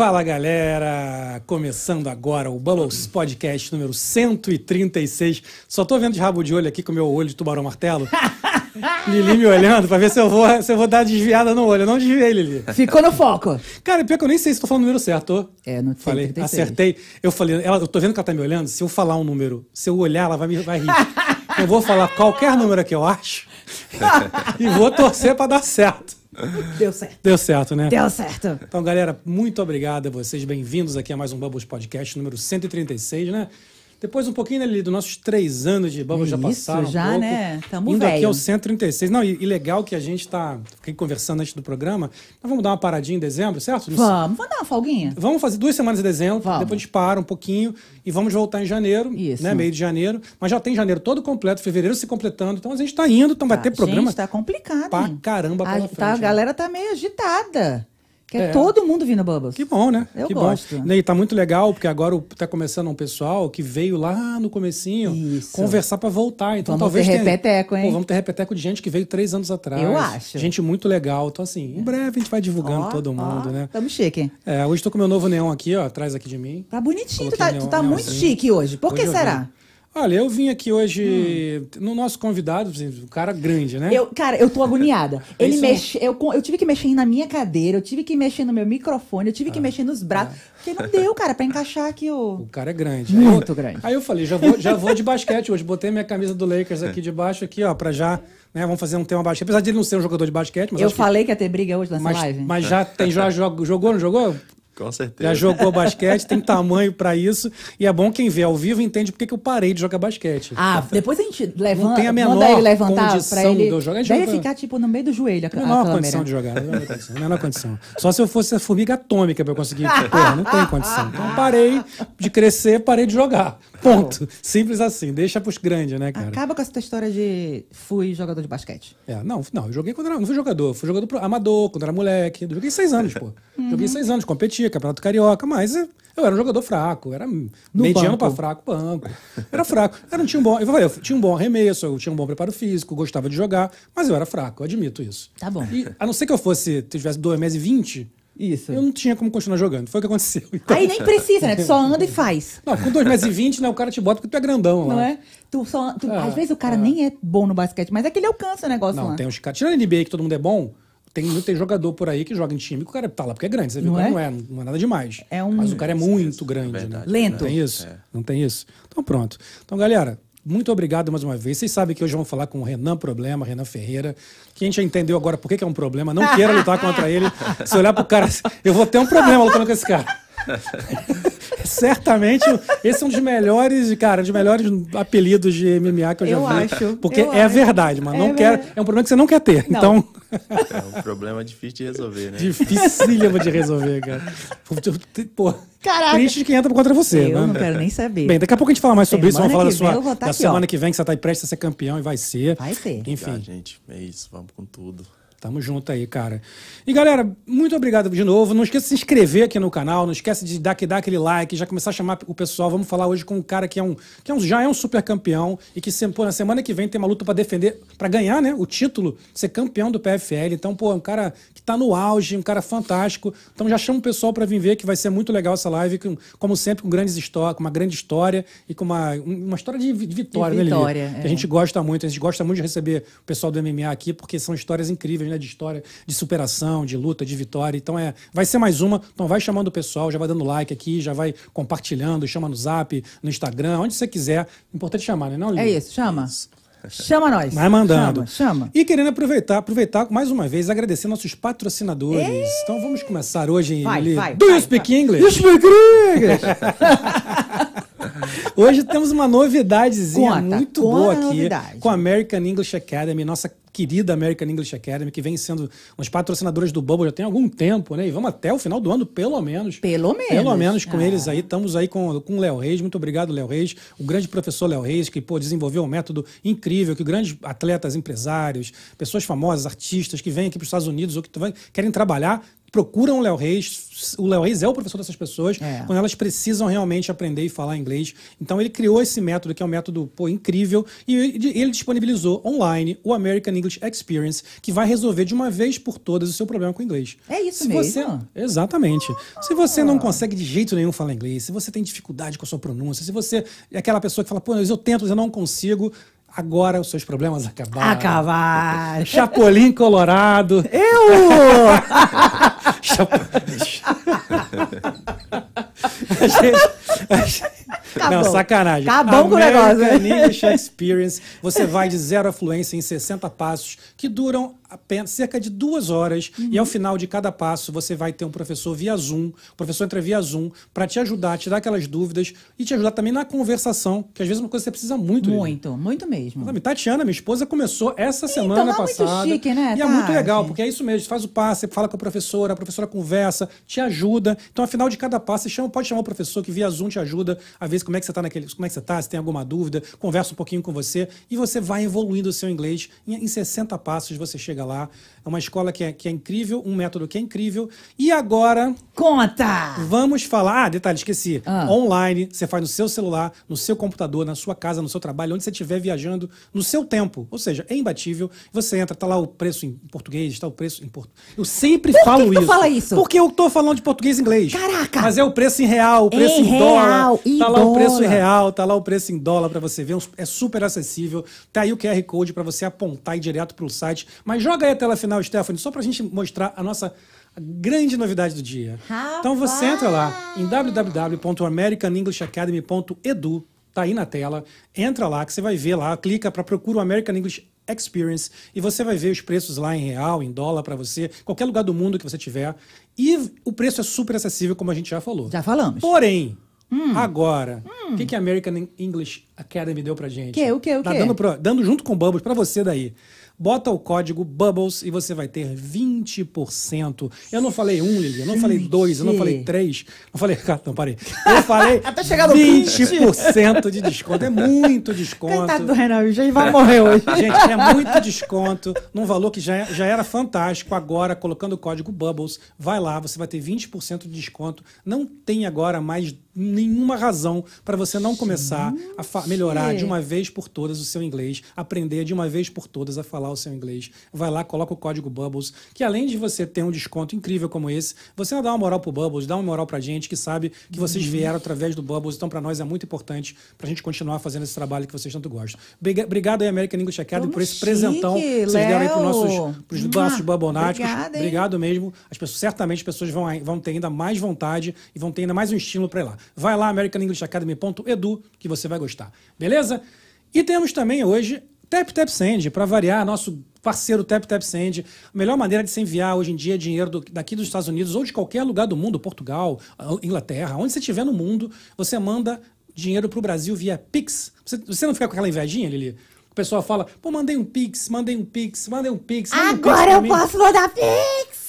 Fala galera, começando agora o Bubbles Podcast número 136. Só tô vendo de rabo de olho aqui com o meu olho de tubarão martelo. Lili me olhando pra ver se eu, vou, se eu vou dar desviada no olho. Eu não desviei, Lili. Ficou no foco. Cara, pior que eu nem sei se tô falando o número certo. É, não sei, Falei, 36. acertei. Eu falei, ela, eu tô vendo que ela tá me olhando. Se eu falar um número, se eu olhar, ela vai, me, vai rir. eu vou falar qualquer número que eu acho e vou torcer pra dar certo. Deu certo. Deu certo, né? Deu certo. Então, galera, muito obrigado a vocês. Bem-vindos aqui a mais um Bubbles Podcast número 136, né? Depois um pouquinho ali dos nossos três anos de Bubbles já Isso, passaram. um já, pouco. né? Tamo Indo aqui velho. ao 136. Não, e, e legal que a gente tá fiquei conversando antes do programa. Nós vamos dar uma paradinha em dezembro, certo? Vamos, vamos dar uma folguinha? Vamos fazer duas semanas de dezembro, Vamos. depois a gente para um pouquinho e vamos voltar em janeiro, Isso. né? Meio de janeiro. Mas já tem janeiro todo completo, fevereiro se completando. Então a gente tá indo, então vai ter programa Gente, tá complicado. pra caramba a, pela tá, a frente, né? galera tá meio agitada. Quer É. todo mundo vir no Bubbles. Que bom, né? Eu que gosto. Bom. E tá muito legal, porque agora tá começando um pessoal que veio lá no comecinho Isso. conversar pra voltar. Então Vamos talvez ter tenha- repeteco, hein? Pô, vamos ter repeteco de gente que veio três anos atrás. Eu acho. Gente muito legal. Então, assim, em breve a gente vai divulgando Ó, todo mundo, ó, né? Tamo chique. É, hoje tô com meu novo neon aqui, ó, atrás aqui de mim. Tá bonitinho, tu Coloquei tá, neon- tu tá muito neonzinho. chique hoje. Por que Hoje eu será? Olha, eu vim aqui hoje no nosso convidado, um cara grande, né? Eu, cara, eu tô agoniada. Ele Isso. mexe, eu, eu tive que mexer na minha cadeira, eu tive que mexer no meu microfone, eu tive que Ah, mexer nos braços. Porque não deu, cara, pra encaixar aqui o. O cara é grande. Muito Aí grande. Aí eu falei, já vou, já vou de basquete hoje. Botei minha camisa do Lakers aqui de baixo, aqui, ó, pra já. Né, vamos fazer um tema basquete. Apesar de ele não ser um jogador de basquete, mas Eu acho que- falei que ia ter briga hoje nessa mas, live. mas já tem, já jogou, jogou, não jogou? Com certeza. Já jogou basquete, tem tamanho pra isso. E é bom quem vê ao vivo entende por que eu parei de jogar basquete. Ah, depois a gente levanta, tem a manda menor ele levantar condição ele. de eu jogar. A gente Deve não- ficar tipo no meio do joelho a, a Menor câmera. condição de jogar, menor condição, menor condição. Só se eu fosse a formiga atômica pra eu conseguir. Porra, não tem condição. Então parei de crescer, parei de jogar. Ponto. Simples assim. Deixa pros grandes, né, cara? Acaba com essa história de fui jogador de basquete. É, não, não, eu joguei quando era. Não fui jogador, fui jogador pro- amador, quando era moleque. Eu Joguei seis anos, pô. Uhum. Joguei seis anos, competia, campeonato carioca, mas eu era um jogador fraco, era mediano banco. pra fraco, banco. Era fraco. Tinha um bom. Eu falei, eu tinha um bom arremesso, eu tinha um bom preparo físico, gostava de jogar, mas eu era fraco, eu admito isso. Tá bom. E, a não ser que eu fosse, tivesse 2 meses e 20, Isso. eu não tinha como continuar jogando. Foi o que aconteceu. Então, Aí nem precisa, né? Tu só anda e faz. não, com 2 meses e 20, né, o cara te bota porque tu é grandão lá. Não é? Tu só, tu- Ah, às vezes o cara nem é bom no basquete, mas é que ele alcança o negócio Não, lá. tem os caras. Tirando a NBA que todo mundo é bom, tem, tem jogador por aí que joga em time que o cara tá lá porque é grande. Você viu Não que é? não é, não é nada demais. É um- Mas o cara é muito grande. verdade. né? Lento. Não tem isso? Não tem isso? Então pronto. Então, galera. Muito obrigado mais uma vez. Vocês sabem que hoje vamos falar com o Renan Problema, Renan Ferreira, que a gente já entendeu agora por que é um problema. Não queira lutar contra ele. Se olhar pro cara, eu vou ter um problema lutando com esse cara. Certamente, esse é um dos melhores, cara, dos melhores apelidos de MMA que eu já Eu vi. acho, Porque eu é acho. verdade, mas É não quer. É um problema que você não quer ter. Não. Então, É um problema difícil de resolver, né? dificílimo de resolver, cara. Pô, Caraca. triste de quem entra contra você. Eu né? não quero nem saber. Bem, daqui a pouco a gente fala mais sobre isso. Vamos Semana falar da sua tá da aqui, semana ó. que vem que você tá aí prestes a ser campeão e vai ser. Vai ser. Enfim. Já, gente, é isso. Vamos com tudo. Tamo junto aí, cara. E galera, muito obrigado de novo. Não esqueça de se inscrever aqui no canal, não esquece de dar, dar aquele like, já começar a chamar o pessoal. Vamos falar hoje com um cara que é um, que é um já é um super campeão e que pô, na semana que vem tem uma luta pra defender, pra ganhar, né, o título, ser campeão do PFL. Então, pô, um cara que tá no auge, um cara fantástico. Então já chama o pessoal pra vir ver que vai ser muito legal essa live, com- como sempre com grandes histórias, com uma grande história e com uma, uma história de vi- de vitória, né, Lili? vitória, Que é. a gente gosta muito, a gente gosta muito de receber o pessoal do MMA aqui, porque são histórias incríveis, né? De história, de superação, de luta, de vitória. Então é, vai ser mais uma. Então vai chamando o pessoal, já vai dando like aqui, já vai compartilhando, chama no zap, no Instagram, onde você quiser. Importante chamar, né? Não, Lili? É isso, chama. Chama nós. Vai mandando. Chama, chama. E querendo aproveitar, aproveitar mais uma vez, agradecer nossos patrocinadores. Então vamos começar hoje, Vai, Lili. vai, Do you vai, speak vai. English? speak English? Hoje temos uma novidadezinha Conta, muito conta boa aqui novidade. com a American English Academy, nossa querida American English Academy, que vem sendo umas patrocinadoras do Bubble já tem algum tempo, né? E vamos até o final do ano, pelo menos. Pelo menos. Pelo menos com Ah. eles aí. Estamos aí com, com o Léo Reis. Muito obrigado, Léo Reis. O grande professor Léo Reis, que pô, desenvolveu um método incrível, que grandes atletas, empresários, pessoas famosas, artistas que vêm aqui para os Estados Unidos ou que querem trabalhar procuram o Léo Reis. O Léo Reis é o professor dessas pessoas É. quando elas precisam realmente aprender e falar inglês. Então ele criou esse método, que é um método pô, incrível, e ele disponibilizou online o American English Experience, que vai resolver de uma vez por todas o seu problema com o inglês. É isso Se você- mesmo? Exatamente. Se você não consegue de jeito nenhum falar inglês, se você tem dificuldade com a sua pronúncia, se você é aquela pessoa que fala, pô, eu tento, mas eu não consigo, agora os seus problemas acabaram. Acabar. Chapolin Colorado. Eu! A gente- a gente- Acabou. Não, sacanagem. Acabou com o negócio, né? American English Experience. Você vai de zero à fluência em 60 passos, que duram apenas cerca de duas horas. E Uhum. ao final de cada passo, você vai ter um professor via Zoom. O professor entra via Zoom para te ajudar, tirar aquelas dúvidas e te ajudar também na conversação, que às vezes é uma coisa que você precisa muito. Muito, muito mesmo. Sabe, Tatiana, minha esposa, começou essa semana é muito passada. chique, né, E é muito legal, porque é isso mesmo. Você faz o passe, você fala com a professora, a professora conversa, te ajuda. Então, afinal de cada passo, você chama, pode chamar o professor que via Zoom te ajuda a ver como é que você tá naquele. Como é que você tá, se tem alguma dúvida, conversa um pouquinho com você e você vai evoluindo o seu inglês. Em, em 60 passos você chega lá. É uma escola que é, que é incrível, um método que é incrível. E agora, Conta! Vamos falar. Ah, detalhe, esqueci. Ah. Online, você faz no seu celular, no seu computador, na sua casa, no seu trabalho, onde você estiver viajando, no seu tempo. Ou seja, é imbatível. Você entra, tá lá o preço em português, tá o preço em português. Eu sempre Por falo que isso. fala isso? Porque eu tô falando de português e inglês. Caraca! Mas é o preço em real, o preço Em em, dólar. em tá lá o preço em dólar. real, tá lá o preço em dólar pra você ver. É super acessível. Tá aí o QR Code pra você apontar e ir direto pro site. Mas joga aí a tela final, Stephanie, só pra gente mostrar a nossa grande novidade do dia. Então você entra lá em www.americanenglishacademy.edu, tá aí na tela, entra lá que você vai ver lá, clica para procura o American English Experience e você vai ver os preços lá em real, em dólar para você, qualquer lugar do mundo que você tiver. E o preço é super acessível, como a gente já falou. Já falamos. Porém, agora, o que, que a American English Academy deu pra gente? Que, o que, o Tá que? Dando, dando junto com o Bubbles pra você daí. Bota o código Bubbles e você vai ter 20%. Eu não falei um, Lili, eu não falei dois, eu não falei três, não falei. Não, parei. Eu falei Até chegar no 20% de desconto. É muito desconto. Coitado do Renan, já vai morrer hoje. Gente, é muito desconto num valor que já, já era fantástico. Agora, colocando o código Bubbles, vai lá, você vai ter 20% de desconto. Não tem agora mais nenhuma razão para você não começar a melhorar de uma vez por todas o seu inglês, aprender de uma vez por todas a falar o seu inglês. Vai lá, coloca o código Bubbles, que além de você ter um desconto incrível como esse, você dar uma moral pro Bubbles, dá uma moral pra gente que sabe que vocês vieram através do Bubbles, então para nós é muito importante pra gente continuar fazendo esse trabalho que vocês tanto gostam. Briga- Obrigado aí, American English Academy, Como por esse chique, presentão que vocês deram aí pros nossos pros Mua, nossos babonáticos. obrigada, hein? Obrigado mesmo. As pessoas, certamente as pessoas vão, vão ter ainda mais vontade e vão ter ainda mais um estímulo para ir lá. Vai lá, americanenglishacademy.edu, que você vai gostar. Beleza? E temos também hoje Tap Tap Send, para variar, nosso parceiro Tap Tap Send. A melhor maneira de se enviar hoje em dia dinheiro do- daqui dos Estados Unidos ou de qualquer lugar do mundo, Portugal, Inglaterra, onde você estiver no mundo, você manda dinheiro para o Brasil via Pix. Você, você não fica com aquela invejinha, Lili? O pessoal fala, pô, mandei um Pix, mandei um Pix, mandei um Pix. manda um Pix Agora eu mim." posso mandar Pix!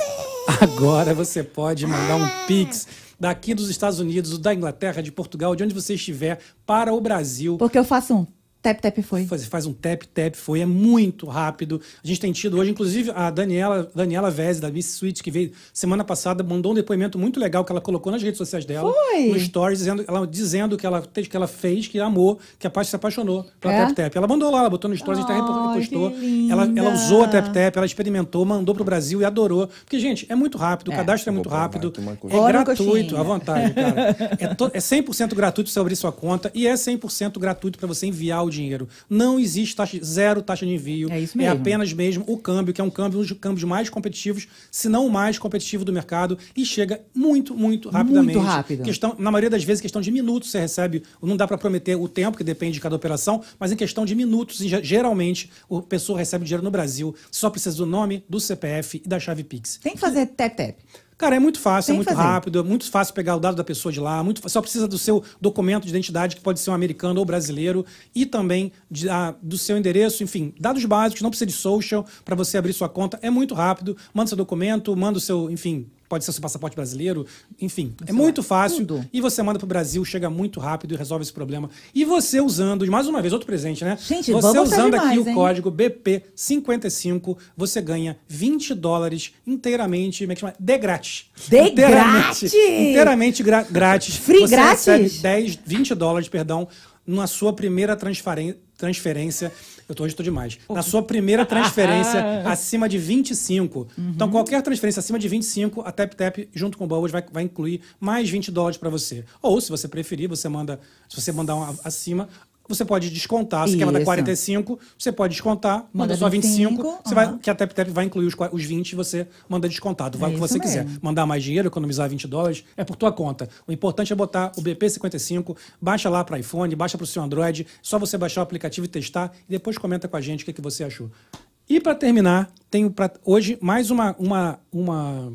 Agora você pode mandar um Pix daqui dos Estados Unidos, da Inglaterra, de Portugal, de onde você estiver, para o Brasil. Porque eu faço um tap tap foi. Faz, faz um tap tap, foi, é muito rápido. A gente tem tido hoje, inclusive, a Daniela, Daniela Vez, da Miss Suite, que veio semana passada, mandou um depoimento muito legal que ela colocou nas redes sociais dela, Foi? no Stories, dizendo, ela, dizendo que, ela, que ela fez, que amou, que a parte se apaixonou pela É? Tap Tap. Ela mandou lá, ela botou no Stories, a gente até repostou. que Ela, ela usou a Tap Tap, ela experimentou, mandou pro Brasil e adorou. Porque, gente, é muito rápido, o É. cadastro é muito rápido, é. Olha o gratuito, à vontade, cara. É, to- é 100% gratuito você abrir sua conta e é 100% gratuito para você enviar o dinheiro. Não existe taxa, zero taxa de envio. É isso mesmo. apenas mesmo o câmbio, que é um câmbio, um dos câmbios mais competitivos, se não o mais competitivo do mercado, e chega muito, muito rapidamente. rápido. Questão, na maioria das vezes, questão de minutos você recebe. Não dá para prometer o tempo, que depende de cada operação, mas em questão de minutos, ge- geralmente, a pessoa recebe dinheiro no Brasil. Só precisa do nome, do CPF e da chave Pix. Tem que fazer tap tap. Cara, é muito fácil, Tem é muito fazer. rápido, é muito fácil pegar o dado da pessoa de lá, muito, só precisa do seu documento de identidade, que pode ser um americano ou brasileiro, e também de- ah, do seu endereço, enfim, dados básicos, não precisa de social para você abrir sua conta, é muito rápido, manda seu documento, manda o seu, enfim, pode ser seu passaporte brasileiro, enfim. é muito fácil. tudo. E você manda pro Brasil, chega muito rápido e resolve esse problema. E você usando, mais uma vez, outro presente, né? Gente, você usando demais, aqui o hein? código BP55, você ganha 20 dólares inteiramente, como é que chama? De grátis. De inteiramente, grátis? Inteiramente gra- grátis. Free você grátis? recebe 10, 20 dólares, perdão, na sua primeira transferen- transferência. Eu tô, hoje tô demais. Na sua primeira transferência acima de 25. Então, Uhum. qualquer transferência acima de 25, a TapTap, junto com o Bubbles, vai, vai incluir mais 20 dólares para você. Ou, se você preferir, você manda. Se você mandar um acima. Você pode descontar. Se quer mandar Isso. 45, você pode descontar, manda, Manda só 25. 25, você vai, que a TapTap vai incluir os, os 20 e você manda descontado. Vai É o que você isso quiser. mesmo. Mandar mais dinheiro, economizar 20 dólares, é por tua conta. O importante é botar o BP55, baixa lá para iPhone, baixa para o seu Android, só você baixar o aplicativo e testar e depois comenta com a gente o que, que você achou. E para terminar, tenho pra, hoje mais uma, uma, uma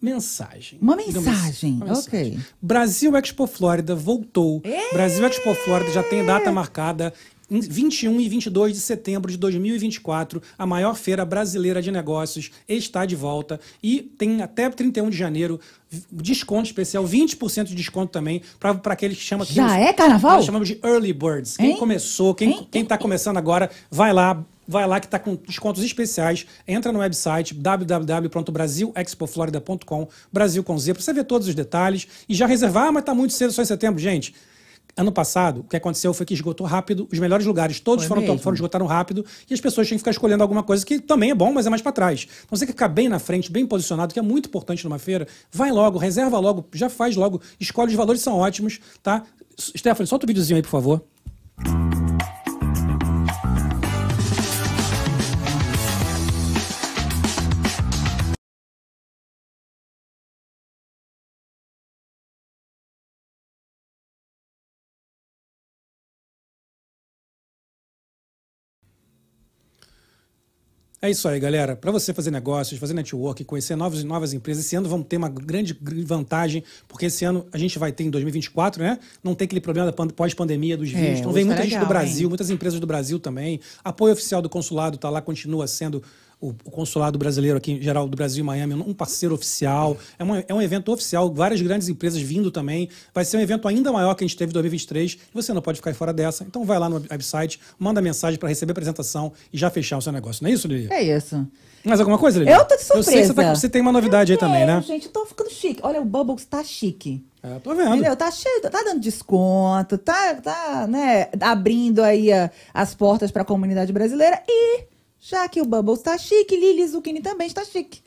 mensagem. Uma Digamos mensagem, assim, ok. Brasil Expo Flórida voltou. Brasil Expo Flórida já tem data marcada. Em 21 e 22 de setembro de 2024, a maior feira brasileira de negócios está de volta e tem até 31 de janeiro desconto especial, 20% de desconto também para aqueles que chamam Já os- é carnaval? Nós chamamos de early birds. Quem Hein? começou, quem está começando agora, vai lá, vai lá que está com descontos especiais. Entra no website www.brasilexpoflorida.com, Brasil com Z, para você ver todos os detalhes e já reservar, ah, mas está muito cedo, só em setembro. Gente, ano passado, o que aconteceu foi que esgotou rápido os melhores lugares, todos Foi foram, mesmo? foram esgotaram rápido e as pessoas tinham que ficar escolhendo alguma coisa que também é bom, mas é mais para trás. Então você quer ficar bem na frente, bem posicionado, que é muito importante numa feira, vai logo, reserva logo, já faz logo, escolhe os valores são ótimos, tá? Stephanie, solta o videozinho aí, por favor. É isso aí, galera. Para você fazer negócios, fazer network, conhecer novas, novas empresas, esse ano vamos ter uma grande gr- vantagem, porque esse ano a gente vai ter em 2024, né? Não tem aquele problema da pan- pós-pandemia dos É, vistos. Então vem tá muita gente legal, do Brasil, hein? muitas empresas do Brasil também. Apoio oficial do consulado está lá, continua sendo o, o consulado brasileiro aqui, em geral, do Brasil em Miami, um parceiro oficial. É um, é um evento oficial, várias grandes empresas vindo também. Vai ser um evento ainda maior que a gente teve em 2023 e você não pode ficar fora dessa. Então vai lá no website, manda mensagem para receber a apresentação e já fechar o seu negócio. Não é isso, Lili? É isso. Mais alguma coisa, Lili? Eu tô de surpresa. Eu sei que você, tá- você tem uma novidade aí também, né? gente, eu tô ficando chique. Olha, o Bubbles tá chique. É, tô vendo. Entendeu? Tá cheio, tá dando desconto, tá, tá, né, abrindo aí a- as portas pra comunidade brasileira. E, já que o Bubbles tá chique, Lili Zucchini também está chique.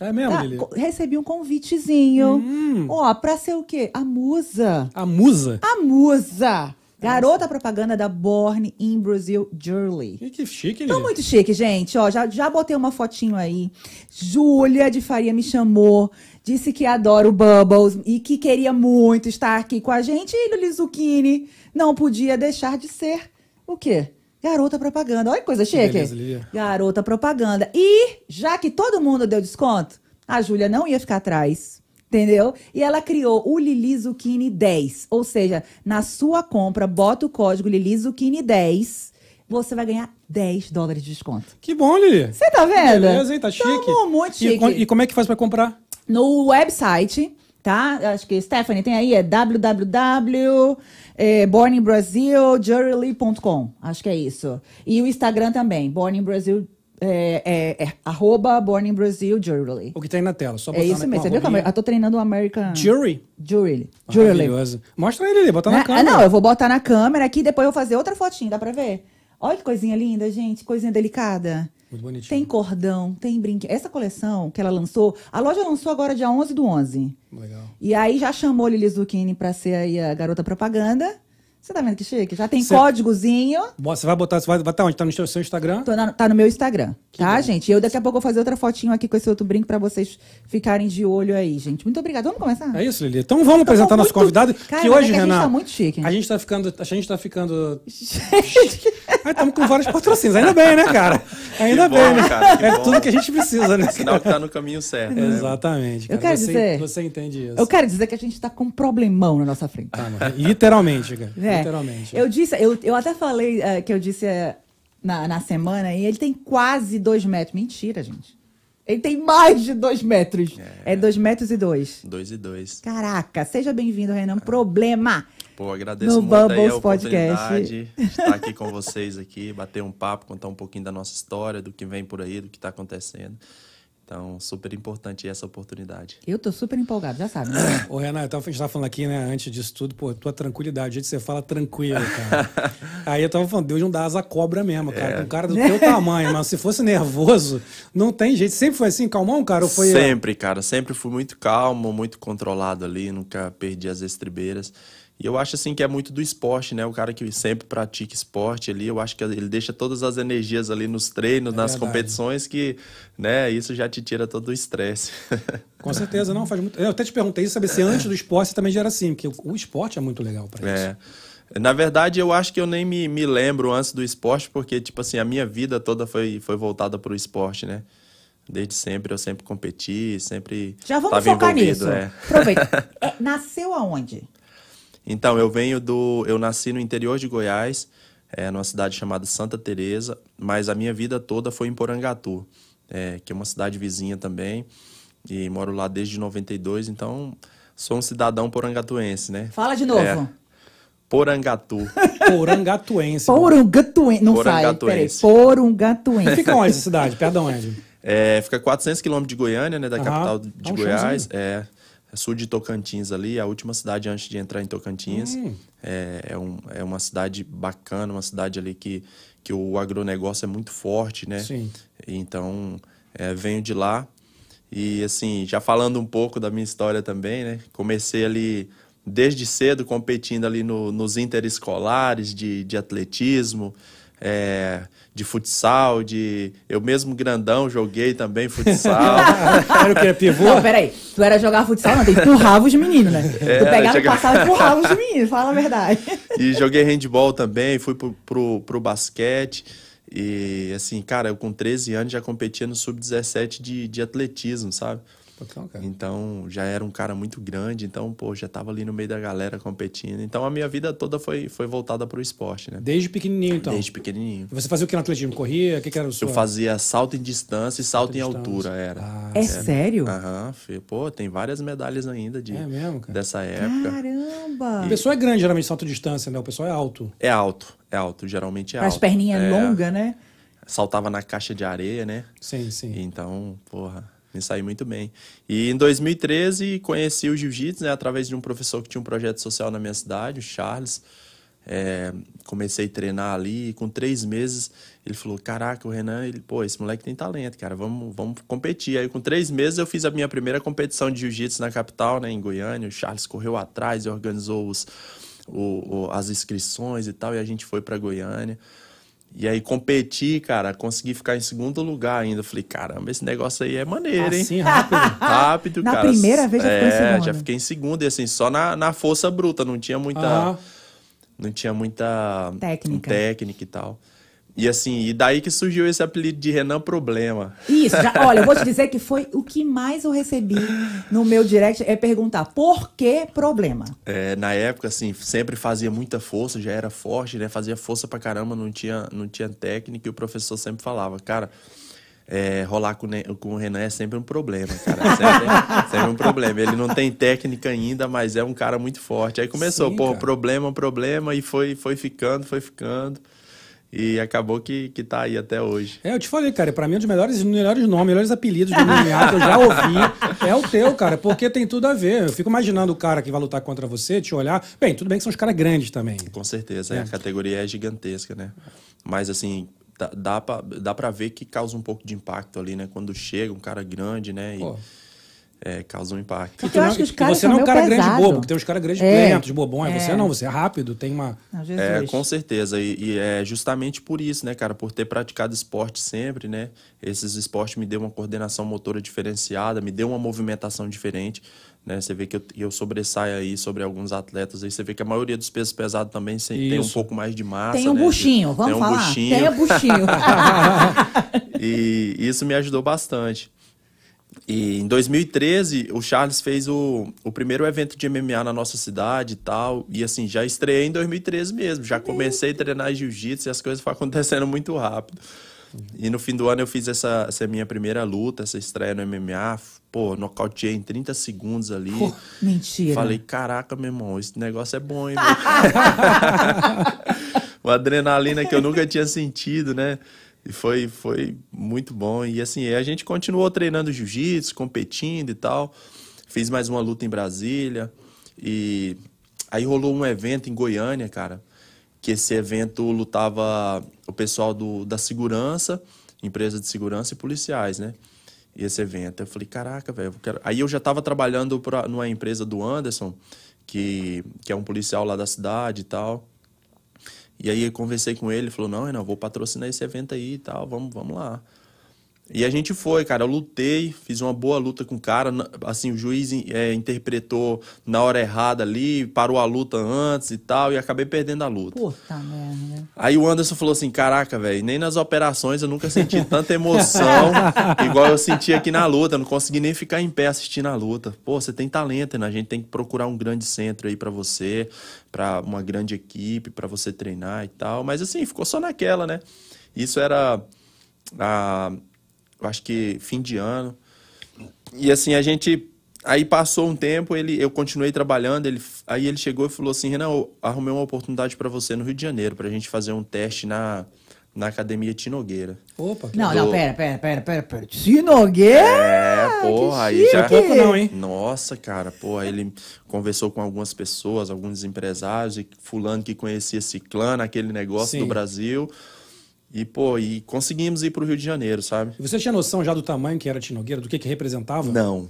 É mesmo, Tá? Lili? Recebi um convitezinho. Hum. Ó, pra ser o quê? A musa. A musa? A musa. Garota propaganda da Born in Brazil Jewelry. Que, que chique, Tô Lili. muito chique, gente. Ó, já, já botei uma fotinho aí. Júlia de Faria me chamou, disse que adora o Bubbles e que queria muito estar aqui com a gente. E Lili Zucchini não podia deixar de ser o quê? Garota propaganda. Olha que coisa chique. beleza. Garota propaganda. E já que todo mundo deu desconto, a Júlia não ia ficar atrás. Entendeu? E ela criou o Lili Zucchini 10. Ou seja, na sua compra, bota o código Lili Zucchini 10. Você vai ganhar 10 dólares de desconto. Que bom, Lili. Você tá vendo? Beleza, hein? Tá chique. Tamo muito E, chique. co- e como é que faz pra comprar? No website, tá? Acho que Stephanie tem aí, é www.borninbraziljewelry.com. Acho que é isso. E o Instagram também, Born in Brazil, é, é, é, arroba Born in Brazil Jewelry. O que tem na tela. Só É botar isso na, mesmo. Você viu que eu tô treinando o American? Jewelry. Jewelry. Maravilhoso. Mostra aí, Lili. Bota na Né? câmera. Não, eu vou botar na câmera aqui, depois eu vou fazer outra fotinha, dá pra ver? Olha que coisinha linda, gente, coisinha delicada. Muito bonitinho. Tem cordão, tem brinquedo. Essa coleção que ela lançou, a loja lançou agora dia 11 do 11. Legal. E aí já chamou Lili Zucchini pra ser aí a garota propaganda. Você tá vendo que chique? Já tem Certo. códigozinho. Bom, Você vai botar, você vai botar onde? Tá no seu Instagram? Tô na- tá no meu Instagram, tá, gente? E eu daqui a pouco vou fazer outra fotinho aqui com esse outro brinco pra vocês ficarem de olho aí, gente. Muito obrigada. Vamos começar? É isso, Lili. Então vamos apresentar nosso muito- convidado. Cara, que hoje, é que a gente Renan. tá muito chique. A gente tá ficando. A gente tá ficando. Aí estamos com vários patrocínios. Ainda bem, né, cara? Ainda Que bem, bom, né? cara, que é bom. tudo que a gente precisa, né? Sinal que tá no caminho certo. né? Exatamente. Eu cara. quero você, dizer- Você entende isso. Eu quero dizer que a gente tá com um problemão na nossa frente. Tá, mano. Literalmente, cara. É. Literalmente. Eu disse, eu, eu até falei eh, que eu disse eh, na, na semana, e ele tem quase dois metros. Mentira, gente. Ele tem mais de dois metros. É, dois metros e dois. Dois e dois. Caraca, seja bem-vindo, Renan. Problema. Pô, agradeço No muito aí a Bubbles Podcast. oportunidade de estar aqui com vocês aqui, bater um papo, contar um pouquinho da nossa história, do que vem por aí, do que está acontecendo. Então, super importante essa oportunidade. Eu tô super empolgado, já sabe, né? Ô, Renan, então, a gente tava falando aqui, né, antes disso tudo, pô, tua tranquilidade, o jeito que você fala tranquilo, cara. Aí eu tava falando, Deus não dá asa cobra mesmo, cara. Com um cara do teu tamanho, mas se fosse nervoso, não tem jeito. Sempre foi assim, calmão, cara? Ou foi. Sempre, cara. Sempre fui muito calmo, muito controlado ali, nunca perdi as estribeiras. E eu acho assim que é muito do esporte, né? O cara que sempre pratica esporte ali, eu acho que ele deixa todas as energias ali nos treinos, É nas verdade. competições, que, né, isso já te tira todo o estresse. Com certeza, não, faz muito. Eu até te perguntei isso, saber se antes do esporte você também já era assim, porque o esporte é muito legal pra isso. É. Na verdade, eu acho que eu nem me, me lembro antes do esporte, porque, tipo assim, a minha vida toda foi, foi voltada pro esporte, né? Desde sempre, eu sempre competi, sempre Já vamos tava focar envolvido, nisso. é. Aproveita. É, nasceu aonde? Então, eu venho do. Eu nasci no interior de Goiás, é, numa cidade chamada Santa Teresa, mas a minha vida toda foi em Porangatu, é, que é uma cidade vizinha também, e moro lá desde 92, então sou um cidadão porangatuense, né? Fala de novo. É, Porangatu. Porangatuense. Porungatuense. Não sai, peraí. Porangatuense. Fica onde essa cidade? Perto de onde? É, fica 400 quilômetros de Goiânia, né? Da Aham. capital de Dá um Goiás. É, é sul de Tocantins ali, a última cidade antes de entrar em Tocantins. Hum. É, é, um, é uma cidade bacana, uma cidade ali que, que o agronegócio é muito forte, né? Sim. Então, é, venho de lá. E, assim, já falando um pouco da minha história também, né? Comecei ali desde cedo competindo ali no- nos interescolares de, de atletismo, é, de futsal, de... Eu mesmo grandão joguei também futsal. Era o quê? Pivô? Não, peraí. Tu era jogar futsal, não. Tu empurrava os meninos, né? tu É, pegava e chega- passava e empurrava os meninos. Fala a verdade. E joguei handball também, fui pro, pro, pro basquete. E assim, cara, eu com 13 anos já competia no sub-17 de, de atletismo, sabe? Então, cara. Então já era um cara muito grande, então, pô, já tava ali no meio da galera competindo. Então a minha vida toda foi, foi voltada pro esporte, né? Desde pequenininho, então. Desde pequenininho. Você fazia o que no atletismo? Corria? O que, que era o seu? Eu fazia salto em distância e salto em distância. altura, era. Ah, É sério? Aham, fi- pô, tem várias medalhas ainda de, É mesmo, cara? dessa época. Caramba. A pessoa é grande, geralmente, salto de distância, né? O pessoal é alto. É alto, é alto, geralmente é Com as alto. perninhas É, longas, né? Saltava na caixa de areia, né? Sim, sim. Então, porra, me saí muito bem. E em 2013 conheci o jiu-jitsu, né, através de um professor que tinha um projeto social na minha cidade, o Charles. É, comecei a treinar ali com três meses ele falou, caraca, o Renan, ele, pô, esse moleque tem talento, cara, vamos, vamos competir. Aí com três meses eu fiz a minha primeira competição de jiu-jitsu na capital, né, em Goiânia. O Charles correu atrás e organizou os, o- o- as inscrições e tal, e a gente foi para Goiânia. E aí competi, cara, consegui ficar em segundo lugar ainda. Falei, caramba, esse negócio aí é maneiro, hein? Assim, rápido. Rápido, Na cara. primeira vez já ficou em É, segundo. já fiquei em segundo e assim, só na, na força bruta, não tinha muita Ah, não tinha muita Técnica. técnica e tal. E assim, e daí que surgiu esse apelido de Renan Problema. Isso, já- olha, eu vou te dizer que foi o que mais eu recebi no meu direct é perguntar por que problema? É, na época, assim, sempre fazia muita força, já era forte, né? Fazia força pra caramba, não tinha, não tinha técnica, e o professor sempre falava, cara, é, rolar com, com o Renan é sempre um problema, cara. É sempre, sempre um problema. Ele não tem técnica ainda, mas é um cara muito forte. Aí começou, Sim, pô, cara. problema, problema, e foi, foi ficando, foi ficando. E acabou que, que tá aí até hoje. É, eu te falei, cara, pra mim é um dos melhores, melhores nomes, melhores apelidos do MMA que eu já ouvi. É o teu, cara, porque tem tudo a ver. Eu fico imaginando o cara que vai lutar contra você, te olhar. Bem, tudo bem que são os caras grandes também. Com certeza, é, É. a categoria é gigantesca, né? Mas assim, dá, dá, pra, dá pra ver que causa um pouco de impacto ali, né? Quando chega um cara grande, né? E Pô. É, causa um impacto. Porque eu acho que os caras você são não é um cara grande pesado. bobo, porque tem uns caras grandes É. lentos, bobões. É. Você não, você é rápido, tem uma. Ah. É, com certeza. E, e é justamente por isso, né, cara? Por ter praticado esporte sempre, né? Esses esportes me deu uma coordenação motora diferenciada, me deu uma movimentação diferente, né? Você vê que eu, eu sobressaio aí sobre alguns atletas aí. Você vê que a maioria dos pesos pesados também se- tem um pouco mais de massa, Tem um né? buchinho, vamos tem um falar. buchinho. Tem um buchinho. E isso me ajudou bastante. E em 2013, o Charles fez o, o primeiro evento de MMA na nossa cidade e tal. E assim, já estreiei em 2013 mesmo. Já comecei a treinar jiu-jitsu e as coisas foram acontecendo muito rápido. E no fim do ano eu fiz essa, essa minha primeira luta, essa estreia no MMA. Pô, nocauteei em 30 segundos ali. Pô, mentira. Falei, caraca, meu irmão, esse negócio é bom, hein? velho?" Uma adrenalina que eu nunca tinha sentido, né? E foi, foi muito bom. E assim, a gente continuou treinando jiu-jitsu, competindo e tal. Fiz mais uma luta em Brasília. E aí rolou um evento em Goiânia, cara. Que esse evento lutava o pessoal do, da segurança, empresa de segurança e policiais, né? E esse evento. Eu falei, caraca, velho. Aí eu já tava trabalhando pra, numa empresa do Anderson, que, que é um policial lá da cidade e tal. E aí eu conversei com ele, ele falou, não, Renan, vou patrocinar esse evento aí e tal, vamos, vamos lá. E a gente foi, cara, eu lutei, fiz uma boa luta com o cara, assim, o juiz é, interpretou na hora errada ali, parou a luta antes e tal, e acabei perdendo a luta. Puta merda. Aí o Anderson falou assim: Caraca, velho, nem nas operações eu nunca senti tanta emoção igual eu senti aqui na luta. Eu não consegui nem ficar em pé assistindo a luta. Pô, você tem talento, né? A gente tem que procurar um grande centro aí pra você, pra uma grande equipe, pra você treinar e tal. Mas assim, ficou só naquela, né? Isso era, a, eu acho que fim de ano. E assim, a gente. Aí passou um tempo, ele, eu continuei trabalhando, ele, aí ele chegou e falou assim, Renan, eu arrumei uma oportunidade para você no Rio de Janeiro, pra gente fazer um teste na, na Academia Tinogueira. Opa. que Não, Do- não, pera, pera, pera, pera, pera. Sinogueira? É, porra, aí já... Não é pouco não, hein? Nossa, cara, pô, aí ele conversou com algumas pessoas, alguns empresários, e fulano que conhecia Ciclano, aquele negócio Sim. do Brasil. E, pô, e conseguimos ir pro Rio de Janeiro, sabe? E Você tinha noção já do tamanho que era Tinogueira, do que que representava? Não,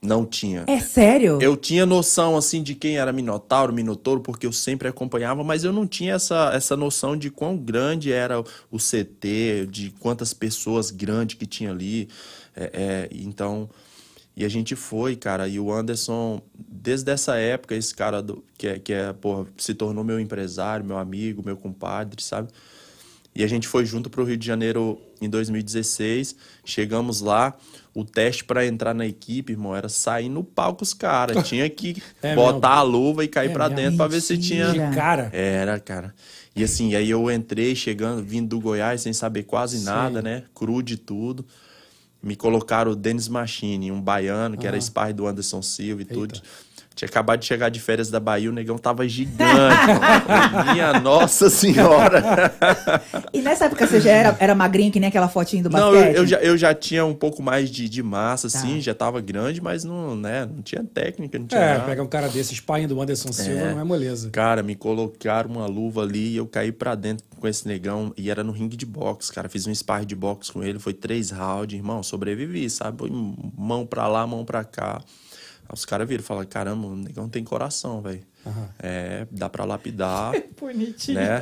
não tinha. É sério? Eu tinha noção, assim, de quem era Minotauro, Minotouro, porque eu sempre acompanhava, mas eu não tinha essa, essa noção de quão grande era o CT, de quantas pessoas grandes que tinha ali. É, é, então, e a gente foi, cara, e o Anderson, desde essa época, esse cara do, que, é, que é, porra, se tornou meu empresário, meu amigo, meu compadre, sabe? E a gente foi junto para o Rio de Janeiro em 2016. Chegamos lá. O teste para entrar na equipe, irmão, era sair no palco os caras. Tinha que É botar mesmo? a luva e cair É para dentro para ver se tinha. De cara. Era, cara. E assim, aí eu entrei chegando, vindo do Goiás sem saber quase Sim. nada, né? Cru de tudo. Me colocaram o Dennis Machine, um baiano, que era Ah. spy do Anderson Silva e tudo. Tinha acabado de chegar de férias da Bahia, o negão tava gigante. Minha nossa senhora! E nessa época você já era, era magrinho, que nem aquela fotinha do Não, basquete? eu, eu já, eu já tinha um pouco mais de, de massa, Tá. assim, já tava grande, mas não, né, não tinha técnica, não tinha É, nada. pegar um cara desse, espinha do Anderson Silva, não é moleza. Cara, me colocaram uma luva ali e eu caí pra dentro com esse negão. E era no ringue de boxe, cara. Fiz um spar de boxe com ele, foi três rounds. Irmão, sobrevivi, sabe? Foi mão pra lá, mão pra cá. Os caras viram e falaram: caramba, o negão tem coração, velho. É, dá pra lapidar, Bonitinho. né?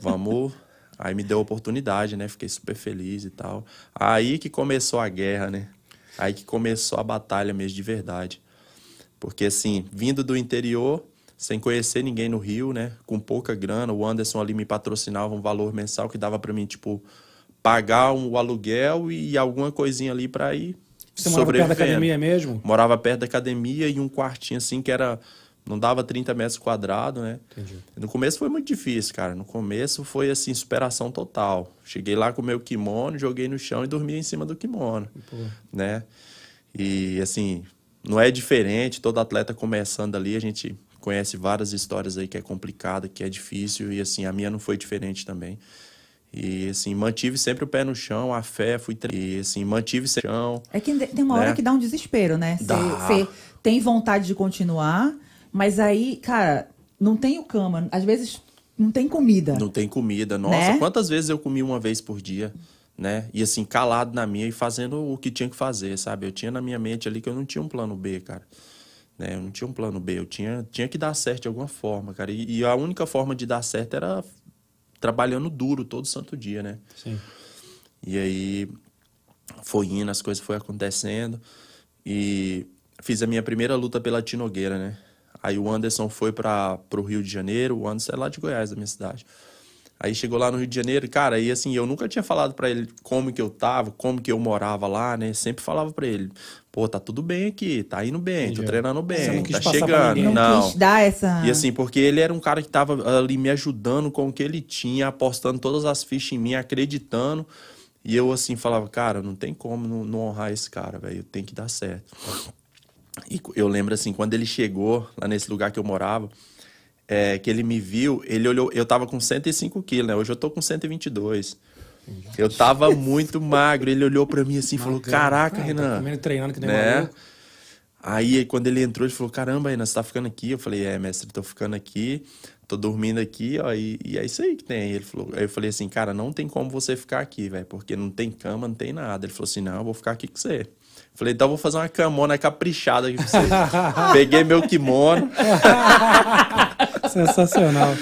Vamos. Aí me deu a oportunidade, né? Fiquei super feliz e tal. Aí que começou a guerra, né? Aí que começou a batalha mesmo de verdade. Porque, assim, vindo do interior, sem conhecer ninguém no Rio, né? Com pouca grana, o Anderson ali me patrocinava um valor mensal que dava pra mim, tipo, pagar um, o aluguel e alguma coisinha ali pra ir Você morava perto da academia mesmo? Morava perto da academia e um quartinho assim que era. Não dava 30 metros quadrados, né? Entendi. No começo foi muito difícil, cara. No começo foi assim, superação total. Cheguei lá com o meu kimono, joguei no chão e dormi em cima do kimono, Pô. né? E assim, não é diferente, todo atleta começando ali, a gente conhece várias histórias aí que é complicada, que é difícil e assim, a minha não foi diferente também. E assim, mantive sempre o pé no chão, a fé, fui tre- e assim, mantive sempre o chão. É que tem uma hora Né? que dá um desespero, né? Você tem vontade de continuar, mas aí, cara, não tem o cama. Às vezes não tem comida. Não tem comida. Nossa, Né? quantas vezes eu comi uma vez por dia, né? E assim, calado na minha e fazendo o que tinha que fazer, sabe? Eu tinha na minha mente ali que eu não tinha um plano B, cara. Né? Eu não tinha um plano B, eu tinha, tinha que dar certo de alguma forma, cara. E, e a única forma de dar certo era trabalhando duro todo santo dia, né? Sim. E aí foi indo, as coisas foram acontecendo. E fiz a minha primeira luta pela Tinogueira, né? Aí o Anderson foi para o Rio de Janeiro, o Anderson é lá de Goiás, da minha cidade. Aí chegou lá no Rio de Janeiro, cara, e assim, eu nunca tinha falado pra ele como que eu tava, como que eu morava lá, né? Sempre falava pra ele, pô, tá tudo bem aqui, tá indo bem, Entendi. tô treinando Você bem, não quis tá chegando. não, Não. quis dar essa. E assim, porque ele era um cara que tava ali me ajudando com o que ele tinha, apostando todas as fichas em mim, acreditando. E eu, assim, falava, cara, não tem como não, não honrar esse cara, velho, tem que dar certo. E eu lembro, assim, quando ele chegou lá nesse lugar que eu morava, é, que ele me viu, ele olhou, eu tava com 105 quilos, né? Hoje eu tô com 122. Eu tava muito magro, ele olhou pra mim assim e falou, caraca, Ah, Renan. Tá comendo, treinando que nem né? maluco. Aí, quando ele entrou, ele falou: Caramba, Renan, você tá ficando aqui? Eu falei: É, mestre, tô ficando aqui, tô dormindo aqui, ó, e, e é isso aí que tem. Ele falou: Aí eu falei assim: Cara, não tem como você ficar aqui, velho, porque não tem cama, não tem nada. Ele falou assim: Não, eu vou ficar aqui com você. Falei: Então eu vou fazer uma camona caprichada aqui pra você. Peguei meu kimono, Sensacional.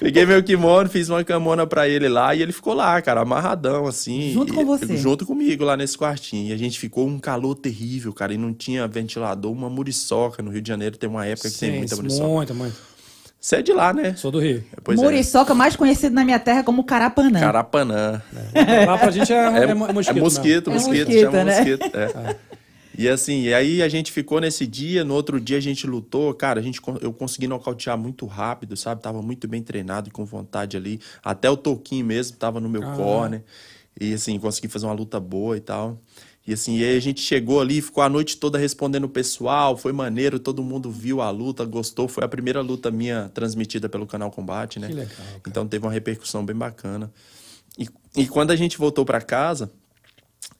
peguei meu kimono, fiz uma camona pra ele lá e ele ficou lá, cara, amarradão, assim. Junto e- com você? Junto comigo lá nesse quartinho. E a gente ficou um calor terrível, cara, e não tinha ventilador, uma muriçoca. No Rio de Janeiro tem uma época que tem Sim, muita muriçoca. muito, muito. Você é de lá, né? Sou do Rio. Pois é. Muriçoca, mais conhecido na minha terra como Carapanã. Carapanã. Lá pra gente é, é, É, é mosquito. mosquito, É mosquito, mosquito, chama né? mosquito. é. E assim, e aí a gente ficou nesse dia, no outro dia a gente lutou, cara, a gente, eu consegui nocautear muito rápido, sabe? Tava muito bem treinado e com vontade ali. Até o Toquinho mesmo tava no meu Ah. corner. E assim, consegui fazer uma luta boa e tal. E assim, e aí a gente chegou ali, ficou a noite toda respondendo o pessoal, foi maneiro, todo mundo viu a luta, gostou. Foi a primeira luta minha transmitida pelo canal Combate, né? Que legal, cara. Então teve uma repercussão bem bacana. E, e quando a gente voltou pra casa,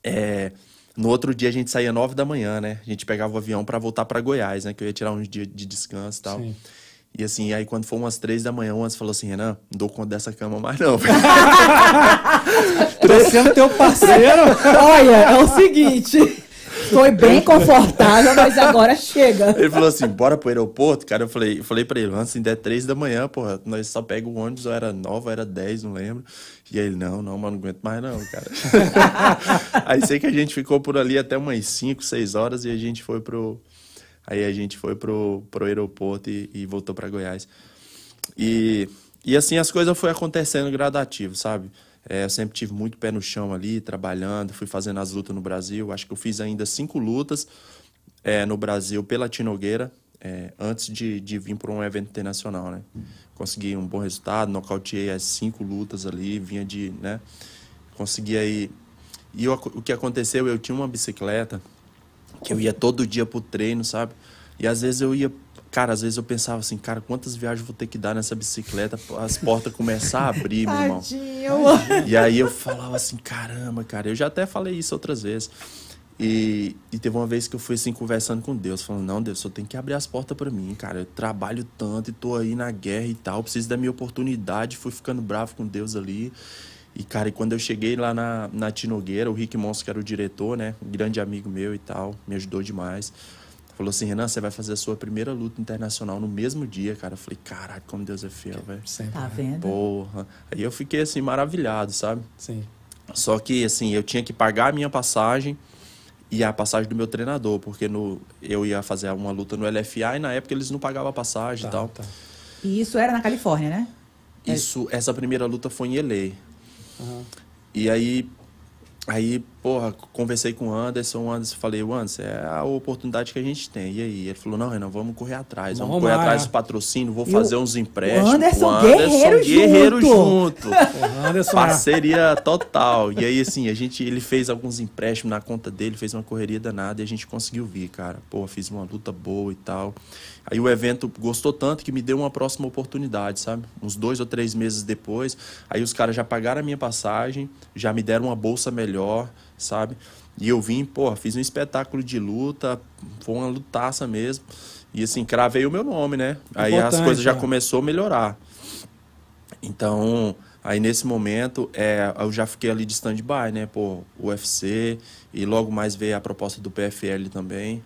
é, no outro dia a gente saía nove da manhã, né? A gente pegava o avião pra voltar pra Goiás, né? Que eu ia tirar uns dias de descanso e tal. Sim. E assim, aí quando foi umas três da manhã, o Antes falou assim, Renan, não dou conta dessa cama mais não. Tô sendo teu parceiro. Olha, é o seguinte. Foi bem confortável, mas agora chega. Ele falou assim, bora pro aeroporto, cara. Eu falei, eu falei pra ele, antes ainda é três da manhã, porra. Nós só pega o ônibus, ou era nove, ou era dez, não lembro. E ele, não, não, mas não aguento mais não, cara. aí sei que a gente ficou por ali até umas cinco, seis horas e a gente foi pro... Aí a gente foi pro, pro aeroporto e, e voltou pra Goiás. E, e assim as coisas foi acontecendo gradativo, sabe? É, eu sempre tive muito pé no chão ali, trabalhando, fui fazendo as lutas no Brasil. Acho que eu fiz ainda cinco lutas é, no Brasil pela Tinogueira, é, antes de, de vir para um evento internacional, né? Consegui um bom resultado, nocauteei as cinco lutas ali, vinha de, né? Consegui aí... E o, o que aconteceu, eu tinha uma bicicleta que eu ia todo dia pro treino, sabe? E às vezes eu ia... Cara, às vezes eu pensava assim, cara, quantas viagens eu vou ter que dar nessa bicicleta as portas começar a abrir, meu irmão? Tadinho. E aí eu falava assim, caramba, cara, eu já até falei isso outras vezes. E, e teve uma vez que eu fui assim conversando com Deus, falando, não, Deus, só tem que abrir as portas pra mim, cara. Eu trabalho tanto e tô aí na guerra e tal, preciso da minha oportunidade. Fui ficando bravo com Deus ali. E, cara, e quando eu cheguei lá na, na Tinogueira, o Rick Monson, que era o diretor, né? Um grande amigo meu e tal, me ajudou demais. Falou assim, Renan, você vai fazer a sua primeira luta internacional no mesmo dia, cara. Eu falei, caralho, como Deus é fiel, velho. Tá vendo? Porra. Aí eu fiquei assim, maravilhado, sabe? Sim. Só que, assim, eu tinha que pagar a minha passagem e a passagem do meu treinador, porque no, eu ia fazer uma luta no LFA e na época eles não pagavam a passagem Tá, e tal. tá. E isso era na Califórnia, né? Isso, essa primeira luta foi em LA. Aham. E aí, aí, porra, conversei com o Anderson, o Anderson, falei, o Anderson, é a oportunidade que a gente tem. E aí? Ele falou, não, Renan, vamos correr atrás, vamos, Vamos correr lá, atrás é. dos patrocínios, vou E fazer o- uns empréstimos. o Anderson guerreiro guerreiro junto. junto. Anderson, Parceria total. E aí, assim, a gente, ele fez alguns empréstimos na conta dele, fez uma correria danada e a gente conseguiu vir, cara. Pô, fiz uma luta boa e tal. Aí o evento gostou tanto que me deu uma próxima oportunidade, sabe? Uns dois ou três meses depois. Aí os caras já pagaram a minha passagem, já me deram uma bolsa melhor, sabe? E eu vim, pô, fiz um espetáculo de luta, foi uma lutaça mesmo. E assim, cravei o meu nome, né? Aí as Importante, coisas já é. começou a melhorar. Então, aí nesse momento, é, eu já fiquei ali de stand-by, né? Pô, UFC, e logo mais veio a proposta do PFL também.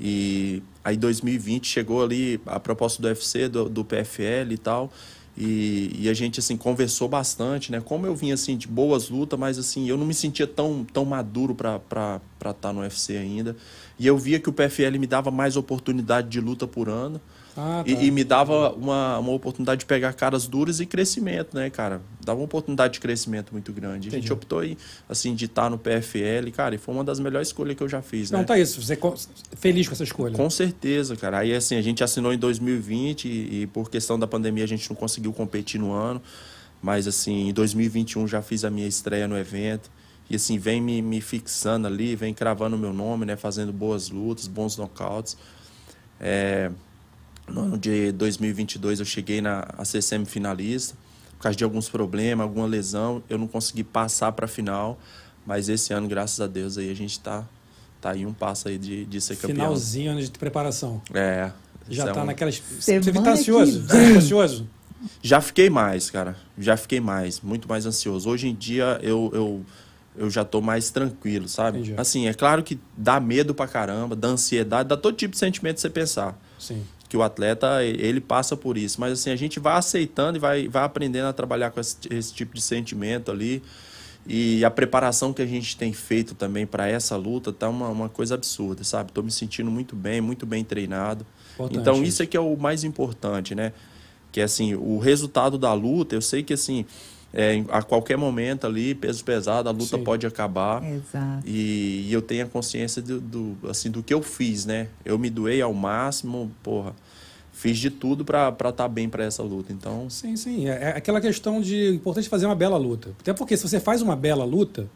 E aí 2020 chegou ali a proposta do UFC, do, do PFL e tal. E, e a gente, assim, conversou bastante, né? Como eu vinha, assim, de boas lutas, mas, assim, eu não me sentia tão, tão maduro pra estar tá no UFC ainda. E eu via que o PFL me dava mais oportunidade de luta por ano. Ah, tá. E, e me dava uma, uma oportunidade de pegar caras duras e crescimento, né, cara? Dava uma oportunidade de crescimento muito grande. A gente Entendi. optou aí, assim, de estar no PFL, cara, e foi uma das melhores escolhas que eu já fiz, Não, né? tá isso. Você é feliz com essa escolha. Com certeza, cara. Aí, assim, a gente assinou em 2020 e, e por questão da pandemia a gente não conseguiu competir no ano. Mas, assim, em 2021 já fiz a minha estreia no evento. e assim, vem me, me fixando ali, vem cravando o meu nome, né? Fazendo boas lutas, bons nocautes. É, no ano de 2022 eu cheguei na, a ser semifinalista. Por causa de alguns problemas, alguma lesão, eu não consegui passar para a final. Mas esse ano, graças a Deus, aí a gente está tá aí um passo aí de, de ser campeão. Finalzinho ano de preparação. É. Já isso é tá um- naquelas. Semana Você que tá ansioso? Você tá ansioso? Já fiquei mais, cara. Já fiquei mais, muito mais ansioso. Hoje em dia eu, eu, eu já tô mais tranquilo, sabe? Entendi. Assim, é claro que dá medo pra caramba, dá ansiedade, dá todo tipo de sentimento que você pensar. Sim. Que o atleta, ele passa por isso. Mas assim, a gente vai aceitando e vai, vai aprendendo a trabalhar com esse, esse tipo de sentimento ali. E a preparação que a gente tem feito também para essa luta tá uma, uma coisa absurda, sabe? Tô me sentindo muito bem, muito bem treinado. Importante então isso. é que é o mais importante, né? Que assim, o resultado da luta, eu sei que assim, é, a qualquer momento ali, peso pesado, a luta Sim. pode acabar. Exato. E, e eu tenho a consciência do, do, assim, do que eu fiz, né? Eu me doei ao máximo, porra. Fiz de tudo pra estar bem pra essa luta. Então, Sim, sim. É, é aquela questão de importante fazer uma bela luta. Até porque se você faz uma bela luta,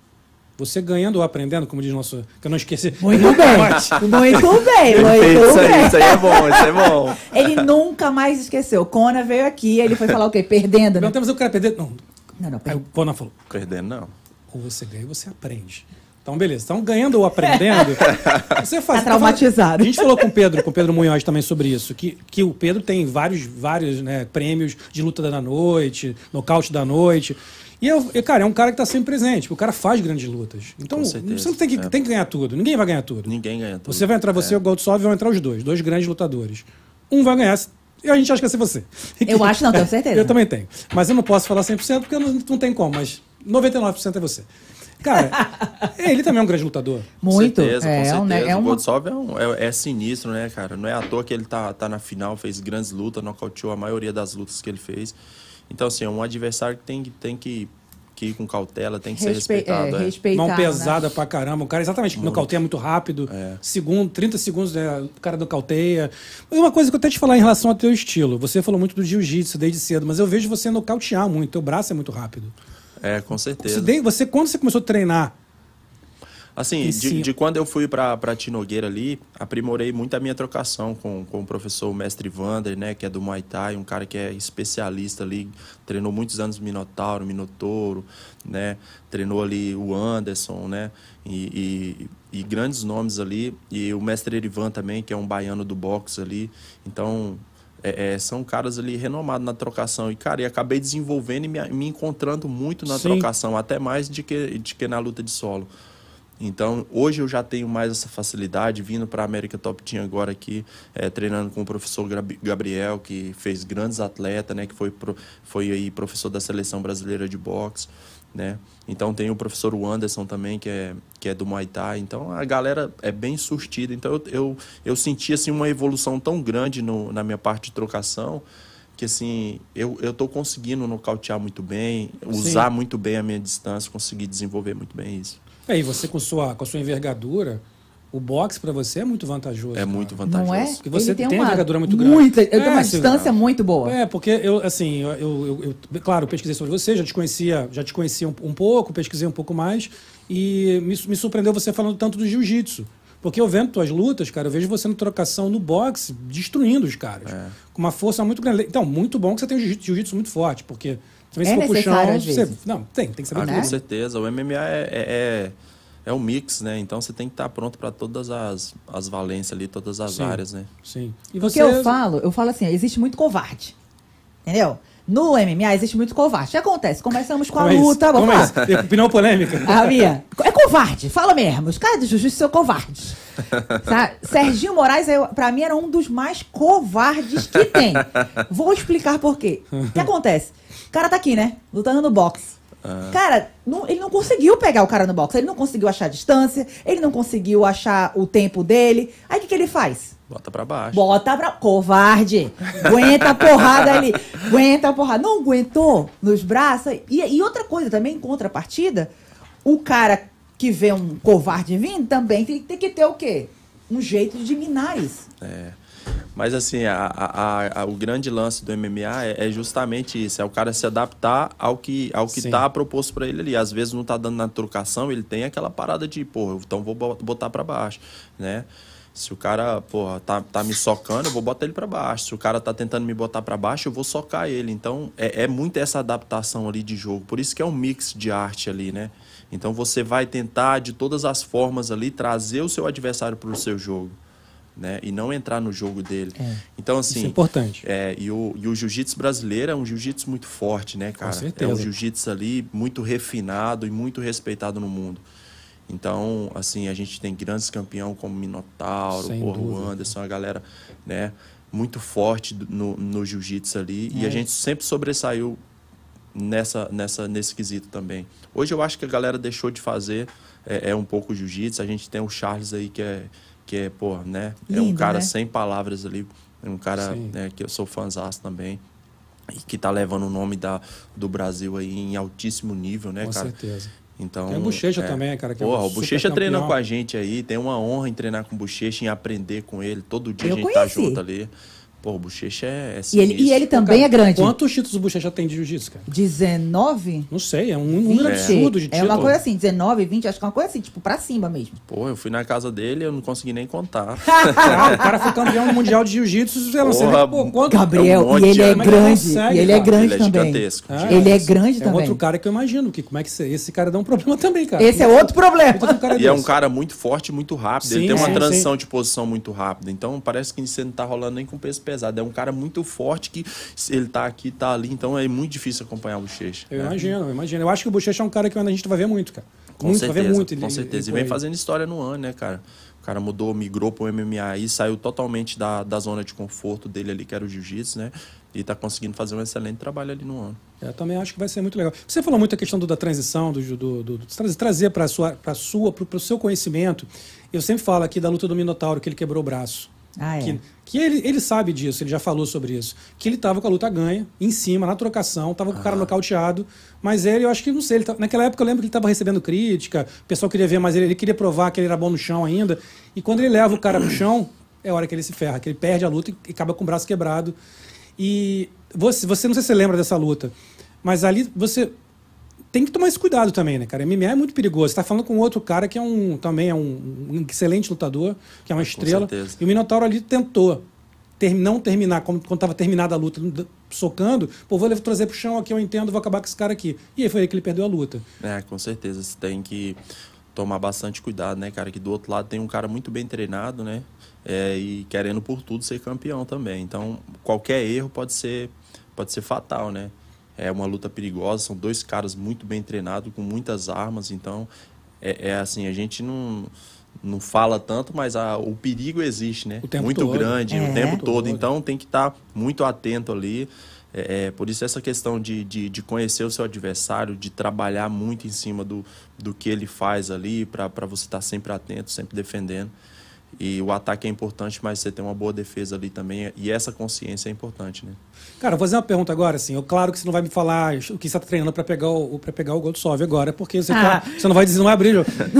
você ganhando ou aprendendo, como diz nosso. Que eu não esqueci. Muito bem. Muito bem, muito isso aí, bem. isso aí é bom, isso é bom. Ele nunca mais esqueceu. Conan veio aqui, ele foi falar o quê? Perdendo, né? Não temos o cara perder. Não. Não, não, Aí perdendo. o Conan falou: Perdendo, não. ou você ganha ou você aprende. Então, beleza. Então, ganhando ou aprendendo, você faz. Tá traumatizado. A gente falou com o Pedro, com o Pedro Munhoz também sobre isso, que, que o Pedro tem vários, vários né, prêmios de luta da noite, nocaute da noite. E, eu, e, cara, é um cara que tá sempre presente, o cara faz grandes lutas. Então, você não tem que, é. tem que ganhar tudo. Ninguém vai ganhar tudo. Ninguém ganha tudo. Você vai entrar, você e o Goldsov vão entrar os dois, dois grandes lutadores. Um vai ganhar, e a gente acha que vai ser você. Eu acho, não, tenho certeza. Eu também tenho. Mas eu não posso falar 100% porque eu não, não tem como, mas 99% é você. Cara, ele também é um grande lutador. Muito. Com certeza, é, com um, né, certeza. é O é, um- é- é sinistro, né, cara? Não é à toa que ele tá, tá na final, fez grandes lutas, nocauteou a maioria das lutas que ele fez. Então, assim, é um adversário que tem, que- tem que, que ir com cautela, tem que ser respe... respeitado. é, é. respeitar, Mão né? pesada pra caramba. O cara, exatamente, nocauteia muito rápido. É. Segundo, 30 segundos, né, o cara nocauteia. Mas Uma coisa que eu até te falar em relação ao teu estilo. Você falou muito do jiu-jitsu desde cedo, mas eu vejo você nocautear muito. Teu braço é muito rápido. É, com Você, certeza. de- você, quando você começou a treinar, Assim, de, de quando eu fui pra, pra Tinogueira ali, aprimorei muito a minha trocação com, com o professor mestre Vander, né, que é do Muay Thai, um cara que é especialista ali, treinou muitos anos Minotauro, Minotouro, né, treinou ali o Anderson, né, e, e, e grandes nomes ali, e o mestre Erivan também, que é um baiano do boxe ali, então... é, é, são caras ali renomados na trocação. E, cara, e acabei desenvolvendo e me, me encontrando muito na Sim. trocação, até mais de que, de que na luta de solo. Então, hoje eu já tenho mais essa facilidade, vindo para a América Top Team agora aqui, eh, treinando com o professor Gabriel, que fez grandes atletas, né, que foi, pro- foi aí professor da Seleção Brasileira de Boxe, né? Então tem o professor Anderson também, que é, que é do Muay Thai. Então a galera é bem surtida. Então eu, eu, eu senti assim, uma evolução tão grande no, na minha parte de trocação, que assim, eu, eu tô conseguindo nocautear muito bem, usar muito bem a minha distância, conseguir desenvolver muito bem isso. É, e você com, sua, com a sua envergadura, o boxe pra você é muito vantajoso. É cara. muito vantajoso. Não é? Porque você Ele tem, tem uma uma envergadura muito grande. Muita, uma É, sim. distância muito boa. É, porque eu, assim, eu, eu, eu- eu- claro, eu pesquisei sobre você, já te conhecia, já te conhecia um, um pouco, pesquisei um pouco mais, e me, me surpreendeu você falando tanto do jiu-jitsu. Porque eu vendo tuas lutas, cara, eu vejo você na trocação no boxe, destruindo os caras. É. Com uma força muito grande. Então, muito bom que você tem um jiu-jitsu muito forte, porque também se É for pro chão, necessário, às você. vezes. Não, tem, tem que saber Ah, Né? com tudo. certeza. O MMA é, é, é, é um mix, né? Então você tem que estar pronto para todas as, as valências ali, todas as Sim. áreas, né? Sim. E Porque você. eu falo, eu falo assim, existe muito covarde. Entendeu? No MMA existe muito covarde. O que acontece? Começamos com a Como é luta. vou Como é isso? Opinião polêmica. Ah, Bia, é covarde, fala mesmo. Os caras do jiu-jitsu são covardes. Sabe? Serginho Moraes, eu, pra mim, era um dos mais covardes que tem. Vou explicar por quê. O que acontece? O cara tá aqui, né? Lutando no boxe. Cara, não- ele não conseguiu pegar o cara no boxe. Ele não conseguiu achar a distância. Ele não conseguiu achar o tempo dele. Aí o que, que ele faz? Bota para baixo. Bota pra. Covarde! Aguenta a porrada ali. Aguenta a porrada. Não aguentou nos braços. E, e outra coisa também, em contrapartida, o cara que vê um covarde vindo também tem, tem que ter o quê? Um jeito de minar isso. É. Mas assim, a, a, a, o grande lance do MMA é, é, justamente isso, é o cara se adaptar ao que ao que tá proposto para ele ali. Às vezes não tá dando na trocação, ele tem aquela parada de, pô, então vou botar para baixo, né? Se o cara, porra, tá, tá me socando, eu vou botar ele para baixo. Se o cara tá tentando me botar para baixo, eu vou socar ele. Então, é, é muito essa adaptação ali de jogo. Por isso que é um mix de arte ali, né? Então, você vai tentar, de todas as formas ali, trazer o seu adversário para o seu jogo né? E não entrar no jogo dele. É, então, assim. Isso é importante. É, e o, e o jiu-jitsu brasileiro é um jiu-jitsu muito forte, né, cara? Com certeza. É um jiu-jitsu ali muito refinado e muito respeitado no mundo. Então, assim, a gente tem grandes campeões como Minotauro, o Anderson, a galera, né, muito forte no, no jiu-jitsu ali. É. E a gente sempre sobressaiu nessa, nessa, nesse quesito também. Hoje eu acho que a galera deixou de fazer é, é um pouco jiu-jitsu. A gente tem o Charles aí que é que é, pô, né? Lindo, é um cara né? sem palavras ali. É um cara né, que eu sou fãzão também. E que tá levando o nome da, do Brasil aí em altíssimo nível, né, com cara? Com certeza. Então, tem o Bochecha é, também, cara. Que é porra, é o Bochecha treina com a gente aí. Tem uma honra em treinar com o Bochecha, em aprender com ele. Todo dia eu a gente conheci. tá junto ali. Pô, o Bochecha é, é e, ele, e ele também cara, é grande. Quantos títulos o Bochecha tem de jiu-jitsu, cara? 19? Não sei, é um número absurdo de títulos. É uma coisa assim, 19, 20, acho que é uma coisa assim, tipo, pra cima mesmo. Pô, eu fui na casa dele eu não consegui nem contar. o cara foi campeão no Mundial de Jiu-Jitsu, sei nem pô, quanto... Gabriel, é um e ele é grande, e ele é grande ele é também. Gigantesco, é, ele é grande é também. É outro cara que eu imagino, que como é que esse cara dá um problema também, cara. Esse é outro problema. e é um cara muito forte, muito rápido, sim, ele tem uma sim, transição sim. de posição muito rápida, então parece que você não tá rolando nem com peso pesado, é um cara muito muito forte que ele tá aqui, tá ali, então é muito difícil acompanhar o Bochecha. Eu né? imagino, eu imagino. Eu acho que o Bochecha é um cara que a gente vai ver muito, cara. Com muito, certeza, vai ver muito. Com ele, certeza. Ele, e vem fazendo história no ano, né, cara? O cara mudou, migrou pro MMA e saiu totalmente da, da zona de conforto dele ali, que era o jiu-jitsu, né? E tá conseguindo fazer um excelente trabalho ali no ano. É, eu também acho que vai ser muito legal. Você falou muito a questão do, da transição, do, do, do, do trazer para sua, para sua, para o seu conhecimento. Eu sempre falo aqui da luta do Minotauro, que ele quebrou o braço. Ah, é. Que, que ele, ele sabe disso, ele já falou sobre isso. Que ele tava com a luta ganha, em cima, na trocação, tava com o cara nocauteado. Mas ele, eu acho que, não sei, tá, naquela época eu lembro que ele tava recebendo crítica, o pessoal queria ver mais ele, ele queria provar que ele era bom no chão ainda. E quando ele leva o cara pro chão, é hora que ele se ferra, que ele perde a luta e acaba com o braço quebrado. E você, você não sei se você lembra dessa luta, mas ali você tem que tomar esse cuidado também, né, cara? MMA é muito perigoso. Você tá falando com outro cara que é um também é um, um excelente lutador, que é uma estrela. E o Minotauro ali tentou ter, não terminar, como, quando estava terminada a luta, socando, pô, vou trazer pro chão aqui, eu entendo, vou acabar com esse cara aqui. E aí foi aí que ele perdeu a luta. É, com certeza. Você tem que tomar bastante cuidado, né, cara? Que do outro lado tem um cara muito bem treinado, né? É, e querendo por tudo ser campeão também. Então, qualquer erro pode ser, pode ser fatal, né? É uma luta perigosa, são dois caras muito bem treinados, com muitas armas, então é, é assim, a gente não, não fala tanto, mas a, o perigo existe, né? muito todo. grande, é. o tempo todo. Então tem que estar tá muito atento ali. É, é, por isso essa questão de, de, de, conhecer o seu adversário, de trabalhar muito em cima do, do que ele faz ali, para você estar tá sempre atento, sempre defendendo. E o ataque é importante, mas você tem uma boa defesa ali também. E essa consciência é importante, né? Cara, vou fazer uma pergunta agora, assim. Eu, claro que você não vai me falar o que você está treinando para pegar o para pegar o gol do Sove agora, porque você, tá, ah. você não vai dizer, não vai abrir.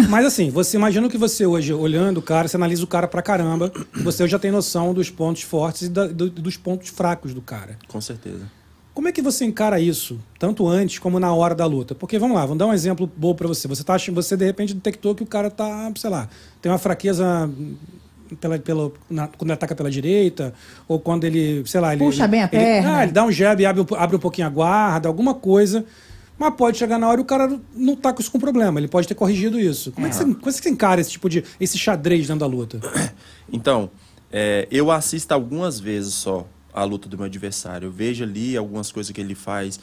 Mas assim, você imagina que você hoje, olhando o cara, você analisa o cara pra caramba, você já tem noção dos pontos fortes e da, do, dos pontos fracos do cara. Com certeza. Como é que você encara isso, tanto antes como na hora da luta? Porque vamos lá, vamos dar um exemplo bom para você. Você tá, você de repente detectou que o cara tá, sei lá, tem uma fraqueza pela, pela, na, quando ele ataca pela direita, ou quando ele, sei lá, ele. Puxa bem a ele, perna. Ah, ele dá um jab e abre, abre um pouquinho a guarda, alguma coisa. Mas pode chegar na hora e o cara não tá com isso com problema. Ele pode ter corrigido isso. Como, é, que você, como é que você encara esse tipo de. esse xadrez dentro da luta? Então, é, eu assisto algumas vezes só a luta do meu adversário. Eu vejo ali algumas coisas que ele faz,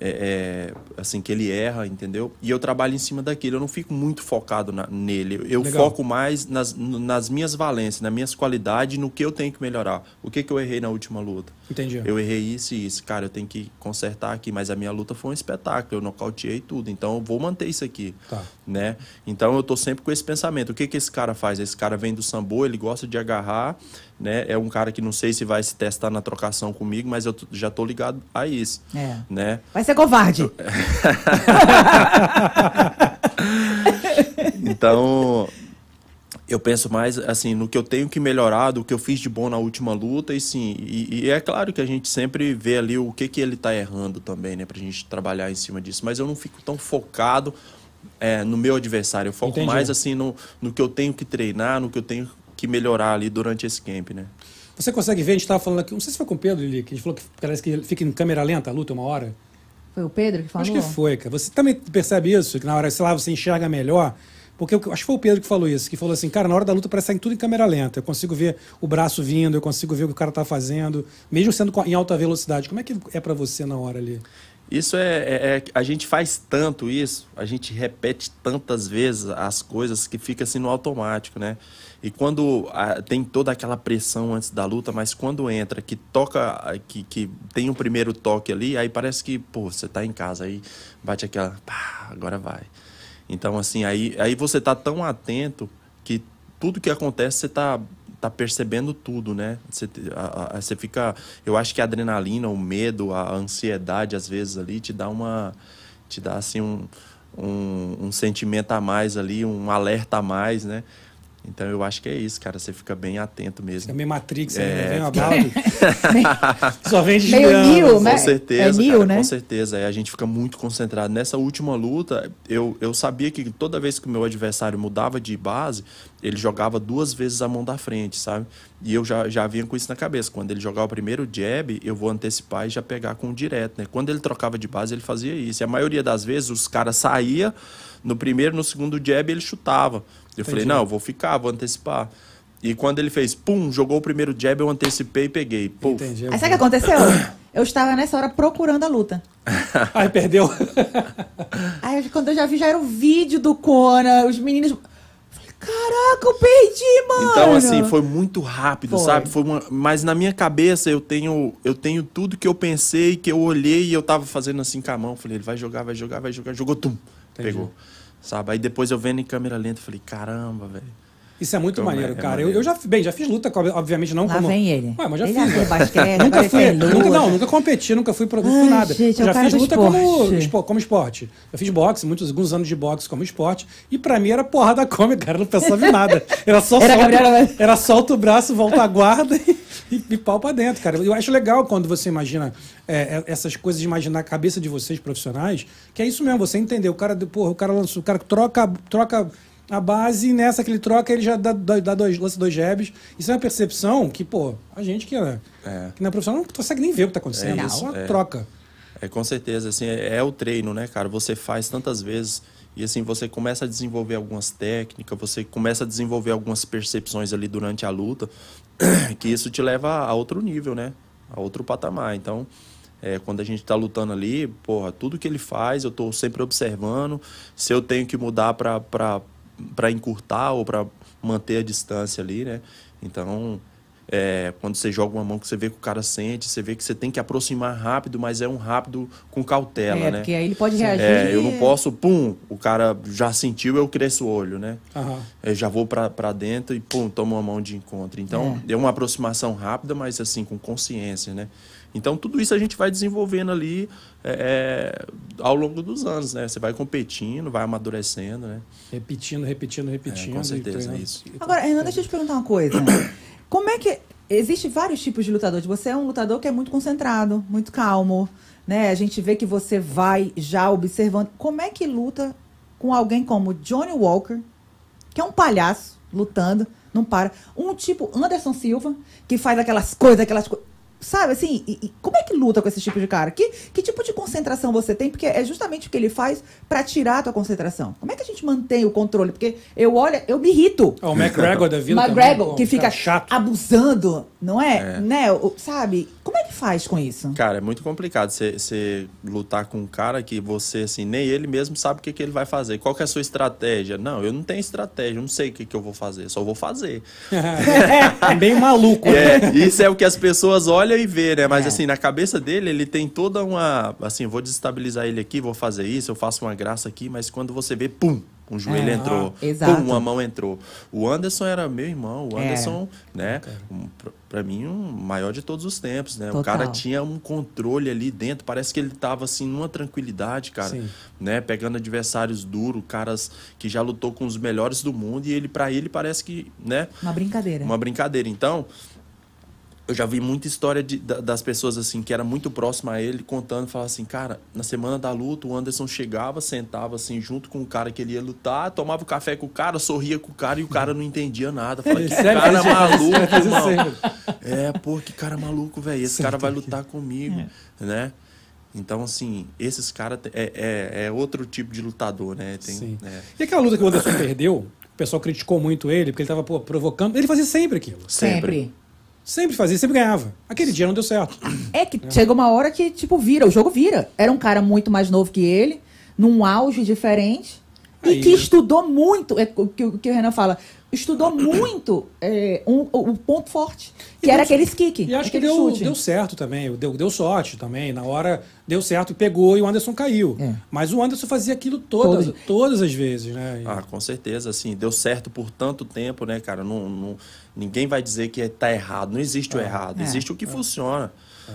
é, é, assim, que ele erra, entendeu? E eu trabalho em cima daquilo. Eu não fico muito focado na, nele. Eu Legal. foco mais nas, nas minhas valências, nas minhas qualidades, no que eu tenho que melhorar. O que, que eu errei na última luta? Entendi. Eu errei isso e isso. Cara, eu tenho que consertar aqui. Mas a minha luta foi um espetáculo. Eu nocauteei tudo. Então eu vou manter isso aqui. Tá. Né? Então eu tô sempre com esse pensamento. O que, que esse cara faz? Esse cara vem do sambo, ele gosta de agarrar né? É um cara que não sei se vai se testar na trocação comigo, mas eu já tô ligado a isso, é. né? Vai ser covarde. então, eu penso mais assim no que eu tenho que melhorar, do que eu fiz de bom na última luta, e sim, e, e é claro que a gente sempre vê ali o que, que ele está errando também, né, pra gente trabalhar em cima disso, mas eu não fico tão focado é, no meu adversário, eu foco Entendi. mais assim no, no que eu tenho que treinar, no que eu tenho que melhorar ali durante esse camp, né. Você consegue ver, a gente estava falando aqui, não sei se foi com o Pedro, Lili, que a gente falou que parece que ele fica em câmera lenta a luta uma hora. Foi o Pedro que falou? Acho que foi, cara. Você também percebe isso? Que na hora, sei lá, você enxerga melhor? Porque eu, acho que foi o Pedro que falou isso, que falou assim, cara, na hora da luta parece sair tudo em câmera lenta. Eu consigo ver o braço vindo, eu consigo ver o que o cara tá fazendo, mesmo sendo em alta velocidade. Como é que é pra você na hora ali? Isso é, é- é- A gente faz tanto isso, a gente repete tantas vezes as coisas que fica assim no automático, né? E quando ah, tem toda aquela pressão antes da luta, mas quando entra, que toca, que, que tem o primeiro toque ali, aí parece que, pô, você tá em casa, aí bate aquela, pá, agora vai. Então, assim, aí, aí você tá tão atento que tudo que acontece você tá, tá percebendo tudo, né? Você, a- a- você fica. Eu acho que a adrenalina, o medo, a ansiedade, às vezes, ali, te dá uma. te dá assim um, um, um sentimento a mais ali, um alerta a mais, né? Então eu acho que é isso, cara. Você fica bem atento É mesmo. meio Matrix, É, né? Vem uma só vem Meio desviando. Neo, né? Com certeza, É Neo, cara, né? com certeza. É, a gente fica muito concentrado. Nessa última luta, eu, eu sabia que toda vez que o meu adversário mudava de base, ele jogava duas vezes a mão da frente, sabe? E eu já, já vinha com isso na cabeça. Quando ele jogava o primeiro jab, eu vou antecipar e já pegar com o direto, né? Quando ele trocava de base, ele fazia isso. E a maioria das vezes, os caras saía no primeiro, no segundo jab, ele chutava. Eu falei, não, eu vou ficar, vou antecipar. E quando ele fez, pum, jogou o primeiro jab, eu antecipei e peguei. Pum. Entendi. Aí sabe o que aconteceu? Eu estava nessa hora procurando a luta. Aí perdeu. Aí quando eu já vi, já era o vídeo do Conan, os meninos. Eu Falei, caraca, eu perdi, mano. Então, assim, foi muito rápido, Foi. sabe? Foi uma... Mas na minha cabeça eu tenho, eu tenho tudo que eu pensei, que eu olhei e eu tava fazendo assim com a mão. Falei, ele vai jogar, vai jogar, vai jogar. Jogou, tum, pegou. Sabe? Aí depois eu vendo em câmera lenta, falei, caramba, velho. Isso é muito Então, maneiro, é- é cara. Eu, maneiro. eu já, bem, já fiz luta, obviamente não Lá como... vem ele. Ué, mas já Ele fiz. já fez basquete, nunca fui, nunca, não, nunca competi, nunca fui pro, fui Ai, nada. gente, é já fiz luta como, esporte. espo- como esporte. Eu fiz boxe, muitos alguns anos de boxe como esporte, e pra mim era porrada cômica, cara, eu não pensava em nada. Era só Era solta, Gabriela- era solta o braço, volta a guarda e, e, e pau pra dentro, cara. Eu acho legal quando você imagina é, é, essas coisas de imaginar a cabeça de vocês profissionais, que é isso mesmo, você entender. O cara, porra, o cara lança, o cara troca, troca a base nessa que ele troca, ele já dá, dá, dois, lança dois jabs. Isso é uma percepção que, pô, a gente que é, É. que não é profissional não consegue nem ver o que tá acontecendo. É, É só isso, uma é. troca. É, com certeza, assim, é, é o treino, né, cara? Você faz tantas vezes e, assim, você começa a desenvolver algumas técnicas, você começa a desenvolver algumas percepções ali durante a luta, que isso te leva a outro nível, né? A outro patamar. Então, é, quando a gente tá lutando ali, porra, tudo que ele faz, eu tô sempre observando. Se eu tenho que mudar pra, pra, pra encurtar ou pra manter a distância ali, né? Então, é, quando você joga uma mão que você vê que o cara sente, você vê que você tem que aproximar rápido, mas é um rápido com cautela, É, né? porque aí ele pode reagir. É, eu não posso, pum, o cara já sentiu, eu cresço o olho, né? Aham. Eu já vou pra dentro e, pum, tomo uma mão de encontro. Então, é. uma aproximação rápida, mas assim, com consciência, né? Então, tudo isso a gente vai desenvolvendo ali é, é, ao longo dos anos, né? Você vai competindo, vai amadurecendo, né? Repetindo, repetindo, repetindo. É, com certeza, é isso. Agora, Renan, deixa eu te perguntar uma coisa. Como é que. Existem vários tipos de lutadores. Você é um lutador que é muito concentrado, muito calmo. Né? A gente vê que você vai já observando. Como é que luta com alguém como Johnny Walker, que é um palhaço lutando, não para. Um tipo Anderson Silva, que faz aquelas coisas, aquelas coisas. Sabe assim, e, e como é que luta com esse tipo de cara? Que, que tipo de concentração você tem? Porque é justamente o que ele faz pra tirar a tua concentração. Como é que a gente mantém o controle? Porque eu olho, eu me irrito. Ó, o McGregor da vida McGregor, também, que fica chato. abusando, não é? Né? O- sabe? Como é que faz com isso? Cara, é muito complicado você- lutar com um cara que você, assim, nem ele mesmo sabe o que, que ele vai fazer. Qual que é a sua estratégia? Não, eu não tenho estratégia, eu não sei o que, que eu vou fazer, só vou fazer. é bem maluco. né? É, isso é o que as pessoas olham e vê, né? Mas É. assim, na cabeça dele, ele tem toda uma. Assim, vou desestabilizar ele aqui, vou fazer isso, eu faço uma graça aqui, mas quando você vê, pum, um joelho É, entrou, exato. pum, uma mão entrou. O Anderson era meu irmão, o Era. Anderson, né, um, pra- pra mim, um maior de todos os tempos, né? O Total. cara tinha um controle ali dentro, parece que ele tava assim numa tranquilidade, cara, Sim. né, pegando adversários duros, caras que já lutou com os melhores do mundo e ele para ele parece que, né, Uma brincadeira. uma brincadeira. Então, eu já vi muita história de- da- das pessoas assim que era muito próxima a ele contando, falava assim, cara, na semana da luta o Anderson chegava, sentava assim junto com o cara que ele ia lutar, tomava o café com o cara, sorria com o cara e o cara não entendia nada. Falava, que Sério, cara fazia- maluco, irmão. sempre. É, pô, que cara maluco, velho. Esse cara vai lutar comigo, né? Então, assim, esses caras é, é, é outro tipo de lutador, né? Tem, Sim. é, E aquela luta que o Anderson perdeu, o pessoal criticou muito ele, porque ele tava pô, provocando. Ele fazia sempre aquilo. Sempre. Sempre fazia, sempre ganhava. Aquele dia não deu certo. É que chega uma hora que, tipo, vira, o jogo vira. Era um cara muito mais novo que ele, num auge diferente, Aí, e que né? estudou muito, é o que, o que o Renan fala, estudou muito é, um- o ponto forte, que E era continu- aquele kick, E acho que deu, chute. deu certo também. Deu, deu sorte também. Na hora deu certo e pegou e o Anderson caiu. É. Mas o Anderson fazia aquilo todas, Todo- todas as vezes, né? Ah, com certeza, assim, deu certo por tanto tempo, né, cara? Não, não- ninguém vai dizer que tá errado. Não existe o errado, É. existe o que funciona.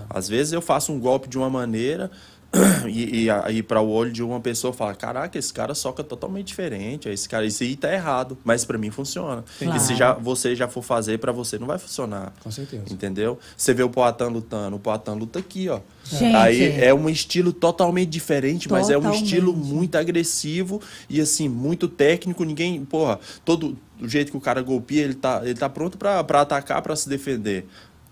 Às vezes eu faço um golpe de uma maneira e, e aí para o olho de uma pessoa fala, caraca, esse cara soca totalmente diferente. Esse cara, isso aí tá errado, mas para mim funciona. Claro. E se já, você já for fazer, para você não vai funcionar. Com certeza. Entendeu? Você vê o Poatan lutando, o Poatan luta aqui, ó. Gente. Aí é um estilo totalmente diferente, mas é um Totalmente. estilo muito agressivo e assim, muito técnico. Ninguém, porra, todo o jeito que o cara golpeia, ele tá, ele tá pronto pra atacar, pra se defender.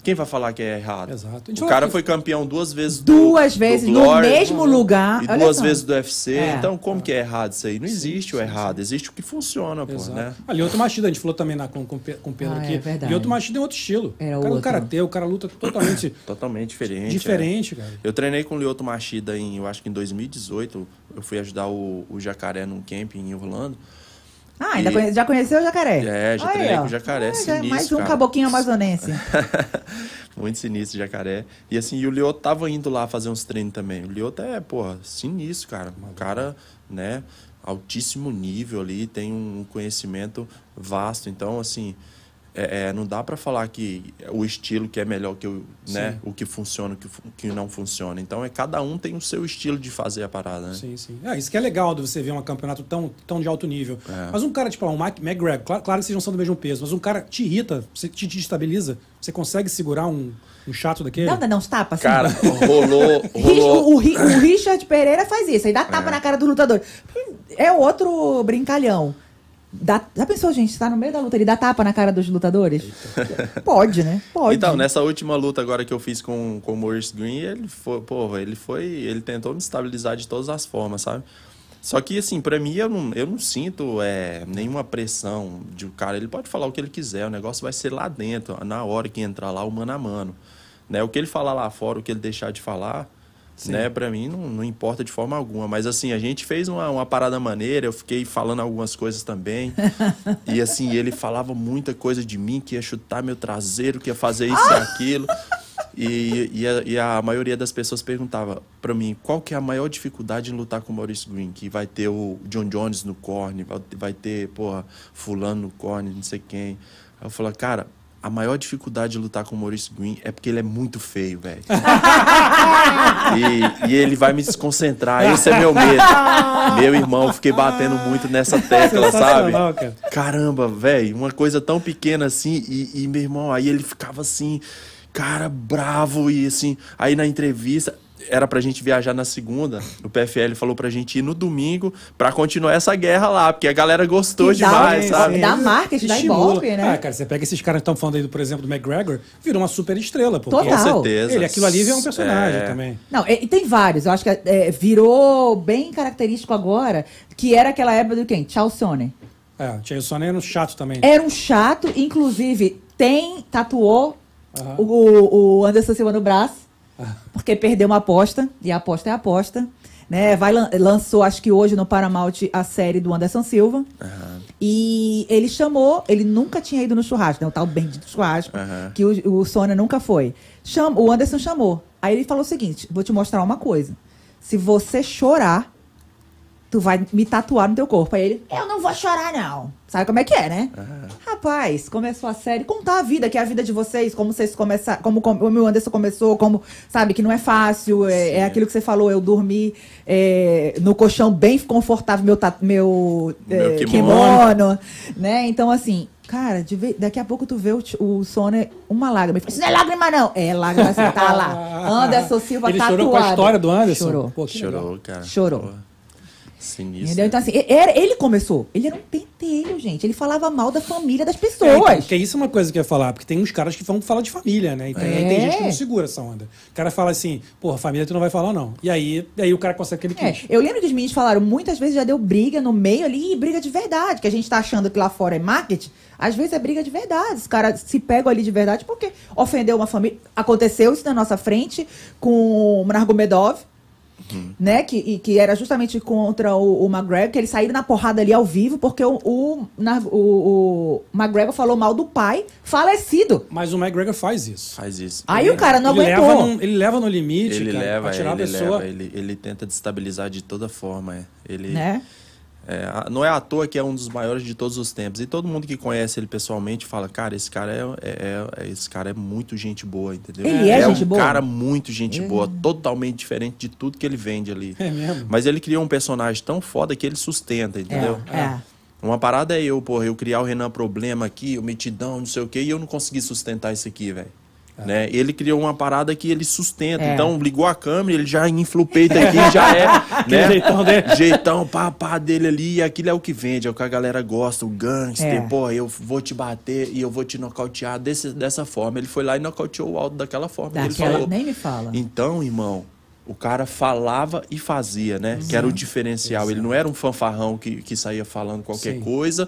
Quem vai falar que é errado? Exato. O cara foi campeão duas vezes do- Duas do vezes no Glory mesmo lugar. e duas só. vezes do UFC. É. Então, como que é errado isso aí? Não existe o errado, existe o que funciona, pô, Exato. né? Ali, outro Machida, a gente falou também na, com, com, o Pedro Ah, aqui. é verdade. E outro Machida é outro estilo. Era o cara do outro. karatê, o cara luta totalmente Totalmente diferente. é. diferente, cara. Eu treinei com o Lyoto Machida em, eu acho que em 2018. Eu fui ajudar o, o Jacaré num camping em Orlando. Ah, ainda E- conhe- já conheceu o jacaré? É, já Aí, treinei ó. com o jacaré, Ah, sinistro, Mais um cara. caboquinho amazonense. Muito sinistro, jacaré. E assim, e o Lioto tava indo lá fazer uns treinos também. O Lioto é, porra, sinistro, cara. Um cara, né, altíssimo nível ali, tem um conhecimento vasto. Então, assim, é, é, não dá pra falar que o estilo que é melhor que o, né, o que funciona, o que, que não funciona. Então, é cada um tem o seu estilo de fazer a parada, né? Sim, sim. É, isso que é legal de você ver um campeonato tão, tão de alto nível. É. Mas um cara, tipo, um Mike McGregor, claro, claro que vocês não são do mesmo peso, mas um cara te irrita, você te destabiliza, você consegue segurar um, um chato daquele? Não, dá não, uns tapas. assim. Cara, rolou, rolou, o, o o Richard Pereira faz isso, aí dá tapa É. na cara do lutador. É outro brincalhão. Dá, já pensou, gente, tá no meio da luta, ele dá tapa na cara dos lutadores? Pode, né? Pode. Então, nessa última luta agora que eu fiz com, com o Maurice Green, ele foi, porra, ele foi, ele tentou me estabilizar de todas as formas, sabe? Só que, assim, pra mim, eu não, eu não sinto é, nenhuma pressão de cara. Ele pode falar o que ele quiser, o negócio vai ser lá dentro, na hora que entrar lá, o mano a mano. Né? O que ele falar lá fora, o que ele deixar de falar, né? Pra mim, não, não importa de forma alguma. Mas, assim, a gente fez uma, uma parada maneira, eu fiquei falando algumas coisas também. e, assim, ele falava muita coisa de mim, que ia chutar meu traseiro, que ia fazer isso e aquilo. E, e, a, e a maioria das pessoas perguntava pra mim qual que é a maior dificuldade em lutar com o Maurice Green, que vai ter o John Jones no corne, vai, vai ter, porra, fulano no corne, não sei quem. Aí eu falei, cara, a maior dificuldade de lutar com o Maurice Green é porque ele é muito feio, velho. e, e ele vai me desconcentrar, esse é meu medo. Meu irmão, eu fiquei batendo muito nessa tecla, sabe? Cara. Caramba, velho, uma coisa tão pequena assim, e, e meu irmão, aí ele ficava assim, cara, bravo, e assim, aí na entrevista, era pra gente viajar na segunda, o PFL falou pra gente ir no domingo pra continuar essa guerra lá, porque a galera gostou dá- demais, sim, sabe? Dá marketing, dá ibope, né? Ah, cara, você pega esses caras que estão falando aí, por exemplo, do McGregor, virou uma super estrela. Porque Total. Com certeza. Ele, aquilo ali é um personagem É. também. Não, e, e tem vários. Eu acho que é, virou bem característico agora, que era aquela época do quem? Charles Sonnen. É, o Sonnen era um chato também. Era um chato, inclusive, tem, tatuou o, o Anderson Silva no braço. Porque perdeu uma aposta, e a aposta é aposta. Né? Vai, lan- lançou, acho que hoje no Paramount, a série do Anderson Silva. Aham. E ele chamou, ele nunca tinha ido no churrasco, né? O tal bendito churrasco, Aham. que o, o Sônia nunca foi. Cham, o Anderson chamou. Aí ele falou o seguinte: vou te mostrar uma coisa. Se você chorar, tu vai me tatuar no teu corpo. Aí ele, eu não vou chorar, não. Sabe como é que é, né? Rapaz, começou a série, contar a vida, que é a vida de vocês, como vocês começaram, como, como o meu Anderson começou, como, sabe, que não é fácil, é, é aquilo que você falou, eu dormi é, no colchão bem confortável, meu, meu, Meu é, kimono. kimono, né? Então, assim, cara, de daqui a pouco tu vê o, o Sônia, uma lágrima. Isso não é lágrima, não. É lágrima, você tá lá. Anderson Silva Ele tatuado. chorou com a história do Anderson? Chorou. Pô, legal. Chorou, cara. Chorou. Pô, Sinistro. Entendeu? Então, assim, era, ele começou. Ele era um pentelho, gente. Ele falava mal da família das É, pessoas. então, porque isso é uma coisa que eu ia falar, porque tem uns caras que vão falar de família, né? E tem, aí tem É. gente que não segura essa onda. O cara fala assim, porra, família tu não vai falar, não. E aí, aí o cara consegue o que ele É, quis. eu lembro que os meninos falaram, muitas vezes já deu briga no meio ali, e briga de verdade, que a gente tá achando que lá fora é marketing, às vezes é briga de verdade. Os caras se pegam ali de verdade porque ofendeu uma família. Aconteceu isso na nossa frente com o Nargomedov, né? Que, e que era justamente contra o, o McGregor, que eles saíram na porrada ali ao vivo, porque o, o, Nar- o, o McGregor falou mal do pai falecido. Mas o McGregor faz isso. Faz isso. Aí o cara não ele aguentou. Leva no, ele leva no limite, ele cara, leva, pra tirar ele a pessoa. leva, ele, ele tenta destabilizar de toda forma. é. Ele, Né? É, não é à toa que é um dos maiores de todos os tempos. E todo mundo que conhece ele pessoalmente fala, cara, esse cara é, é- é- esse cara é muito gente boa, entendeu? Ele é gente um boa? cara muito gente boa, totalmente diferente de tudo que ele vende ali. É mesmo? Mas ele criou um personagem tão foda que ele sustenta, entendeu? É, é. Uma parada é eu, porra, eu criar o Renan Problema aqui, o Metidão, não sei o quê, e eu não consegui sustentar isso aqui, velho. Né? Ele criou uma parada que ele sustenta. É. Então, ligou a câmera, ele já infla o peito aqui, já é. né? jeitão dele. Jeitão, pá, pá dele ali, e aquilo é o que vende, é o que a galera gosta, o gangster, É. pô, eu vou te bater e eu vou te nocautear desse, dessa forma. Ele foi lá e nocauteou o Aldo daquela forma. ele Daquela- falou. nem me fala. Então, irmão, o cara falava e fazia, né? Que era o diferencial. Ele não era um fanfarrão que, que saía falando qualquer Sim. coisa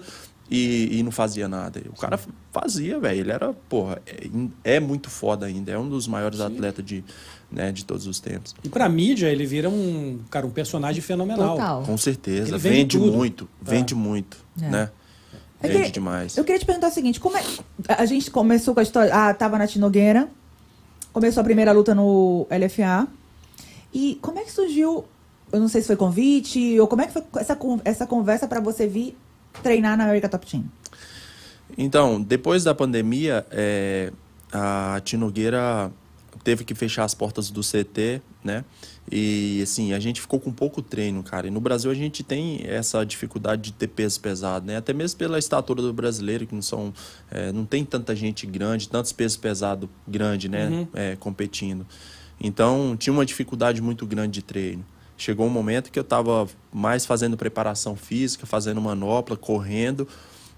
e, e não fazia nada. O cara fazia, velho. Ele era, porra, é, é muito foda ainda. É um dos maiores atletas de, né, de todos os tempos. E pra mídia, ele vira um, cara, um personagem fenomenal. Total. Com certeza. Ele vende Vende, muito. É. Vende muito, É. né? Eu Vende queria- demais. Eu queria te perguntar o seguinte: como é. A gente começou com a história. Ah, tava na Tinogueira. Começou a primeira luta no LFA. E como é que surgiu? Eu não sei se foi convite, ou como é que foi essa, essa conversa para você vir treinar na America Top Team? Então, depois da pandemia, é, a Tinogueira teve que fechar as portas do CT, né? E assim, a gente ficou com pouco treino, cara. E no Brasil a gente tem essa dificuldade de ter peso pesado, né? Até mesmo pela estatura do brasileiro, que não são. é, não tem tanta gente grande, tantos pesos pesados grande, né? É, competindo. Então tinha uma dificuldade muito grande de treino. Chegou um momento que eu estava mais fazendo preparação física, fazendo manopla, correndo,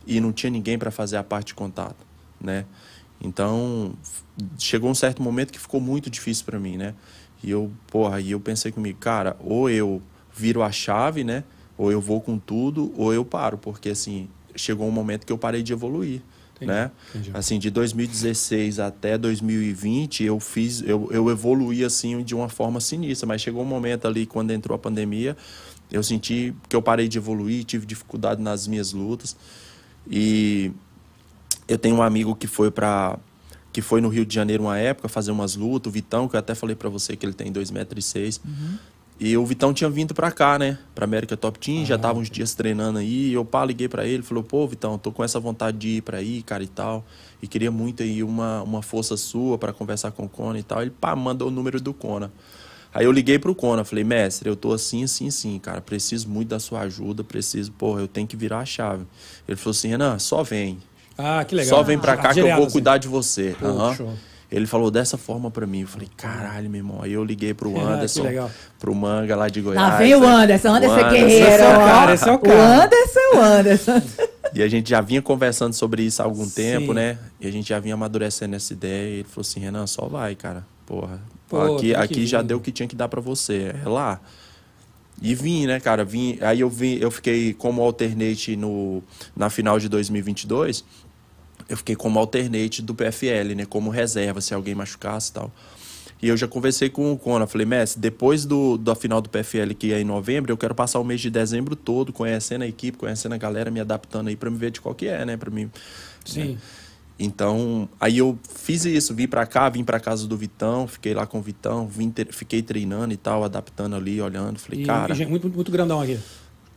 e não tinha ninguém para fazer a parte de contato, né? Então, chegou um certo momento que ficou muito difícil para mim, né? E eu, porra, aí eu pensei comigo, cara, ou eu viro a chave, né? Ou eu vou com tudo, ou eu paro, porque assim, chegou um momento que eu parei de evoluir, Entendi, né? entendi. Assim, de 2016 até 2020, eu fiz, eu, eu evoluí assim de uma forma sinistra, mas chegou um momento ali quando entrou a pandemia, eu senti que eu parei de evoluir, tive dificuldade nas minhas lutas. E eu tenho um amigo que foi para que foi no Rio de Janeiro uma época fazer umas lutas, o Vitão, que eu até falei para você que ele tem 2,6 metros. Seis. E o Vitão tinha vindo pra cá, né? Pra América Top Team, já tava uns dias treinando aí. E eu pá, liguei pra ele, falou: "Pô, Vitão, tô com essa vontade de ir pra aí, cara e tal. E queria muito aí uma, uma força sua pra conversar com o Kona e tal". Ele pá, mandou o número do Kona. Aí eu liguei pro Kona, falei: "Mestre, eu tô assim, assim, assim, cara, preciso muito da sua ajuda, preciso, porra, eu tenho que virar a chave". Ele falou assim: "Renan, só vem. Ah, que legal. Só vem pra cá que eu vou assim. cuidar de você". Pô, Aham. show. Ele falou dessa forma pra mim. Eu falei, caralho, meu irmão. Aí eu liguei pro Ah, Anderson, legal. pro Manga lá de Goiás. Lá vem o né? Anderson, Anderson é O guerreiro. esse é o ó. cara, esse é o O cara. Anderson é o Anderson. E a gente já vinha conversando sobre isso há algum Sim. tempo, né? E a gente já vinha amadurecendo essa ideia. E ele falou assim, Renan, só vai, cara. Porra. Pô, aqui aqui já vir. deu o que tinha que dar pra você. É lá. E vim, né, cara? Vim, aí eu vim, eu fiquei como alternate no, na final de 2022. Eu fiquei como alternate do PFL, né? Como reserva, se alguém machucasse e tal. E eu já conversei com o Kona. Falei, mestre, depois do, da final do PFL, que é em novembro, eu quero passar o mês de dezembro todo conhecendo a equipe, conhecendo a galera, me adaptando aí pra me ver de qual que é, né? Pra mim. Sim. Então, aí eu fiz isso, vim pra cá, vim pra casa do Vitão, fiquei lá com o Vitão, vim tre- fiquei treinando e tal, adaptando ali, olhando. Falei, E, cara, muito, muito grandão aqui.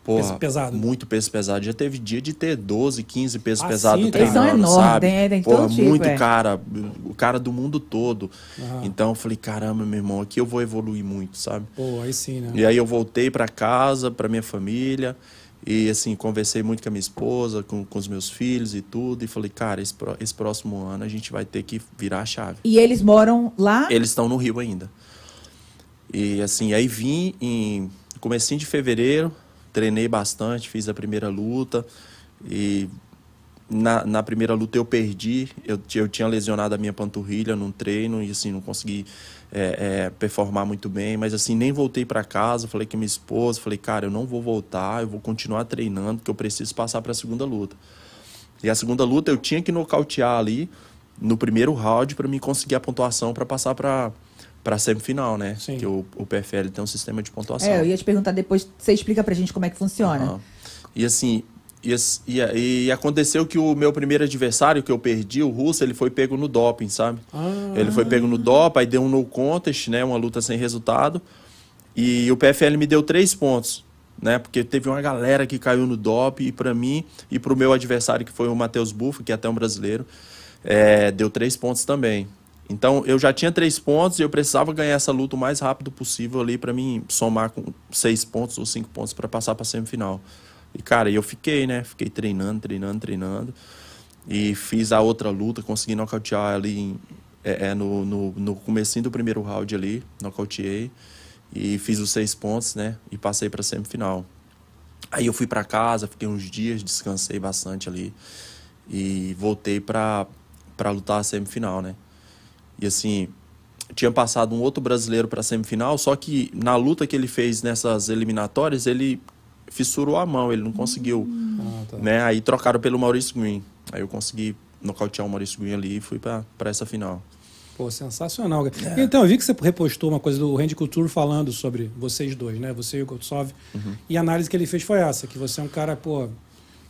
Porra, peso pesado? Muito peso pesado. Já teve dia de ter 12, 15 pesos Ah, pesados treinando, são enormes, sabe? tem- tem Porra, tipo, muito é. cara, o cara do mundo todo. Aham. Então eu falei, caramba, meu irmão, aqui eu vou evoluir muito, sabe? Pô, aí sim, né? E aí eu voltei pra casa, pra minha família, e assim, conversei muito com a minha esposa, com, com os meus filhos e tudo, e falei, cara, esse, pró- esse próximo ano a gente vai ter que virar a chave. E eles moram lá? Eles estão no Rio ainda. E assim, aí vim em comecinho de fevereiro, treinei bastante, fiz a primeira luta. E na, na primeira luta eu perdi, eu, eu tinha lesionado a minha panturrilha num treino e assim, não consegui é, é, performar muito bem, mas assim, nem voltei para casa, falei com minha esposa, falei, cara, eu não vou voltar, eu vou continuar treinando, porque eu preciso passar para a segunda luta. E a segunda luta eu tinha que nocautear ali no primeiro round para me conseguir a pontuação para passar para para semifinal, né? Sim. Que o, o PFL tem um sistema de pontuação. É, eu ia te perguntar depois, você explica pra gente como é que funciona. Aham. E assim, e, e, e aconteceu que o meu primeiro adversário que eu perdi, o Russo, ele foi pego no doping, sabe? Ah. Ele foi pego no doping, aí deu um no contest, né? Uma luta sem resultado. E o PFL me deu três pontos, né? Porque teve uma galera que caiu no doping, e pra mim e pro meu adversário, que foi o Matheus Buffo, que é até um brasileiro, é, deu três pontos também. Então eu já tinha três pontos e eu precisava ganhar essa luta o mais rápido possível ali pra mim somar com seis pontos ou cinco pontos pra passar pra semifinal. E cara, eu fiquei, né? Fiquei treinando, treinando, treinando. E fiz a outra luta, consegui nocautear ali em- é, é, no, no, no comecinho do primeiro round ali, nocauteei. E fiz os seis pontos, né? E passei pra semifinal. Aí eu fui pra casa, fiquei uns dias, descansei bastante ali. E voltei pra, pra lutar a semifinal, né? E assim, tinha passado um outro brasileiro pra semifinal, só que na luta que ele fez nessas eliminatórias, ele fissurou a mão, ele não conseguiu Ah, tá. né? Aí trocaram pelo Maurício Green. Aí eu consegui nocautear o Maurício Green ali e fui pra essa final. Pô, sensacional. É. Então, eu vi que você repostou uma coisa do Randy Couture falando sobre vocês dois, né? Você e o Gotsov. Uhum. E a análise que ele fez foi essa, que você é um cara, pô,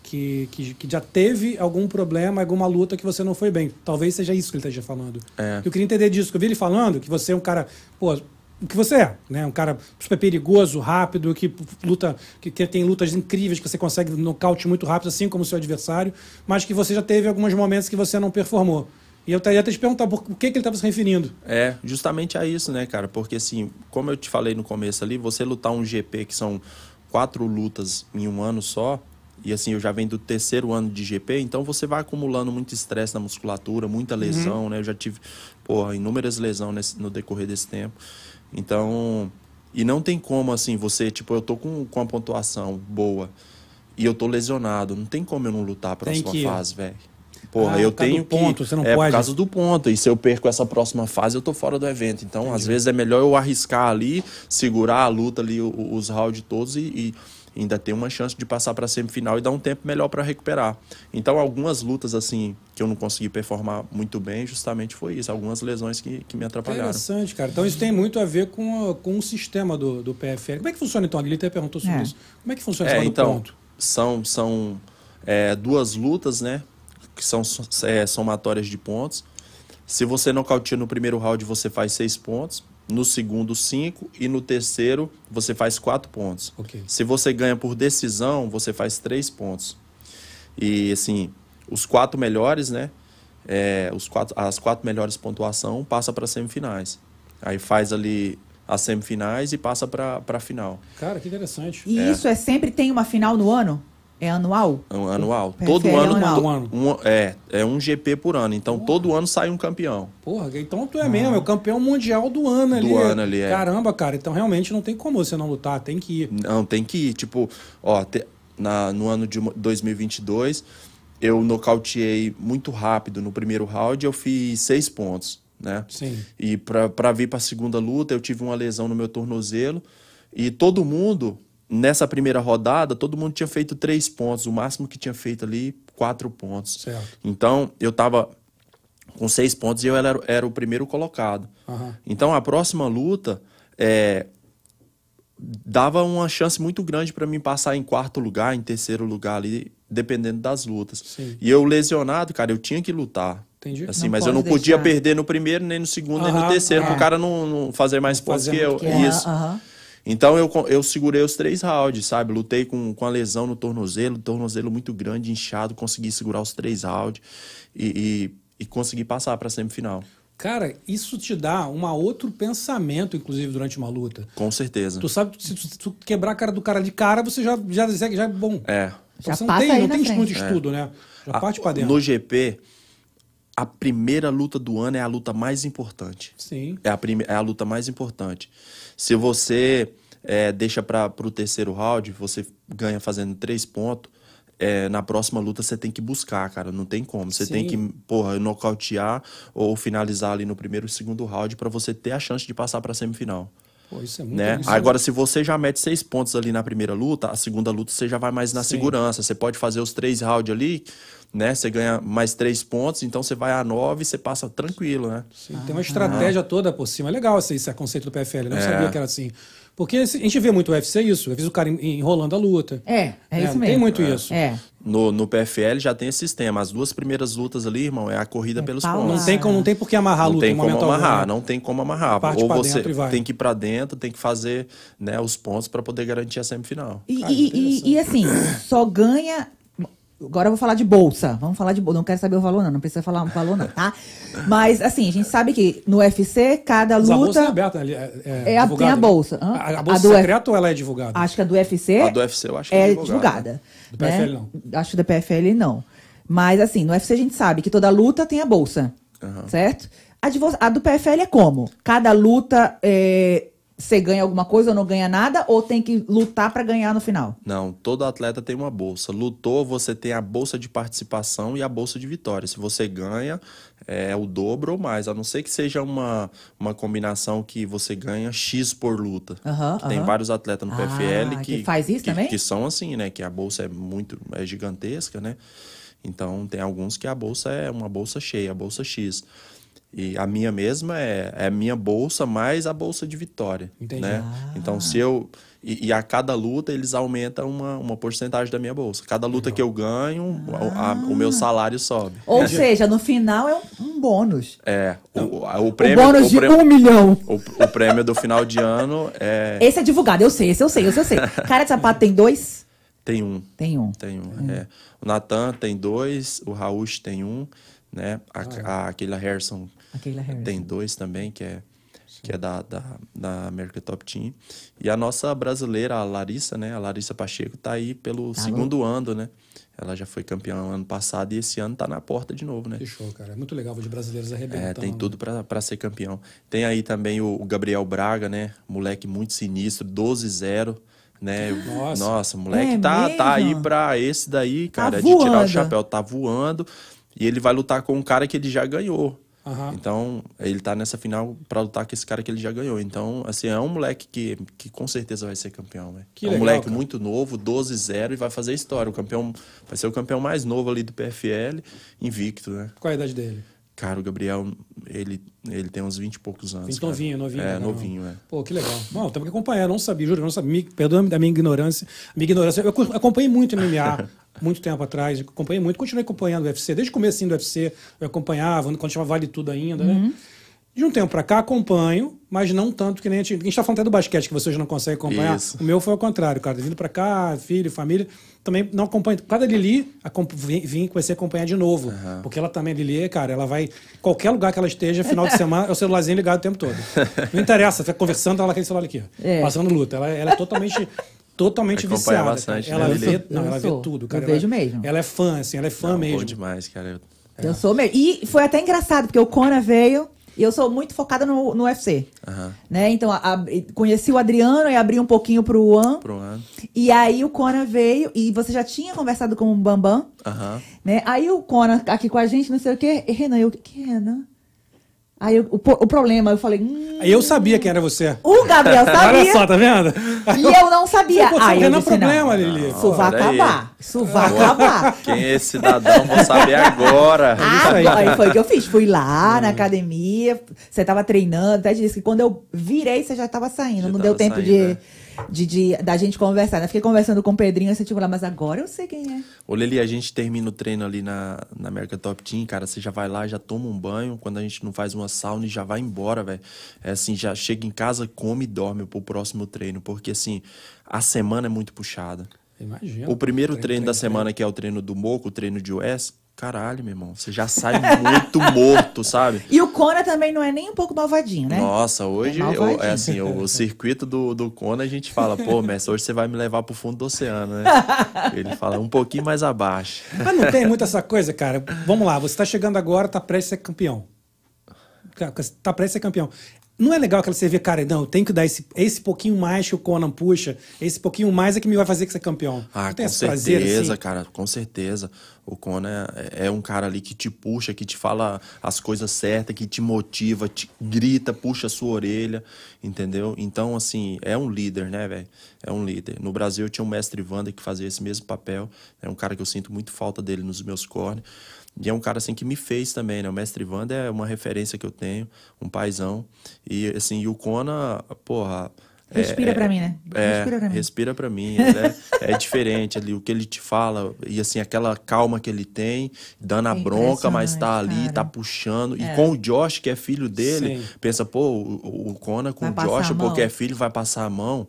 que, que, que já teve algum problema, alguma luta que você não foi bem. Talvez seja isso que ele esteja falando. É. Eu queria entender disso, que eu vi ele falando que você é um cara, pô, o que você é, né? Um cara super perigoso, rápido, que luta, que, tem lutas incríveis, que você consegue nocaute muito rápido, assim como o seu adversário, mas que você já teve alguns momentos que você não performou. E eu até te perguntar por o que, que ele estava se referindo. É, justamente a isso, né, cara? Porque assim, como eu te falei no começo ali, você lutar um GP que são quatro lutas em um ano só, e assim, eu já venho do terceiro ano de GP, então você vai acumulando muito estresse na musculatura, muita lesão, né? Eu já tive, porra, inúmeras lesões nesse- no decorrer desse tempo. Então, e não tem como, assim, você, tipo, eu tô com, com uma pontuação boa e eu tô lesionado, não tem como eu não lutar a próxima que- fase, velho. Porra, Ah, eu tenho ponto, que... você não é pode. por causa do ponto. E se eu perco essa próxima fase, eu tô fora do evento. Então, às vezes é melhor eu arriscar ali, segurar a luta ali, os rounds todos e, e ainda ter uma chance de passar para semifinal e dar um tempo melhor para recuperar. Então, algumas lutas assim que eu não consegui performar muito bem, justamente foi isso, algumas lesões que, que me atrapalharam. Interessante, cara. Então isso tem muito a ver com, a- com o sistema do, do PFL. Como é que funciona então? A Lili até perguntou sobre É. isso. Como é que funciona É, então, ponto? são, são é, duas lutas, né? Que são é, somatórias de pontos. Se você nocauteia no primeiro round, você faz seis pontos. No segundo, cinco. E no terceiro, você faz quatro pontos. Ok. Se você ganha por decisão, você faz três pontos. E, assim, os quatro melhores, né? É, os quatro, as quatro melhores pontuação passa para semifinais. Aí faz ali as semifinais e passa para a final. Cara, que interessante. E É. isso é sempre tem uma final no ano? É anual? Um anual. PFL todo é ano, anual. Todo ano. Um, é, é um GP por ano. Então todo ano sai um campeão. Porra, então tu é mesmo, é o campeão mundial do ano ali. Do ano ali, é. Caramba, cara. Então realmente não tem como você não lutar, tem que ir. Não, tem que ir. Tipo, ó, te- na, no ano de mo- 2022, eu nocauteei muito rápido no primeiro round, eu fiz seis pontos, né? Sim. E pra, pra vir pra segunda luta, eu tive uma lesão no meu tornozelo. E todo mundo, nessa primeira rodada, todo mundo tinha feito três pontos. O máximo que tinha feito ali, quatro pontos. Certo. Então, eu tava com seis pontos e eu era, era o primeiro colocado. Aham. Então, a próxima luta é, dava uma chance muito grande para mim passar em quarto lugar, em terceiro lugar ali, dependendo das lutas. Sim. E eu lesionado, cara, eu tinha que lutar. Entendi. Assim, Não mas eu não podia deixar. perder no primeiro, nem no segundo, nem Aham, no terceiro, é. pro cara não, não fazer mais pontos que eu. Que é- Isso. Então eu, eu segurei os três rounds, sabe? Lutei com, com a lesão no tornozelo, tornozelo muito grande, inchado, consegui segurar os três rounds e, e, e consegui passar pra semifinal. Cara, isso te dá um outro pensamento, inclusive, durante uma luta. Com certeza. Tu sabe se tu, se tu quebrar a cara do cara de cara, você já, já, já é bom. É. Então Já você não passa tem, aí não na tem frente. muito estudo, né? Já A- parte pra dentro. No GP, a primeira luta do ano é a luta mais importante. Sim. É a, prime- é a luta mais importante. Se você é, deixa para o terceiro round, você ganha fazendo três pontos. é, na próxima luta você tem que buscar, cara. Não tem como. Você tem Sim. que, porra, nocautear ou finalizar ali no primeiro e segundo round para você ter a chance de passar para semifinal. Pô, isso é muito Né? isso é- Agora, se você já mete seis pontos ali na primeira luta, a segunda luta você já vai mais na Sim. segurança. Você pode fazer os três rounds ali, né? Você ganha mais três pontos, então você vai a nove e você passa tranquilo, né? Sim, tem uma estratégia toda por cima. É legal esse, esse conceito do PFL. Eu não É. sabia que era assim. Porque a gente vê muito o UFC isso. Eu fiz o cara en- enrolando a luta. É, é isso Tem mesmo. muito isso. É. No, no PFL já tem esse sistema. As duas primeiras lutas ali, irmão, é a corrida pelos pau pontos. Não tem, como, não tem por que amarrar a Não luta tem em como amarrar, né? não tem como amarrar. Parte Ou você tem que ir pra dentro, tem que fazer né, os pontos para poder garantir a semifinal. E, Ah, e- interessante. e- e, assim, só ganha. Agora eu vou falar de bolsa. Vamos falar de bolsa. Não quero saber o valor, não. Não precisa falar o valor, não, tá? Mas, assim, a gente sabe que no UFC, cada Mas a bolsa é luta. aberta ali. É, É a- divulgada, tem a né? bolsa. Hã? A, a A bolsa do F- secreta ou ela é divulgada? Acho que a do UFC. A do UFC eu acho que é é divulgada. Do PFL não. Acho que da PFL não. Mas assim, no UFC a gente sabe que toda luta tem a bolsa. Certo? A, de a do PFL é como? Cada luta é, você ganha alguma coisa ou não ganha nada? Ou tem que lutar pra ganhar no final? Não, todo atleta tem uma bolsa. Lutou, você tem a bolsa de participação e a bolsa de vitória. Se você ganha, é o dobro ou mais. A não ser que seja uma, uma combinação que você ganha X por luta. Tem vários atletas no Ah, PFL que que, faz isso que, também? que são assim, né? Que a bolsa é muito é gigantesca, né? Então tem alguns que a bolsa é uma bolsa cheia, a bolsa X. E a minha mesma é, é a minha bolsa mais a bolsa de vitória. Entendi. Né? Ah. Então, se eu. E, e a cada luta eles aumentam uma, uma porcentagem da minha bolsa. Cada luta que eu ganho, a- a- o meu salário sobe. Ou seja, no final é um, um bônus. É. O, a- o O prêmio. bônus o de prêmio- um milhão. o, o prêmio do final de ano é. Esse é divulgado, eu sei, esse eu sei, esse eu sei. Cara de sapato tem dois? Tem um. Tem um. Tem um. É. O Natan tem dois, o Raul tem um, né? A, a, aquele Harrison Aquele Harrison. Tem dois também, que é, que é da, da, da America Top Team. E a nossa brasileira, a Larissa, né? A Larissa Pacheco tá aí pelo Tá segundo ano, né? Ela já foi campeã ano passado e esse ano tá na porta de novo, né? Que show, cara. É muito legal os brasileiros arrebentando. É, tem tudo pra pra ser campeão. Tem aí também o, o Gabriel Braga, né? Moleque muito sinistro, 12-0, né? Nossa. Nossa, moleque É tá, tá aí pra esse daí, Tá cara, de tirar o chapéu, tá voando. E ele vai lutar com um cara que ele já ganhou. Aham. Então, ele tá nessa final pra lutar com esse cara que ele já ganhou. Então, assim, é um moleque que, que com certeza vai ser campeão, velho. Que é um legal, moleque cara. muito novo, 12-0 e vai fazer história. O campeão vai ser o campeão mais novo ali do PFL, invicto, né? Qual a idade dele? Cara, o Gabriel, ele, ele tem uns 20 e poucos anos. Vinte cara. novinho, novinho. É, legal. novinho, é. Pô, que legal. Bom, temos que acompanhar. Eu não sabia, juro, não sabia. Perdoa da minha ignorância. Minha ignorância. Eu aco- acompanhei muito MMA, muito tempo atrás. Acompanhei muito, continuei acompanhando o UFC. Desde o começo do UFC, eu acompanhava, quando chamava Vale Tudo ainda, Uhum. né? De um tempo pra cá, acompanho, mas não tanto que nem a gente. A gente tá falando até do basquete, que vocês não conseguem acompanhar. Isso. O meu foi ao contrário, cara. Vindo pra cá, filho, família, também não acompanho. Cada Lili, vim, vim comecei a acompanhar de novo. Porque ela também, Lili, cara, ela vai. Qualquer lugar que ela esteja, final de semana, é o celularzinho ligado o tempo todo. Não interessa, fica conversando, ela aquele celular aqui, ó, É. passando luta. Ela, ela é totalmente. Totalmente Acompanha viciada. bastante. Ela né, vê, não, Eu ela vê tudo, Eu cara. vejo ela, mesmo. Ela é fã, assim, ela é fã Não, mesmo. Bom demais, cara. Eu- Eu sou mesmo. E foi até engraçado, porque o Conan veio e eu sou muito focada no, no UFC. Aham. Né? Então, a- a- conheci o Adriano e abri um pouquinho pro Juan. Pro ano. E aí o Conan veio e você já tinha conversado com o Bambam, Aham. né? Aí o Conan aqui com a gente, não sei o quê. Renan, eu, que Renan? Aí eu- o, o problema, eu falei, hum, Aí eu sabia quem era você. o Gabriel sabia. Olha só, tá vendo? E eu não sabia. Pô, Aí eu Renan disse, problema, não, Lili. Isso vai acabar. Isso vai acabar. Quem é esse cidadão? Vou saber agora. Ah, aí foi o que eu fiz. Fui lá na academia, você tava treinando, até disse que quando eu virei, você já tava saindo. Já não tava deu tempo saindo, de. né? De, de- da gente conversar. né? Fiquei conversando com o Pedrinho, assim, tipo, lá, mas agora eu sei quem é. Ô, Lili, a gente termina o treino ali na, na America Top Team, cara. Você já vai lá, já toma um banho. Quando a gente não faz uma sauna e já vai embora, velho. É assim, já chega em casa, come e dorme pro próximo treino. Porque, assim, a semana é muito puxada. Imagina. O primeiro treino, da semana, que é o treino do Moco, o treino de US, caralho, meu irmão. Você já sai muito morto, sabe? E o Kona também não é nem um pouco malvadinho, né? Nossa, hoje É eu- é assim, o, o circuito do, do Kona a gente fala, pô, mestre, hoje você vai me levar pro fundo do oceano, né? Ele fala um pouquinho mais abaixo. Mas não tem muito essa coisa, cara. Vamos lá, você tá chegando agora, tá prestes a ser campeão. Cara, Tá prestes a ser campeão. Não é legal que você vê, cara, não, eu tenho que dar esse, esse pouquinho mais que o Conan puxa, esse pouquinho mais é que me vai fazer que ser campeão. Ah, não tem com esse prazer, certeza, assim? cara, com certeza. O Conan é, é um cara ali que te puxa, que te fala as coisas certas, que te motiva, te grita, puxa a sua orelha, entendeu? Então, assim, é um líder, né, velho? É um líder. No Brasil eu tinha um mestre Wander que fazia esse mesmo papel. É um cara que eu sinto muito falta dele nos meus cornes. E é um cara assim que me fez também, né? O mestre Wander é uma referência que eu tenho, um paizão. E assim, e o Conan, porra, é- Respira é- pra mim, né? É, Respira pra mim. respira pra mim. É, é diferente ali, o que ele te fala, e assim, aquela calma que ele tem, dando a É bronca, mas tá ali, cara. tá puxando. É. E com o Josh, que é filho dele, Sim. pensa, pô, o, o Conan com Vai o Josh, a porque é filho, vai passar a mão.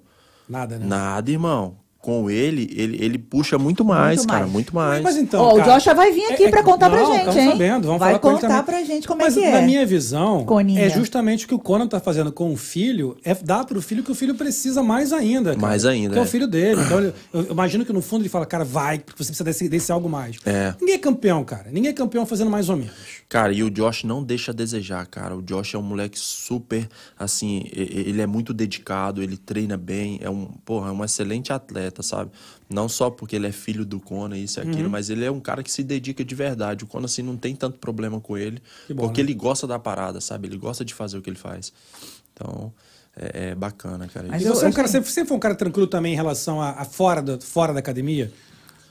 Nada, né? Nada, irmão. Com ele, ele, ele puxa muito mais, Muito cara, mais. muito mais. Mas então, Ó, o cara, Joshua vai vir aqui é- é- pra contar pra não, gente, tamo hein? sabendo, vamos vai falar com ele contar também. pra gente como Mas é que na é. minha visão, Coninha. é justamente o que o Conan tá fazendo com o filho, é dar pro filho que o filho precisa mais ainda. cara. Mais ainda, Que é o é. filho dele. Então, ele- eu eu imagino que no fundo ele fala, cara, vai, porque você precisa desse, desse algo mais. É. Ninguém é campeão, cara. Ninguém é campeão fazendo mais ou menos. Cara, e o Josh não deixa a desejar, cara. O Josh é um moleque super, assim, ele é muito dedicado, ele treina bem, é um, porra, é um excelente atleta, sabe? Não só porque ele é filho do Conan, isso e Uhum. aquilo, mas ele é um cara que se dedica de verdade. O Conan, assim, não tem tanto problema com ele, bom, porque né? ele gosta da parada, sabe? Ele gosta de fazer o que ele faz. Então, é, é bacana, cara. Mas você, é um cara, sempre, sempre foi um cara tranquilo também em relação a, a fora, da, fora da academia?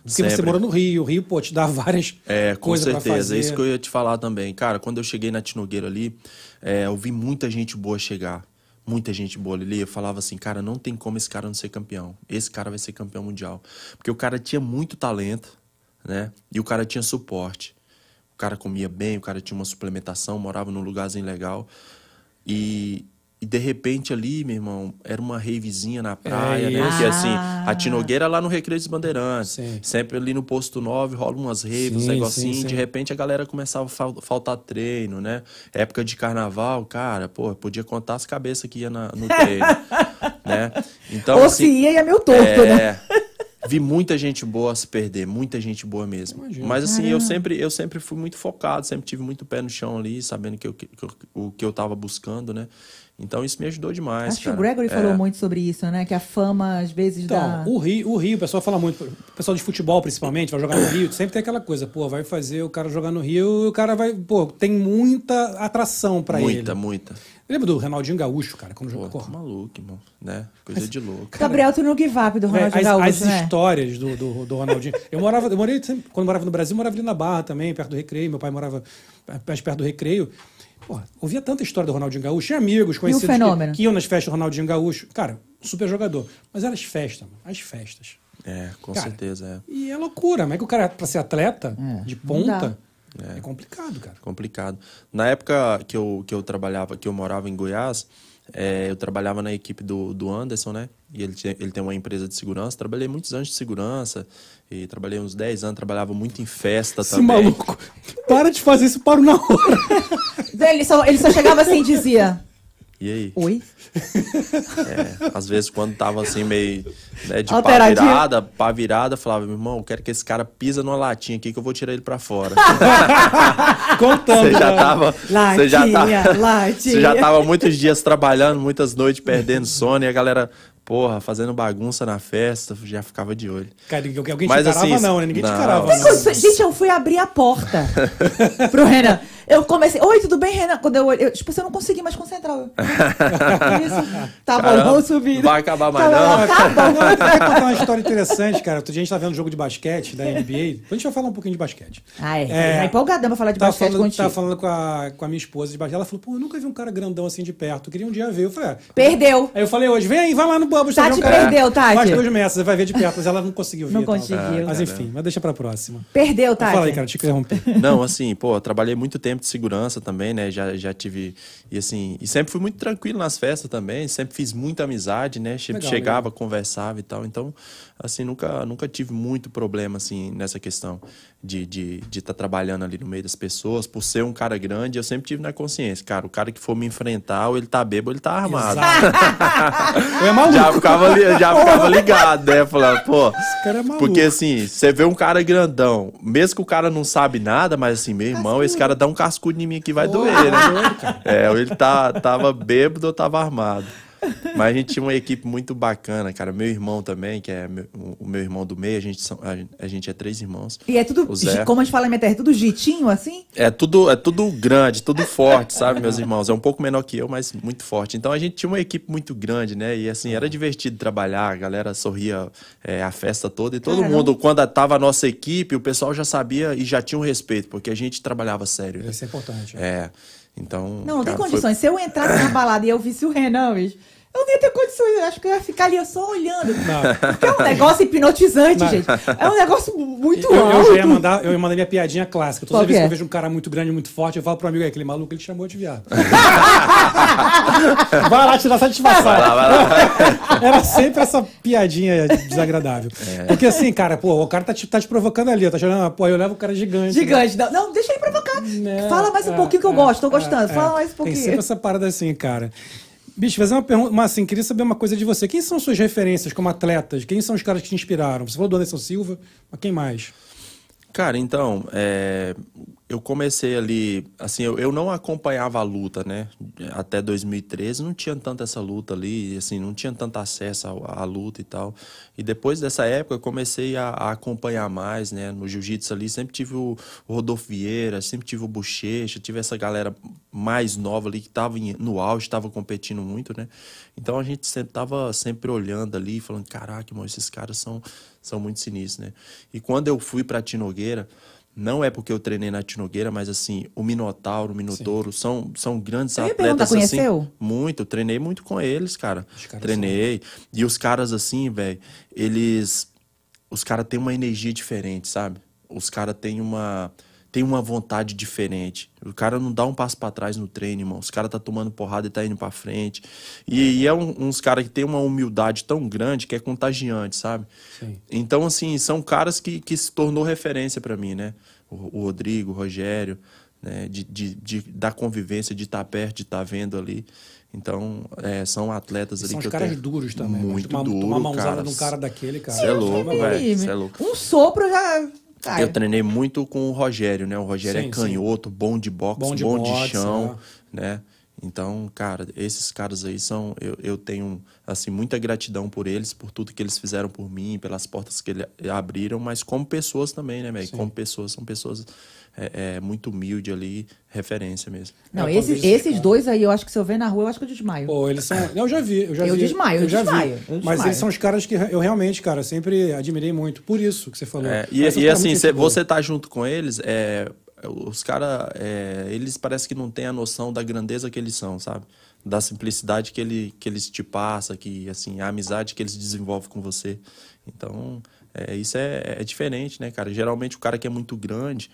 Porque você Sempre. mora no Rio, o Rio, pô, te dá várias É, com coisas certeza. fazer. É isso que eu ia te falar também. Cara, quando eu cheguei na Tinogueira ali, é, eu vi muita gente boa chegar. Muita gente boa ali. Eu falava assim, cara, não tem como esse cara não ser campeão. Esse cara vai ser campeão mundial. Porque o cara tinha muito talento, né? E o cara tinha suporte. O cara comia bem, o cara tinha uma suplementação, morava num lugarzinho legal. E, e de repente ali, meu irmão, era uma ravezinha na praia, né? isso. Que assim, a Tinogueira é lá no Recreio dos Bandeirantes. Sim. Sempre ali no posto 9 rola umas raves, uns Sim, negocinhos. sim, sim. De repente a galera começava a fal- faltar treino, né? Época de carnaval, cara, pô, podia contar as cabeças que ia na- no treino, né? Então, Ou assim, se ia, ia meio torto, né? é, vi muita gente boa se perder, muita gente boa mesmo. Imagino. Mas assim, eu sempre, eu sempre fui muito focado, sempre tive muito pé no chão ali, sabendo que eu, que o que eu tava buscando, né? Então isso me ajudou demais, Acho que o cara. Gregory É. falou muito sobre isso, né? Que a fama, às vezes, Então, dá... o Rio, o Rio, o pessoal fala muito, o pessoal de futebol principalmente, vai jogar no Rio, sempre tem aquela coisa, pô, vai fazer o cara jogar no Rio, o cara vai, pô, tem muita atração pra Muita, ele. muita. Lembra do Ronaldinho Gaúcho, cara, quando jogou? tá maluco, irmão, né? Coisa de louco. Gabriel, tu no give up do Véi, Ronaldinho as, Gaúcho, as né? histórias do, do, do Ronaldinho. Eu morava, eu morei sempre, quando morava no Brasil, eu morava ali na Barra também, perto do Recreio. Meu pai morava mais perto do Recreio. Pô, ouvia tanta história do Ronaldinho Gaúcho. Tinha amigos conhecidos que, fenômeno? que iam nas festas do Ronaldinho Gaúcho. Cara, super jogador. Mas eram as festas, mano, as festas. É, com Cara, certeza, é. E é loucura, mas é que o cara, pra ser atleta É, de não ponta, é. complicado, cara. complicado. Na época que eu, que eu trabalhava, que eu morava em Goiás, é, eu trabalhava na equipe do, do Anderson, né? E ele, tinha- ele tem uma empresa de segurança. Trabalhei muitos anos de segurança. E trabalhei uns 10 anos, trabalhava muito em festa Esse também. maluco, para de fazer isso, paro na hora. Ele só, ele só chegava assim e dizia... E aí? Oi? É, às vezes quando tava assim meio né, de pá virada, pá virada, falava, meu irmão, eu quero que esse cara pisa numa latinha aqui que eu vou tirar ele pra fora. Contando. Você já né? tava. Você já Latinha, tava, latinha. você já tava muitos dias trabalhando, muitas noites perdendo sono, e a galera, porra, fazendo bagunça na festa, já ficava de olho. Cara, alguém Mas, te assim, não, né? Ninguém te não. encarava Mas não. quando- gente, eu fui abrir a porta pro Renan. Eu comecei, oi, tudo bem, Renan? Quando eu olhei, eu, tipo, assim, eu não consegui mais concentrar. Eu, Isso. Tá bom, Caramba, vamos subir. não vai acabar mais, Tá bom, não. Bom. Não, eu quero contar uma história interessante, cara. Outro dia a gente tá vendo um jogo de basquete da NBA. Depois a gente vai falar um pouquinho de basquete. Ah, é. É. Tá empolgadão pra falar de Tava basquete falando, contigo. tava falando com a, com a minha esposa de basquete. Ela falou, pô, eu nunca vi um cara grandão assim de perto. Eu queria um dia ver. Eu falei, ah. Perdeu. Aí eu falei hoje, vem aí, vai lá no, Bubbles Tati um cara- perdeu, Tati. Mais dois metros, você vai ver de perto, mas ela não conseguiu ver. Não e tal. conseguiu. Mas Ah, enfim, mas deixa pra próxima. Perdeu, Tati. Fala aí, cara, te interrompi. Não, assim, pô, eu trabalhei muito tempo de segurança também, né? Já, já tive. E assim, e sempre fui muito tranquilo nas festas também, sempre fiz muita amizade, né? Legal, Chegava, conversava e tal. Então, assim, nunca, nunca tive muito problema, assim, nessa questão de estar de, de tá trabalhando ali no meio das pessoas. Por ser um cara grande, eu sempre tive na consciência, cara, o cara que for me enfrentar, ou ele tá bêbado, ou ele tá armado. É maluco. Já ficava, li- já ficava ligado, né? Falando, pô. Esse cara é maluco. Porque assim, você vê um cara grandão, mesmo que o cara não sabe nada, mas assim, meu irmão, esse cara dá um cascudo em mim aqui, vai doer, né? É, ou ele tá, tava bêbado ou tava armado. Mas a gente tinha uma equipe muito bacana, cara. Meu irmão também, que é meu- o meu irmão do meio, a gente, são- a gente- a gente é três irmãos. E é tudo, como a gente fala na minha terra, é tudo jitinho assim? É tudo, é tudo grande, tudo forte, sabe, meus irmãos? É um pouco menor que eu, mas muito forte. Então a gente tinha uma equipe muito grande, né? E assim, era divertido trabalhar, a galera sorria é, a festa toda. E todo Caramba. mundo, quando tava a nossa equipe, o pessoal já sabia e já tinha um respeito, porque a gente trabalhava sério. né? Isso é importante. É. Então. Não, não tem cara, foi- condições. Se eu entrasse na balada e eu visse o Renan, bicho, eu não ia ter condições. Eu acho que eu ia ficar ali só olhando. Porque é um negócio hipnotizante, Não. gente. É um negócio muito Eu, eu alto. já ia mandar, eu ia mandar minha piadinha clássica. Toda Qual vez que que é? eu vejo um cara muito grande, muito forte, eu falo pro amigo, "É, aquele maluco, ele te chamou de viado. vai lá tirar satisfação. Vai lá, vai lá. Era sempre essa piadinha desagradável. É. Porque assim, cara, pô, o cara tá te, tá te provocando ali, tá chorando, pô, eu levo o cara gigante. né? Gigante. Não, não, deixa ele provocar. Né? Fala mais um É, pouquinho que eu é, gosto, tô é, gostando. é. Fala mais um Tem sempre pouquinho. essa parada assim, cara. Bicho, fazer uma pergunta, mas assim, queria saber uma coisa de você. Quem são suas referências como atletas? Quem são os caras que te inspiraram? Você falou do Anderson Silva, mas quem mais? Cara, então, é, eu comecei ali, assim, eu, eu não acompanhava a luta, né? Até 2013 não tinha tanta essa luta ali, assim, não tinha tanto acesso à, luta e tal. E depois dessa época eu comecei a, a acompanhar mais, né? No jiu-jitsu ali, sempre tive o, o Rodolfo Vieira, sempre tive o Bochecha, tive essa galera mais nova ali que tava em- no auge, tava competindo muito, né? Então a gente sempre tava sempre olhando ali, falando, caraca, irmão, esses caras são, são muito sinistros, né? E quando eu fui pra Tinogueira, não é porque eu treinei na Tinogueira, mas assim, o Minotauro, o Minotouro são, são grandes Eu atletas assim. conheceu? Muito, treinei muito com eles, cara. Caras Treinei. E os caras assim, velho, eles os caras têm uma energia diferente, sabe? Os caras têm uma tem uma vontade diferente. O cara não dá um passo pra trás no treino, irmão. Os caras tá tomando porrada e tá indo pra frente. E, e é um- uns caras que tem uma humildade tão grande que é contagiante, sabe? Sim. Então, assim, são caras que, que se tornou referência pra mim, né? O, o Rodrigo, o Rogério, né? De, de, de- da convivência, de estar perto, de estar vendo ali. Então, é, são atletas E ali são que os eu caras tenho duros também. né? Muito tomar, duro, tomar uma mãozada cara. de um cara daquele, cara. Cê é louco, Toma- velho. Cê é louco. Um sopro já. Cai. Eu treinei muito com o Rogério, né? O Rogério Sim, é canhoto, bom de boxe, Bom bom de de, boxe, chão, né? Então, cara, esses caras aí são. Eu, eu tenho, assim, muita gratidão por eles, por tudo que eles fizeram por mim, pelas portas que eles abriram, mas como pessoas também, né, velho? Como pessoas, são pessoas é, é, muito humildes ali, referência mesmo. Não, É, esses, esses dois aí, eu acho que se eu ver na rua, eu acho que eu desmaio. Pô, eles são. Eu já vi, eu já Eu vi. desmaio, eu já desmaio, vi. eu Mas desmaio. eles são os caras que eu realmente, cara, sempre admirei muito. Por isso que você falou. É, e, Mas e assim, cê- você tá junto com eles, é, os caras, eles parece que não têm a noção da grandeza que eles são, sabe? Da simplicidade que, ele, que eles te passam, que, assim, a amizade que eles desenvolvem com você. Então, é, isso é, é diferente, né, cara? Geralmente o cara que é muito grande,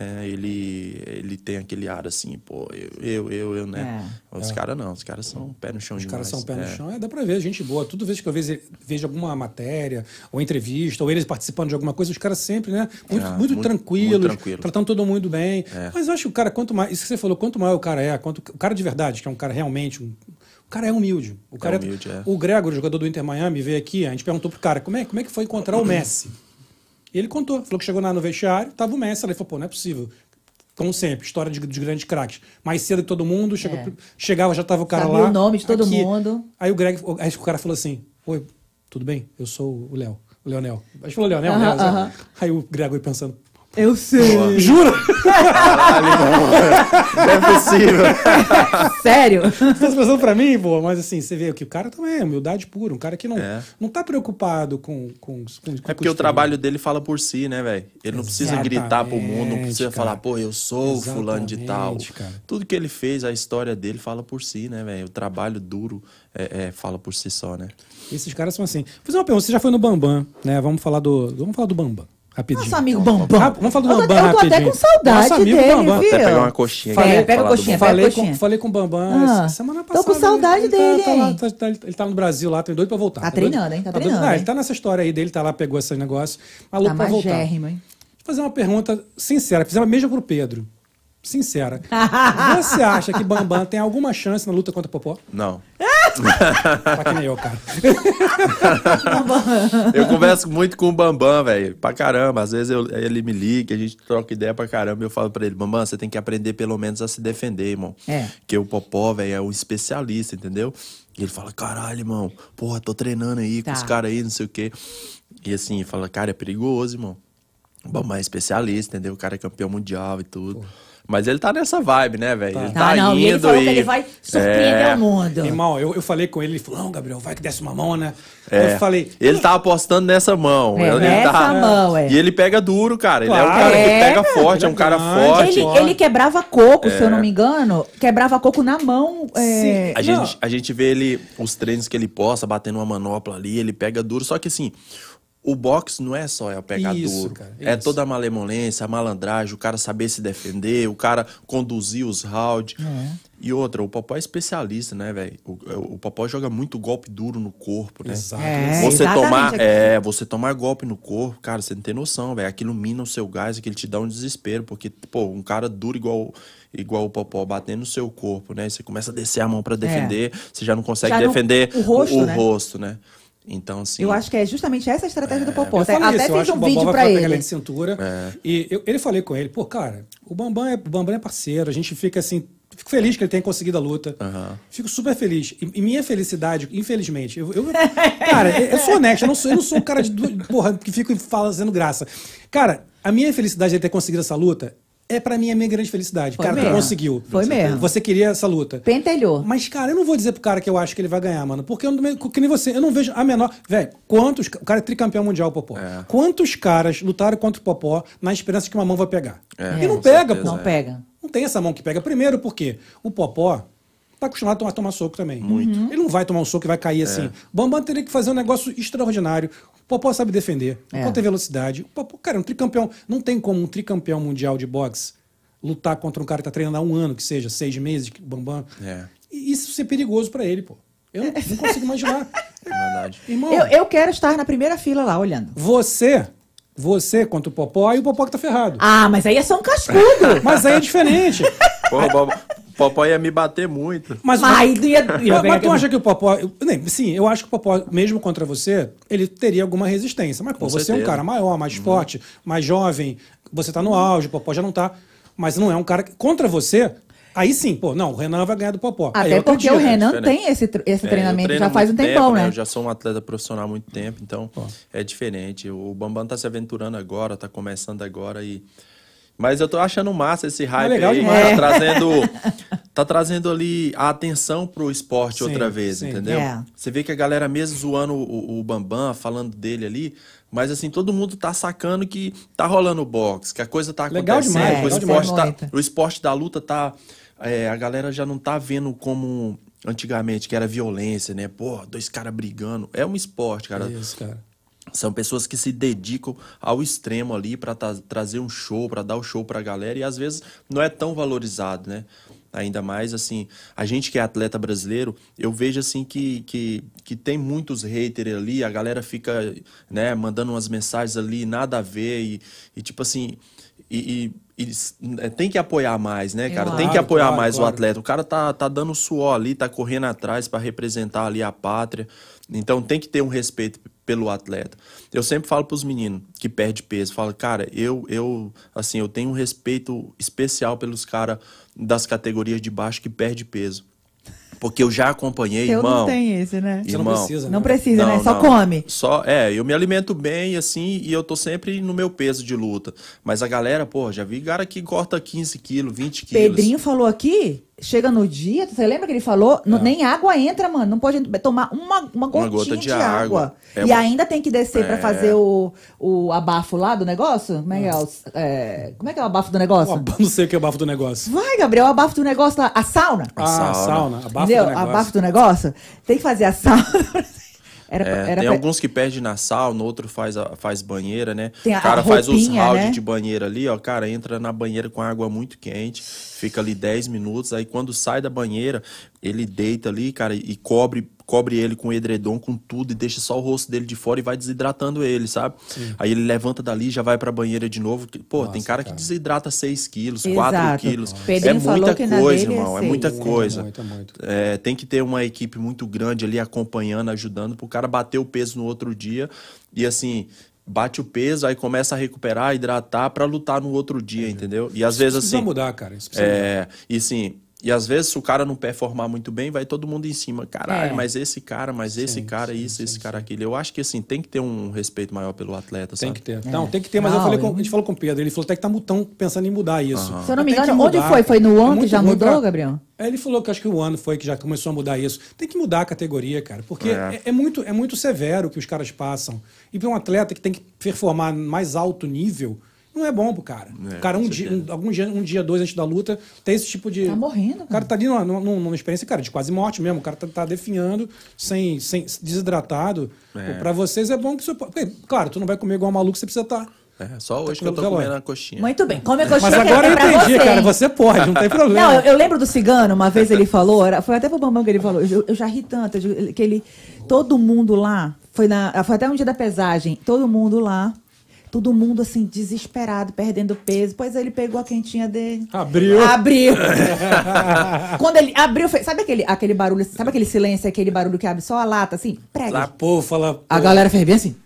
né, ele, ele tem aquele ar assim, pô, eu, eu, eu, eu né? Os caras não, os caras são pé no chão Os demais. caras são pé no é. chão. É, dá pra ver, gente boa. Toda vez que eu vejo, vejo alguma matéria, ou entrevista, ou eles participando de alguma coisa, os caras sempre, né? Muito, Ah, muito, muito- tranquilos, muito tranquilo. tratando todo mundo bem. É. Mas eu acho que o cara, quanto mais. Isso que você falou, quanto maior o cara é, quanto, o cara de verdade, que é um cara realmente. Um, o cara é humilde. O, cara humilde, é. o Gregor, jogador do Inter Miami, veio aqui, a gente perguntou pro cara como é, como é que foi encontrar o Messi. E ele contou, falou que chegou lá no vestiário, tava o Messi, ele falou, pô, não é possível. Como sempre, história de, de grandes craques. Mais cedo que todo mundo, chegou- É. chegava, já tava o cara Sabia lá. o nome de todo mundo. Aí o Greg, aí o cara falou assim: Oi, tudo bem? Eu sou o Léo, o Leonel. A gente falou Leonel, Aham, né? aham. Aí o Gregory pensando, Eu sei. Jura? Não é possível. Sério? Você tá pensando pra mim, pô, mas assim, você vê que o cara também é humildade pura, um cara que não, É. não tá preocupado com. com, com É porque o trabalho dele fala por si, né, velho? Ele não precisa gritar pro mundo, não Exatamente, precisa cara. falar, pô, eu sou o fulano de tal. Exatamente, cara. Tudo que ele fez, a história dele fala por si, né, velho? O trabalho duro é, é, fala por si só, né? Esses caras são assim. Vou fazer uma pergunta, você já foi no Bambam, né? Vamos falar do. Vamos falar do Bambam. Rapidinho. Nosso amigo Bambam. Rap- Vamos falar do Eu tô- Bambam Eu tô até rapidinho. com saudade Nosso amigo dele, Bambam. viu? Até pegar uma coxinha aqui. É, pega a coxinha, Bambam. pega Falei a com, coxinha. falei com o Bambam Ah, semana tô passada. com saudade ele tá- dele, tá, lá, hein? tá, tá- ele tá no Brasil lá, tem doido pra voltar. Tá doido- treinando, hein? Tá doido- treinando, Ah, hein? ele tá nessa história aí dele, tá lá, pegou esse negócio. Maluco Tá pra voltar. magérrimo, hein? Vou fazer uma pergunta sincera, fizemos a mesma pro Pedro. Sincera. Você acha que Bambam tem alguma chance na luta contra o Popó? Não. Tá que nem eu, cara. Eu converso muito com o Bambam, velho. Pra caramba. Às vezes eu- ele me liga, a gente troca ideia pra caramba. Eu falo pra ele, Bambam, você tem que aprender pelo menos a se defender, irmão. É. Porque o Popó, velho, é um especialista, entendeu? E ele fala, caralho, irmão, porra, tô treinando aí com Tá. os caras aí, não sei o quê. E assim, fala, cara, é perigoso, irmão. O Bambam é especialista, entendeu? O cara é campeão mundial e tudo. Mas ele tá nessa vibe, né, velho? Ele Tá, tá não, indo e ele falou e... que ele vai surpreender É. o mundo. Irmão, eu, eu falei com ele, ele falou, não, Gabriel, vai que desce uma mão, né? É. Eu falei, Ele tá apostando nessa mão. É, ele nessa tá... mão, é. E ele pega duro, cara. Ele é um Claro. cara É, que pega velho. forte, é um é cara grande. forte. Ele, ele quebrava coco, se eu É. não me engano. Quebrava coco na mão. é, A Não. gente, a gente vê ele, os treinos que ele posta, batendo uma manopla ali, ele pega duro. Só que assim, o boxe não é só é o pegar Isso, duro. cara, é isso. toda a malemolência, a malandragem, o cara saber se defender, o cara conduzir os rounds. É. E outra, o Popó é especialista, né, velho? O, o Popó joga muito golpe duro no corpo, né? Exato. É, você tomar, aqui. é, você tomar golpe no corpo, cara, você não tem noção, velho. Aquilo mina o seu gás, aquilo te dá um desespero, porque, pô, um cara duro igual igual o Popó batendo no seu corpo, né? Você começa a descer a mão pra defender, você já não consegue É. Já defender o rosto, né? rosto, né? Então, assim, Eu acho que é justamente essa a estratégia do Popó. Até, até fiz acho um vídeo pegar ele de cintura. É. E eu, ele falei com ele, pô, cara, o Bambam, é, o Bambam é parceiro, a gente fica assim, fico feliz que ele tenha conseguido a luta. Aham. Fico super feliz. E, e minha felicidade, infelizmente, eu, eu- cara, eu, eu sou honesto, eu não sou, eu não sou um cara de, porra, que fica fazendo graça. Cara, a minha felicidade de ele ter conseguido essa luta é pra mim a minha grande felicidade. Foi cara, tu mesmo. conseguiu. Foi mesmo. Você queria essa luta. Pentelhou. Mas, cara, eu não vou dizer pro cara que eu acho que ele vai ganhar, mano. Porque eu não, que nem você, eu não vejo a menor. Velho, quantos. O cara é tricampeão mundial, Popó. É. Quantos caras lutaram contra o Popó na esperança de que uma mão vai pegar? É, e não pega, certeza, pô. Não pega. Não tem essa mão que pega. Primeiro, porque o Popó tá acostumado a tomar, tomar soco também. Muito. Ele não vai tomar um soco e vai cair assim. O Bambam teria que fazer um negócio extraordinário. O Popó sabe defender. O É. Popó tem velocidade. O Popó, cara, é um tricampeão. Não tem como um tricampeão mundial de boxe lutar contra um cara que tá treinando há um ano, que seja seis meses, que o Bambam. É. E isso ser perigoso pra ele, pô. Eu não, não consigo imaginar. é verdade. Irmão, Eu, eu quero estar na primeira fila lá, olhando. você, você contra o Popó, e o Popó que tá ferrado. Ah, mas aí é só um cascudo. Mas aí é diferente. Porra, Popó ia me bater muito. Mas, Mas ia- ia mas, tu acha que o Popó. eu- nem, sim, eu acho que o Popó, mesmo contra você, ele teria alguma resistência. Mas, pô, Com você é um certeza. cara maior, mais forte, mais jovem, você tá no auge, o Popó já não tá. Mas não é um cara. que- Contra você, aí sim, pô, não, o Renan vai ganhar do Popó. Aí Até porque o acredito. Renan diferente. tem esse, tr- esse É, treinamento já faz um tempão, tempo, né? Eu já sou um atleta profissional há muito tempo, então é diferente. O Bambam tá se aventurando agora, tá começando agora e. Mas eu tô achando massa esse hype legal aí, demais. tá trazendo, tá trazendo ali a atenção pro esporte Sim, outra vez, sim. entendeu? É. Você vê que a galera mesmo zoando o, o Bambam, falando dele ali, mas assim, todo mundo tá sacando que tá rolando boxe, que a coisa tá Legal acontecendo, demais, que o, esporte demais. tá, o esporte da luta tá. é, a galera já não tá vendo como antigamente, que era violência, né? Pô, dois caras brigando. É um esporte, cara. Isso, cara. São pessoas que se dedicam ao extremo ali pra tra- trazer um show, pra dar o show pra galera e às vezes não é tão valorizado, né? Ainda mais assim, a gente que é atleta brasileiro, eu vejo assim que, que, que tem muitos haters ali, a galera fica, né, mandando umas mensagens ali, nada a ver, e, e tipo assim, e, e- e é, tem que apoiar mais, né, cara? tem que apoiar claro, mais claro. o atleta. O cara tá, tá dando suor ali, tá correndo atrás pra representar ali a pátria. Então tem que ter um respeito pelo atleta. Eu sempre falo pros meninos que perde peso, falo, cara, eu eu assim, eu tenho um respeito especial pelos caras das categorias de baixo que perde peso. Porque eu já acompanhei, Eu irmão. não tenho esse, né? Você não Irmão, precisa, Não né? precisa, né? Não, Só não. come. Só, é, eu me alimento bem, assim, e eu tô sempre no meu peso de luta. Mas a galera, pô, já vi cara que corta 15 quilos, 20 quilos. Pedrinho falou aqui, chega no dia, você lembra que ele falou? É. Não- nem água entra, mano. Não pode tomar uma, uma gotinha gota de, de água. água. É e uma- ainda tem que descer pra É. fazer o, o abafo lá do negócio? Como é que é? Os- é, como é que é o abafo do negócio? Ó, não sei o que é o bafo do negócio. Vai, Gabriel, o abafo do negócio lá. A sauna. Ah, sauna. sauna. A bafo Entendeu? do negócio. Abafo do negócio. Tem que fazer a sauna. Era, É, era tem pra- alguns que perdem na sauna, outro faz, a- faz banheira, né? Tem a- o cara a faz os roupinha, rounds né? de banheira ali, ó. Cara, entra na banheira com água muito quente, fica ali 10 minutos. Aí quando sai da banheira, ele deita ali, cara, e cobre, cobre ele com edredom, com tudo, e deixa só o rosto dele de fora e vai desidratando ele, sabe? Aí ele levanta dali, já vai pra banheira de novo. Pô, tem Nossa, cara, cara. que desidrata 6 quilos, Exato. 4 quilos. É muita coisa, é irmão. É seis. muita coisa. muito. É, tem que ter uma equipe muito grande ali acompanhando, ajudando, pro cara bater o peso no outro dia. E assim, bate o peso, aí começa a recuperar, hidratar pra lutar no outro dia, entendeu? E às vezes Isso precisa assim. mudar, cara. Isso precisa mudar. É, e assim, e às vezes se o cara não performar muito bem, vai todo mundo em cima. Caralho, É. mas esse cara, mas esse cara, isso, esse cara, aquilo. Eu acho que assim, tem que ter um respeito maior pelo atleta, Tem sabe? que ter. Não, tem que ter, mas eu Não, falei com, eu- a gente falou com o Pedro, ele falou até que tá tão pensando em mudar isso. Se eu não me Tem que engano, onde foi? Foi no É ano que muito já mudou, pra- Gabriel? É, ele falou que acho que o ano foi que já começou a mudar isso. Tem que mudar a categoria, cara, porque é, É. é muito, é muito severo o que os caras passam. E para um atleta que tem que performar mais alto nível, não é bom pro cara. É, o cara, um dia, um, algum dia, um dia, dois antes da luta, tem esse tipo de. Tá morrendo, O cara tá ali numa, numa, numa experiência, cara, de quase morte mesmo. O cara tá, tá definhando, sem, sem desidratado. É. Para vocês é bom que você. Porque, claro, tu não vai comer igual um maluco, você precisa estar. É, só hoje que Tá eu tô comendo a coxinha. Muito bem. Come a coxinha Mas que agora é eu entendi, você, cara. Você pode, não tem problema. Não, eu, eu lembro do cigano, uma vez ele falou, era- foi até pro Bambam que ele falou, eu, eu já ri tanto, que ele, todo mundo lá, foi, na, foi até um dia da pesagem, todo mundo lá, todo mundo assim, desesperado, perdendo peso, pois ele pegou a quentinha dele. Abriu. Abriu. Quando ele abriu, fez, sabe aquele, aquele barulho, sabe aquele silêncio, aquele barulho que abre só a lata, assim? Prega. Lá, pô, fala. A pô, galera fez bem assim.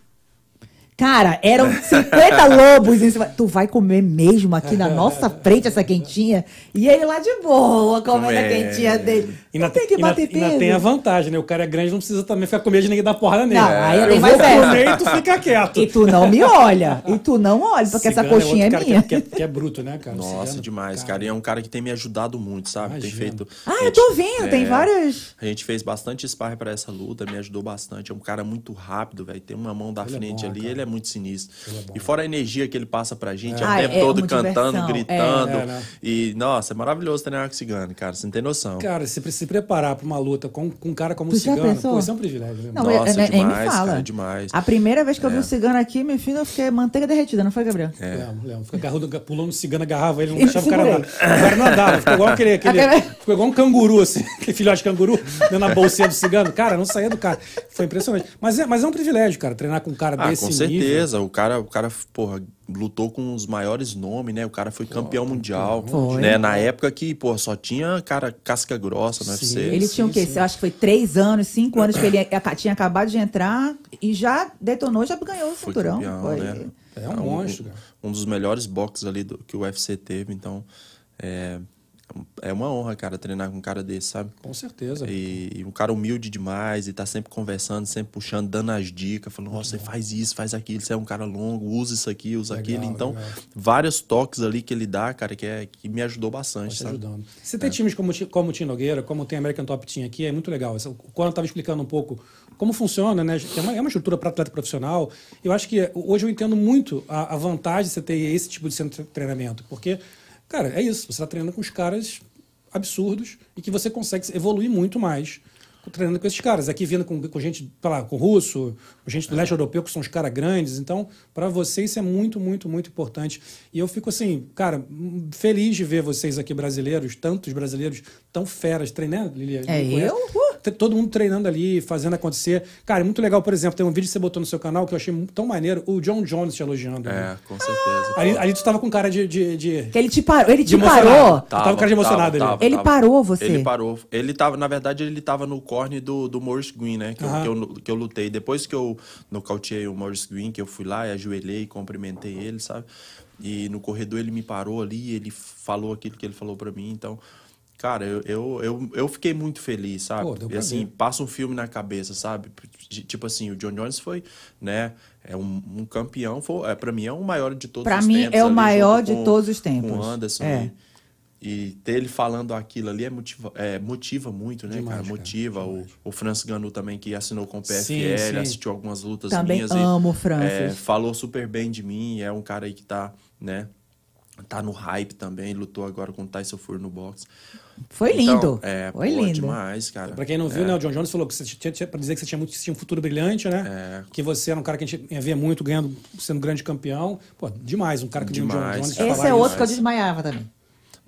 Cara, eram 50 lobos em cima. Tu vai comer mesmo aqui na nossa frente essa quentinha? E ele lá de boa, comendo a quentinha dele. Ainda, não tem que ainda- bater ainda peso. tem a vantagem, né? O cara é grande, não precisa também ficar com medo de ninguém dar porrada nele. Não, aí eu tem vou mais essa. comer e tu fica quieto. E tu não me olha. E tu não olha, porque essa Cigano coxinha é, outro cara minha. Que é, que é- que é bruto, né, cara? Nossa, Cigano, demais, cara. E é um cara que tem me ajudado muito, sabe? Tem Imagino. feito. Ah, a eu gente- tô vendo, tem é, vários. A gente fez bastante sparring pra essa luta, me ajudou bastante. É um cara muito rápido, velho. Tem uma mão da Ele é frente bom, ali, cara. ele é muito sinistro. E fora a energia que ele passa pra gente, é, Ah, o tempo é todo cantando, gritando. é. É, né? E, nossa, é maravilhoso treinar com o cigano, cara. Você não tem noção. Cara, se, se preparar pra uma luta com, com um cara como o Cigano, pô, isso é um privilégio. Né? Não, Nossa, eu- nem me demais, fala. cara, demais. A primeira vez que eu vi É. o cigano aqui, meu filho, eu fiquei manteiga derretida, não foi, Gabriel? É. Lembro, lembro. Fica agarrado, pulou no cigano, agarrava ele, não deixava o cara andar. O cara não andava, ficou igual aquele. aquele ficou igual um canguru, assim, aquele filhote de canguru, dentro da bolsinha do cigano. Cara, não saía do cara. Foi impressionante. Mas é, mas é um privilégio, cara, treinar com um cara Ah, desse com nível. certeza. O cara, o cara, porra, lutou com os maiores nomes, né? O cara foi campeão mundial, Foi. né? Na época que, pô, só tinha cara casca grossa no Sim. UFC. Ele tinha o quê? sim. Eu acho que foi três anos, cinco anos que ele tinha acabado de entrar e já detonou, já ganhou o Foi cinturão. campeão, Foi- né? É um monstro, cara. Um dos melhores boxes ali do, que o UFC teve, então é, é uma honra, cara, treinar com um cara desse, sabe? Com certeza. E, e um cara humilde demais e tá sempre conversando, sempre puxando, dando as dicas, falando, nossa, você faz isso, faz aquilo, você é um cara longo, usa isso aqui, usa Legal, aquilo. Então, legal. vários toques ali que ele dá, cara, que, é, que me ajudou bastante, te sabe? ajudando. Você tem times como, como o Tim Nogueira, como tem American Top Team aqui, é muito legal. Quando eu estava explicando um pouco como funciona, né? É uma, é uma estrutura para atleta profissional. Eu acho que hoje eu entendo muito a, a vantagem de você ter esse tipo de centro de treinamento. Porque, cara, é isso. Você está treinando com os caras absurdos e que você consegue evoluir muito mais treinando com esses caras. Aqui vindo com, com gente, sei lá, com russo, com gente do leste europeu, que são os caras grandes. Então, para vocês, isso é muito, muito, muito importante. E eu fico assim, cara, feliz de ver vocês aqui brasileiros, tantos brasileiros tão feras treinando, Lilia. É eu? Uh! Todo mundo treinando ali, fazendo acontecer. Cara, é muito legal, por exemplo, tem um vídeo que você botou no seu canal que eu achei tão maneiro, o John Jones te elogiando. né? É, com certeza. Ali, ali tu tava com cara de. de, de- Que ele te parou, ele te parou. Tava, com cara de emocionado ali. Ele parou você. Ele parou. Ele tava, na verdade, ele tava no corne do, do Maurice Green, né? Que, eu, Aham. que, eu, que eu lutei. Depois que eu nocauteei o Maurice Green, que eu fui lá e ajoelhei, cumprimentei ele, sabe? E no corredor ele me parou ali, ele falou aquilo que ele falou pra mim. Então, Cara, eu, eu, eu, eu fiquei muito feliz, sabe? Pô, deu e pra assim, ver. passa um filme na cabeça, sabe? Tipo assim, o John Jones foi, né? É um, um campeão, foi, é, pra mim é o maior de todos Pra os mim, tempos. é o ali, maior de com- todos os tempos. Com o Anderson. É. E, e ter ele falando aquilo ali é motiva, é, motiva muito, né, Demais, cara? cara, Motiva. demais. O, o Francis Ganu também, que assinou com o PFL, Sim, sim. assistiu algumas lutas Também minhas. amo o e, Francis. é, falou super bem de mim. É um cara aí que tá, né? Tá no hype também. Lutou agora com o Tyson Fury no boxe. Foi Então, lindo. é, Foi pô, lindo. demais, cara. Pra quem não viu, né, o John Jones falou que você tinha, tinha, pra dizer que você tinha, muito, você tinha um futuro brilhante, né? É. Que você era um cara que a gente ia ver muito ganhando, sendo grande campeão. Pô, demais, um cara que o John Demais, Jones. Esse é isso. outro que eu desmaiava também.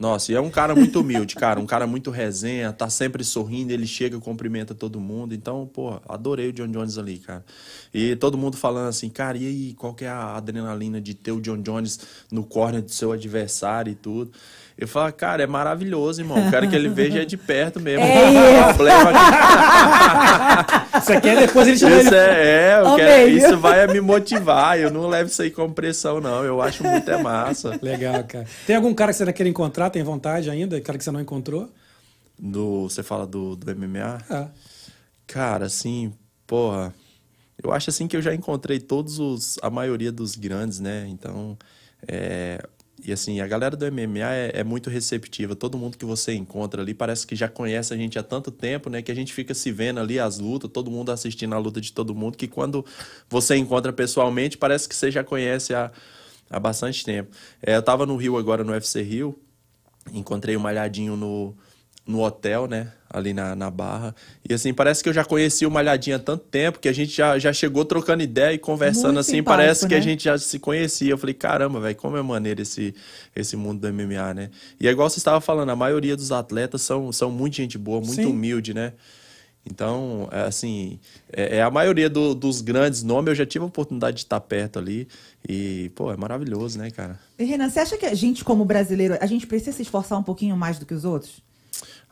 Nossa, e é um cara muito humilde, cara. Um cara muito resenha, tá sempre sorrindo, ele chega, cumprimenta todo mundo. Então, pô, adorei o John Jones ali, cara. E todo mundo falando assim, cara, e aí, qual que é a adrenalina de ter o John Jones no corner do seu adversário e tudo? Eu falo, cara, é maravilhoso, irmão. Quero que ele veja de perto mesmo. É problema. Você quer depois ele chamar ele... Isso é, é eu quero- isso vai me motivar. Eu não levo isso aí como pressão, não. Eu acho muito é massa. Legal, cara. Tem algum cara que você quer encontrar, tem vontade ainda? Cara que você não encontrou? Do, você fala do, do MMA? É. Cara, assim, porra, eu acho assim que eu já encontrei todos os, a maioria dos grandes, né? Então, é, e assim, a galera do MMA é, é muito receptiva. Todo mundo que você encontra ali parece que já conhece a gente há tanto tempo, né? Que a gente fica se vendo ali as lutas, todo mundo assistindo a luta de todo mundo, que quando você encontra pessoalmente, parece que você já conhece há, há bastante tempo. É, eu tava no Rio agora, no UFC Rio, encontrei o Malhadinho no, no hotel, né? Ali na, na Barra. E assim, parece que eu já conheci o Malhadinho há tanto tempo que a gente já, já chegou trocando ideia e conversando Muito assim. Parece que a né? gente já se conhecia. Eu falei, caramba, velho, como é maneiro esse, esse mundo do MMA, né? E é igual você estava falando, a maioria dos atletas são, são muito gente boa, muito Sim. humilde, né? Então, é assim, é, é a maioria do- dos grandes nomes, eu já tive a oportunidade de estar perto ali. E, pô, é maravilhoso, né, cara? E, Renan, você acha que a gente, como brasileiro, a gente precisa se esforçar um pouquinho mais do que os outros?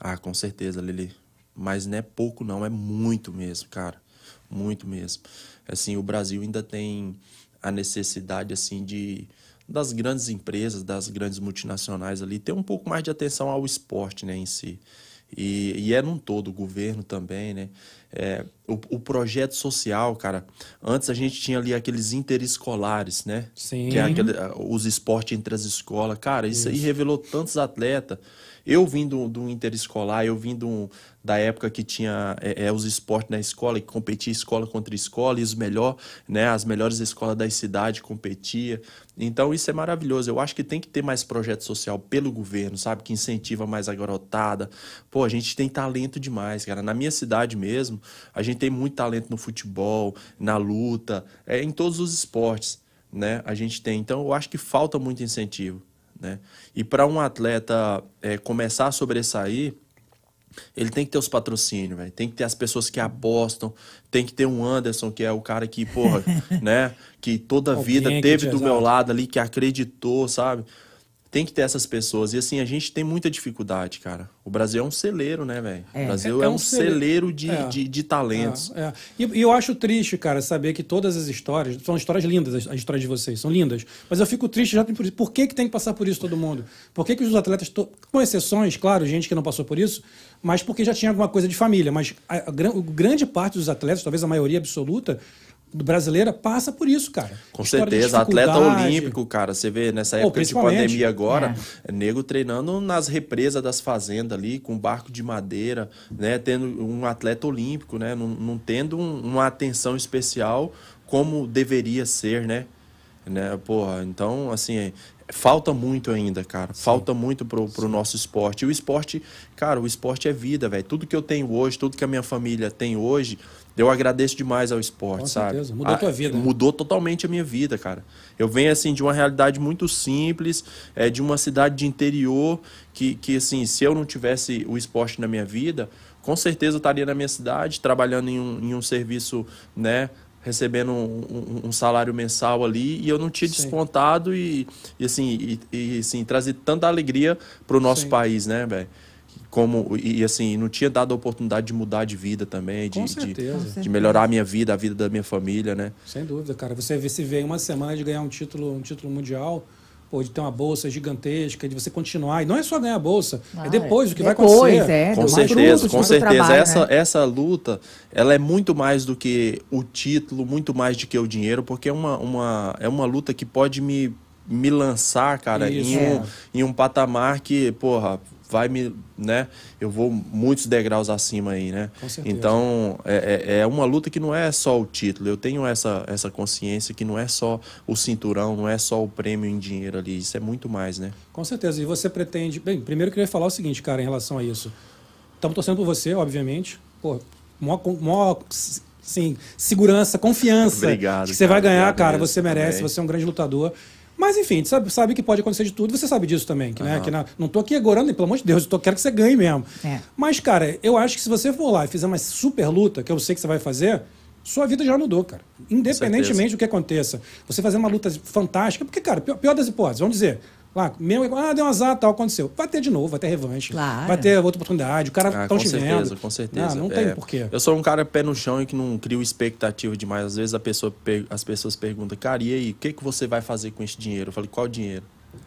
Ah, com certeza, Lili. Mas não é pouco, não, é muito mesmo, cara. Muito mesmo. Assim, o Brasil ainda tem a necessidade, assim, de das grandes empresas, das grandes multinacionais ali, ter um pouco mais de atenção ao esporte, né, em si. E, e é num todo, o governo também, né? É, o, o projeto social, cara, antes a gente tinha ali aqueles interescolares, né? Sim. Que é aquele, os esportes entre as escolas. Cara, isso, aí revelou tantos atletas. Eu vim do, do interescolar, eu vim do, da época que tinha é, é, os esportes na escola, que competia escola contra escola, e os melhor, né, as melhores escolas da cidade competia. Então isso é maravilhoso. Eu acho que tem que ter mais projeto social pelo governo, sabe? Que incentiva mais a garotada. Pô, a gente tem talento demais, cara. Na minha cidade mesmo, a gente tem muito talento no futebol, na luta, é, em todos os esportes, né? A gente tem. Então eu acho que falta muito incentivo. Né? E para um atleta é, começar a sobressair, ele tem que ter os patrocínios, velho. Tem que ter as pessoas que apostam, tem que ter um Anderson, que é o cara que, porra, né? Que toda a vida teve te- do meu exato. lado ali, que acreditou, sabe? Tem que ter essas pessoas. E assim, a gente tem muita dificuldade, cara. O Brasil é um celeiro, né, velho? É. O Brasil É- é, um um cele- celeiro de, é. de, de talentos. É, é. E, e eu acho triste, cara, saber que todas as histórias. São histórias lindas, as, as histórias de vocês, são lindas. Mas eu fico triste já por isso. Por que, que tem que passar por isso todo mundo? Por que, que os atletas, to- com exceções, claro, gente que não passou por isso, mas porque já tinha alguma coisa de família. Mas a, a gran- grande parte dos atletas, talvez a maioria absoluta brasileira, passa por isso, cara. Com História de certeza, atleta olímpico, cara. Você vê nessa época de principalmente. pandemia agora, é nego treinando nas represas das fazendas ali, com barco de madeira, né? Tendo um atleta olímpico, né? Não, não tendo um- uma atenção especial como deveria ser, né? né? Porra, então, assim, é- falta muito ainda, cara. Falta muito pro, pro nosso esporte. E o esporte, cara, o esporte é vida, velho. Tudo que eu tenho hoje, tudo que a minha família tem hoje, eu agradeço demais ao esporte, Com sabe? certeza. Mudou a tua vida, né? Mudou totalmente a minha vida, cara. Eu venho, assim, de uma realidade muito simples, é, de uma cidade de interior, que, que, assim, se eu não tivesse o esporte na minha vida, com certeza eu estaria na minha cidade, trabalhando em um, em um serviço, né, recebendo um, um- um salário mensal ali, e eu não tinha Sim. despontado e, e assim, e, e, assim, trazido tanta alegria pro nosso Sim. país, né, velho? Como, e, e, assim, não tinha dado a oportunidade de mudar de vida também, de, Com de, certeza. de melhorar a minha vida, a vida da minha família, né? Sem dúvida, cara. Você vê se vê em uma semana de ganhar um título, um título mundial, pô, de ter uma bolsa gigantesca, de você continuar. E não é só ganhar a bolsa, Ah, é depois o que vai depois, acontecer. é, Com certeza, com do certeza. trabalho, essa, né? essa luta, ela é muito mais do que o título, muito mais do que o dinheiro, porque é uma, uma, é uma luta que pode me, me lançar, cara, Isso. em um, É. em um patamar que, porra, vai me, né? Eu vou muitos degraus acima aí, né? Com certeza. Então, é, é é uma luta que não é só o título. Eu tenho essa, essa consciência que não é só o cinturão, não é só o prêmio em dinheiro ali. Isso é muito mais, né? Com certeza. E você pretende. Bem, primeiro eu queria falar o seguinte, cara, em relação a isso. Estamos torcendo por você, obviamente. Pô, maior, maior sim, segurança, confiança. Obrigado, Que você vai cara. ganhar, Obrigado cara. Você merece, também. você é um grande lutador. Mas enfim, sabe, sabe que pode acontecer de tudo, você sabe disso também. Que, né, que na- não tô aqui agorando, pelo amor de Deus, eu tô, quero que você ganhe mesmo. É. Mas, cara, eu acho que se você for lá e fizer uma super luta, que eu sei que você vai fazer, sua vida já mudou, cara. Independentemente do que aconteça. Você fazer uma luta fantástica, porque, cara, pior, pior das hipóteses, vamos dizer. Lá, mesmo, ah, deu um azar, tal, aconteceu. Vai ter de novo, vai ter revanche. Claro. Vai ter outra oportunidade, o cara Ah, com te certeza, vendo. com certeza. Não, não É, tem porquê. Eu sou um cara pé no chão e que não crio expectativa demais. Às vezes a pessoa as pessoas perguntam, cara, e aí, o que, que você vai fazer com esse dinheiro? Eu falei, qual dinheiro?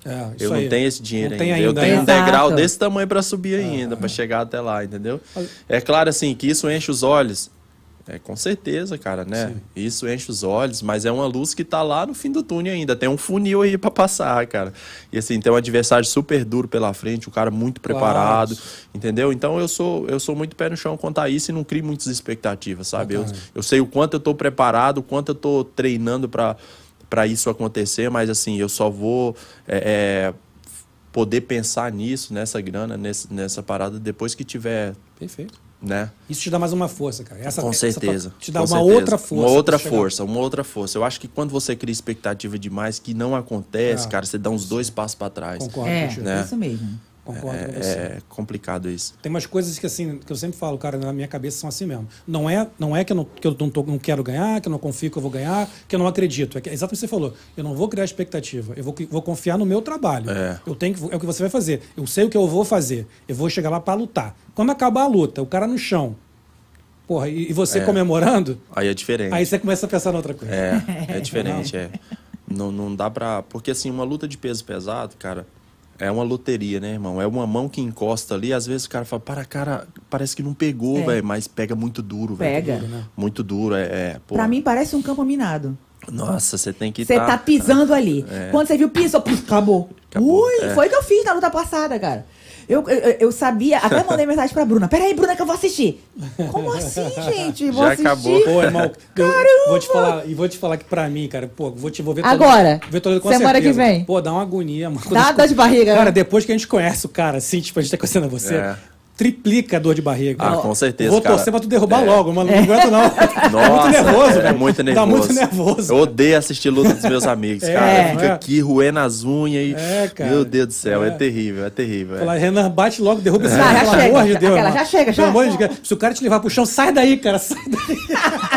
É, Eu aí. não tenho esse dinheiro Não ainda. tem Eu ainda, tenho um né? degrau Exato. desse tamanho para subir ainda, para chegar até lá, entendeu? É claro, assim, que isso enche os olhos. É, com certeza, cara, né? Isso enche os olhos, mas é uma luz que tá lá no fim do túnel ainda. Tem um funil aí pra passar, cara. E assim, tem um adversário super duro pela frente, um cara muito Claro. preparado, entendeu? Então eu sou, eu sou muito pé no chão quanto a isso e não crio muitas expectativas, sabe? Eu, eu sei o quanto eu tô preparado, o quanto eu tô treinando para isso acontecer, mas assim, eu só vou é, é, poder pensar nisso, nessa grana, nesse, nessa parada, depois que tiver, Perfeito. Né? Isso te dá mais uma força, cara. Essa, Com essa certeza. te dá com uma certeza. outra força. Uma outra força, uma outra força. Eu acho que quando você cria expectativa demais que não acontece, Ah. cara, você dá uns dois passos para trás. Concordo É. Né? isso mesmo. Concordo com você. É, é complicado isso. Tem umas coisas que assim, que eu sempre falo, cara, na minha cabeça são assim mesmo. Não é, não é que eu, não, que eu não, tô- não quero ganhar, que eu não confio que eu vou ganhar, que eu não acredito. É que, exatamente o que você falou. Eu não vou criar expectativa. Eu vou, vou confiar no meu trabalho. É. Eu tenho que, é o que você vai fazer. Eu sei o que eu vou fazer. Eu vou chegar lá para lutar. Quando acabar a luta, o cara no chão, porra, e, você É. comemorando, Aí é diferente. aí você começa a pensar na outra coisa. É, é diferente, é. Não, não dá pra. Porque assim, uma luta de peso pesado, cara, é uma loteria, né, irmão? É uma mão que encosta ali, às vezes o cara fala, para, cara, parece que não pegou, É. velho, mas pega muito duro, velho. Pega. Duro, né? Muito duro, é. é pô. Pra mim parece um campo minado. Nossa, você tem que Você tá pisando ali. É. Quando você viu, pisou, puf, acabou. Acabou, Ui, é. foi o que eu fiz na luta passada, cara. Eu, eu, eu sabia, até mandei mensagem pra Bruna. Peraí, Bruna, que eu vou assistir. Como assim, gente? Vou Já assistir? acabou. Pô, irmão, Caramba! vou te falar, e vou te falar que pra mim, cara, pô, vou te vou ver Agora, ver Toledo com semana certeza. que vem. Pô, dá uma agonia, mano. Dá dor de barriga, Cara, né? depois que a gente conhece o cara, assim, tipo, a gente tá conhecendo você, É. triplica a dor de barriga. Ah, com certeza, Vou cara. torcer pra tu derrubar É. logo, mano. Não aguento, não. Nossa, muito nervoso, é velho. muito Dá nervoso. muito nervoso. Eu odeio assistir luta dos meus amigos, É, cara. Fica é? aqui roendo as unhas e. É, cara. Meu Deus do céu, é, É. terrível, é terrível. é. Falar, Renan, bate logo, derruba esse Já, cara, pelo chega. amor de Deus. Aquela, já chega, já. Pelo amor de Deus. Se o cara te levar pro chão, sai daí, cara, sai daí.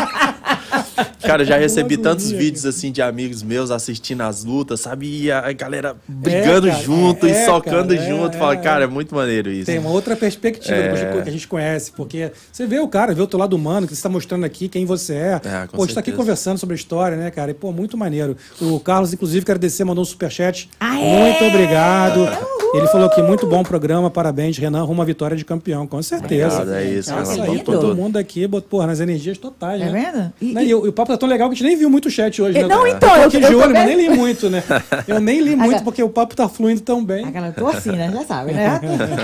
Cara, eu já recebi tantos vídeos assim de amigos meus assistindo as lutas, sabe? E a galera brigando cara, junto é, e socando cara, é, junto. é, Fala, é. cara, é muito maneiro isso. Tem uma outra perspectiva É. que a gente conhece, porque você vê o cara, vê o teu lado humano, que você está mostrando aqui quem você é. É, pô, a gente tá aqui conversando sobre a história, né, cara? E, pô, muito maneiro. O Carlos, inclusive, quero descer, mandou um superchat. Aê! Muito obrigado. Ele falou que muito bom programa, parabéns, Renan, rumo à vitória de campeão, com certeza. Obrigado, é isso, Isso Renan. todo mundo aqui, botou, porra, nas energias totais, É né? vendo? E- e- E, o, e o papo tá tão legal que a gente nem viu muito o chat hoje, né? não, então, Eu eu- aqui eu de olho, mas nem li muito, né? Eu nem li muito porque o papo tá fluindo tão bem. Aquela, tô assim, né? Já sabe, né?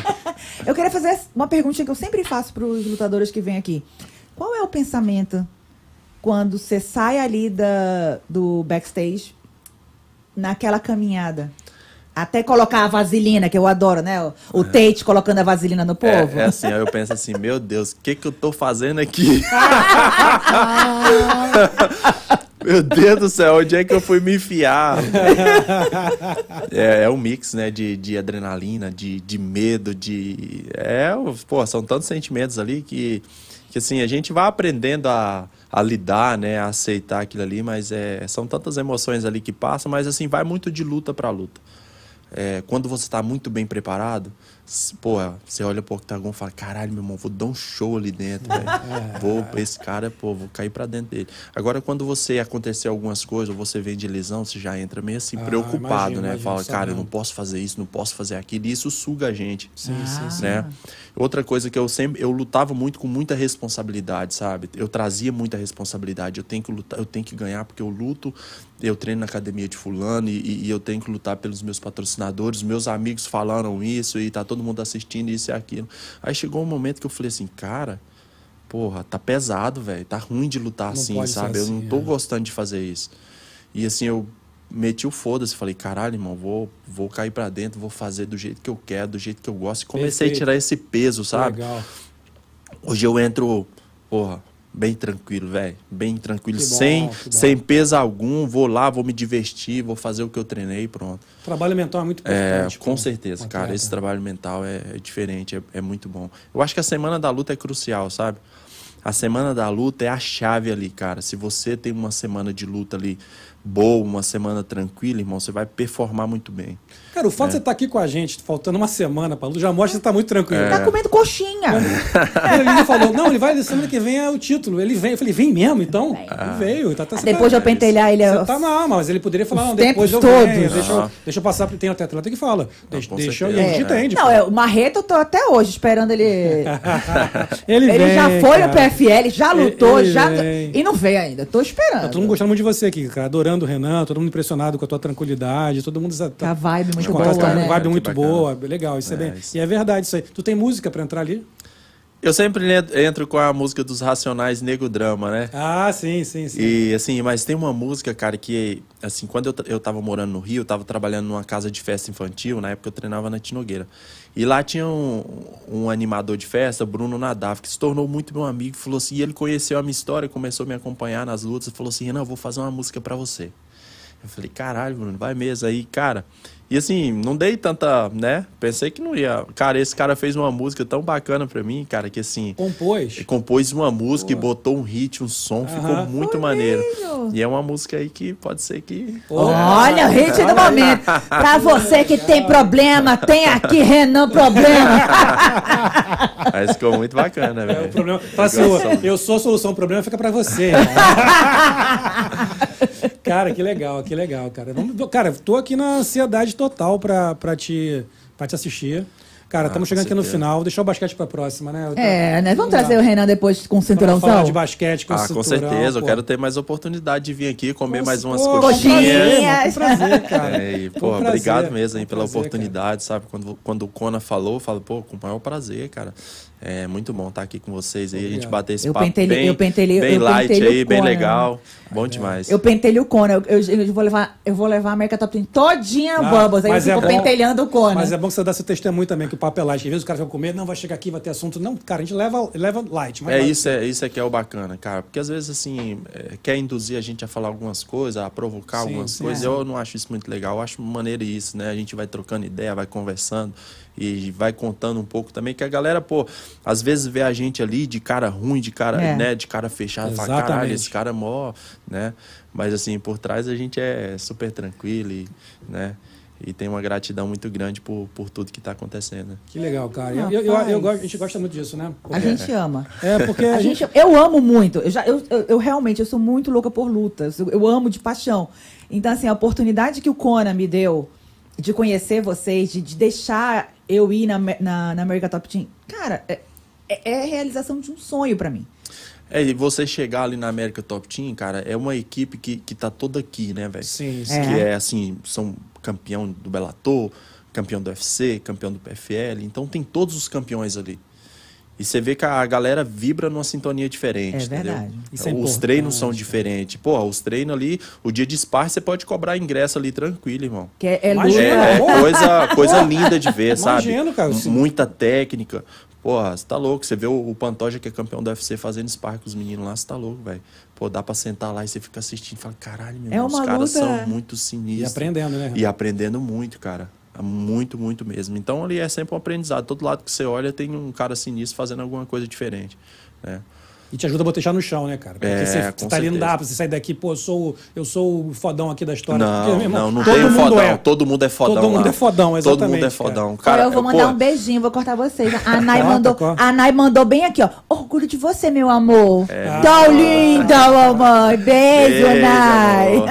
eu queria fazer uma perguntinha que eu sempre faço para os lutadores que vêm aqui. Qual é o pensamento quando você sai ali da, do backstage naquela caminhada? Até colocar a vaselina, que eu adoro, né? O, o Tate colocando a vaselina no povo. É, é assim, aí eu penso assim, meu Deus, o que que eu tô fazendo aqui? meu Deus do céu, onde é que eu fui me enfiar? é, é um mix, né, de, de adrenalina, de, de medo, de... É, pô, são tantos sentimentos ali que, que assim, a gente vai aprendendo a, a lidar, né, a aceitar aquilo ali, mas é, são tantas emoções ali que passam, mas assim, vai muito de luta pra luta. É, quando você tá muito bem preparado, pô, você olha pro octagon e fala, caralho, meu irmão, vou dar um show ali dentro, velho. Vou, esse cara, pô, vou cair pra dentro dele. Agora, quando você acontecer algumas coisas, ou você vem de lesão, você já entra meio assim, Ah, preocupado, imagino, né? imagino, Fala, cara, eu não posso fazer isso, não posso fazer aquilo, e isso suga a gente Sim, sim, sim. né? Outra coisa que eu sempre eu lutava muito com muita responsabilidade, sabe? Eu trazia muita responsabilidade. Eu tenho que lutar, eu tenho que ganhar porque eu luto, eu treino na academia de fulano e, e- e eu tenho que lutar pelos meus patrocinadores. Meus amigos falaram isso e tá todo mundo assistindo isso e aquilo. Aí chegou um momento que eu falei assim, cara, porra, tá pesado, velho. Tá ruim de lutar Não assim, sabe? eu assim, não tô é. gostando de fazer isso. E assim, eu meti o foda-se, falei, caralho, irmão, vou, vou cair pra dentro, vou fazer do jeito que eu quero, do jeito que eu gosto. E comecei Perfeito. a tirar esse peso, sabe? Legal. Hoje eu entro, porra, bem tranquilo, velho. Bem tranquilo, bom, sem, sem peso algum. Vou lá, vou me divertir, vou fazer o que eu treinei e pronto. Trabalho mental é muito É, importante. com pô, certeza, cara. atleta. Esse trabalho mental é, é diferente, é, é muito bom. Eu acho que a semana da luta é crucial, sabe? A semana da luta é a chave ali, cara. Se você tem uma semana de luta ali boa, uma semana tranquila, irmão, você vai performar muito bem. Cara, o fato É. de você estar aqui com a gente, faltando uma semana luta, já mostra que você tá muito tranquilo. Tá comendo coxinha. Ele me falou, não, ele vai, semana que vem é o título. Ele vem. Eu falei, vem mesmo, então? Vem. Ele veio. Tá, tá, você Depois de tá, eu pentelhar ele. Você tá não, mas ele poderia falar, não, depois eu tempos venho, todos. deixa, eu, Ah. deixa eu passar, tem até atleta que fala, deixa, com deixa eu, e certeza. a gente É. entende. Não, é, o Marreta eu tô até hoje esperando ele. ele ele vem, já foi cara. no PFL, já Ele- lutou, ele já. vem. E não veio ainda. Tô esperando. Tá todo mundo gostando muito de você aqui, cara. Adorando o Renan, todo mundo impressionado com a tua tranquilidade, todo mundo. Tá a vibe muito boa, tá né? vibe Que muito bacana. boa, legal, isso é, É, bem. isso. E é verdade isso aí. Tu tem música pra entrar ali? Eu sempre entro com a música dos Racionais Nego Drama, né? Ah, sim, sim, sim. E assim, mas tem uma música, cara, que assim, quando eu, eu tava morando no Rio, eu tava trabalhando numa casa de festa infantil, na época eu treinava na Tinogueira. E lá tinha um, um animador de festa, Bruno Nadaf, que se tornou muito meu amigo, falou assim, e ele conheceu a minha história, começou a me acompanhar nas lutas, falou assim, Renan, eu vou fazer uma música pra você. Eu falei, caralho, Bruno, vai mesmo. Aí, cara, e assim, não dei tanta, né? Pensei que não ia. Cara, esse cara fez uma música tão bacana pra mim, cara, que assim. Compôs. Compôs uma música e botou um hit, um som, ficou muito maneiro. E é uma música aí que pode ser que. Olha, o hit do momento. Pra você que tem problema, tem aqui Renan Problema. Mas ficou muito bacana, É, velho. o problema. Fala assim, Ficou "Ô, eu sou a solução, o problema fica pra você. cara, que legal, que legal, cara. Vamos, cara, tô aqui na ansiedade total pra, pra, te, pra te assistir. Cara, estamos com chegando aqui no certeza. final. Deixar o basquete pra próxima, né? Eu tô- É, né? Vamos Não trazer o Renan depois com o cinturãozão. falar de basquete com Ah, com cinturão, certeza. Eu pô. quero ter mais oportunidade de vir aqui comer Com- mais umas pô, coxinhas. coxinhas. Com prazer, cara. É, e, Com pô, prazer, obrigado mesmo aí com pela prazer, oportunidade, sabe? Quando, quando o Kona falou, eu falo, pô, com o maior prazer, cara. É muito bom estar aqui com vocês aí, a gente bater esse Eu papo pentelei- bem, eu bem eu light aí, bem legal. Bom demais. Eu pentelho o Kona. Eu, eu- eu vou levar, eu vou levar a América Top Team todinha no Ah, Bubbles. Aí eu mas é fico bom- pentelhando o Kona. Mas é bom que você dá seu testemunho também, que o papo é light. Às vezes o cara vai comer, não, vai chegar aqui, vai ter assunto. Não, cara, a gente leva, leva light. mas É light. isso, é isso é que é o bacana, cara. Porque às vezes, assim, é, quer induzir a gente a falar algumas coisas, a provocar Sim, algumas sim, coisas. é. Eu não acho isso muito legal. Eu acho maneiro isso, né? A gente vai trocando ideia, vai conversando e vai contando um pouco também. Que a galera, pô, às vezes vê a gente ali de cara ruim, de cara, É. né? De cara fechado. Fala, caralho, esse cara é mó, né? Mas assim, por trás a gente é super tranquilo e, né? E tem uma gratidão muito grande por, por tudo que tá acontecendo. Que legal, cara. Eu, eu, eu a gente gosta muito disso, né? A gente ama. É, porque A gente, eu amo muito. Eu, já, eu, eu, eu realmente eu sou muito louca por lutas. Eu, eu amo de paixão. Então, assim, a oportunidade que o Kona me deu de conhecer vocês, de, de deixar eu ir na, na, na America Top Team, cara, é, é é a realização de um sonho pra mim. É, e você chegar ali na América Top Team, cara, é uma equipe que, que tá toda aqui, né, velho? Sim, sim. É. Que é assim, são campeão do Bellator, campeão do UFC, campeão do PFL, então tem todos os campeões ali. E você vê que a galera vibra numa sintonia diferente, É entendeu? verdade. Isso é os treinos são diferentes. Pô, os treinos ali, o dia de spar você pode cobrar ingresso ali tranquilo, irmão. Que é, é. Imagina, É, é Porra. coisa, coisa linda de ver, sabe? Imagino, cara, M- se- Muita técnica. Porra, você tá louco. Você vê o, o Pantoja, que é campeão do UFC, fazendo spar com os meninos lá, você tá louco, velho. Pô, dá pra sentar lá e você fica assistindo e fala, caralho, meu É irmão, os caras luta- são muito E sinistros. aprendendo, né? E aprendendo muito, cara. Muito, muito mesmo. Então ali é sempre um aprendizado. Todo lado que você olha tem um cara sinistro fazendo alguma coisa diferente, né? E te ajuda a botejar no chão, né, cara? Porque É, você, você tá ali, não dá pra você sair daqui, pô, eu sou, eu sou o fodão aqui da história. Não, Porque, irmão, não, não todo tem mundo fodão. é. Todo mundo é fodão. Todo mundo lá. é fodão, Todo mundo exatamente, é fodão. Olha, Cara, eu vou mandar pô, um beijinho, vou cortar vocês. A Nai mandou, a Nai mandou bem aqui, ó. Orgulho de você, meu amor. É. Tão linda, mamãe. Beijo, Beijo, Nai. amor.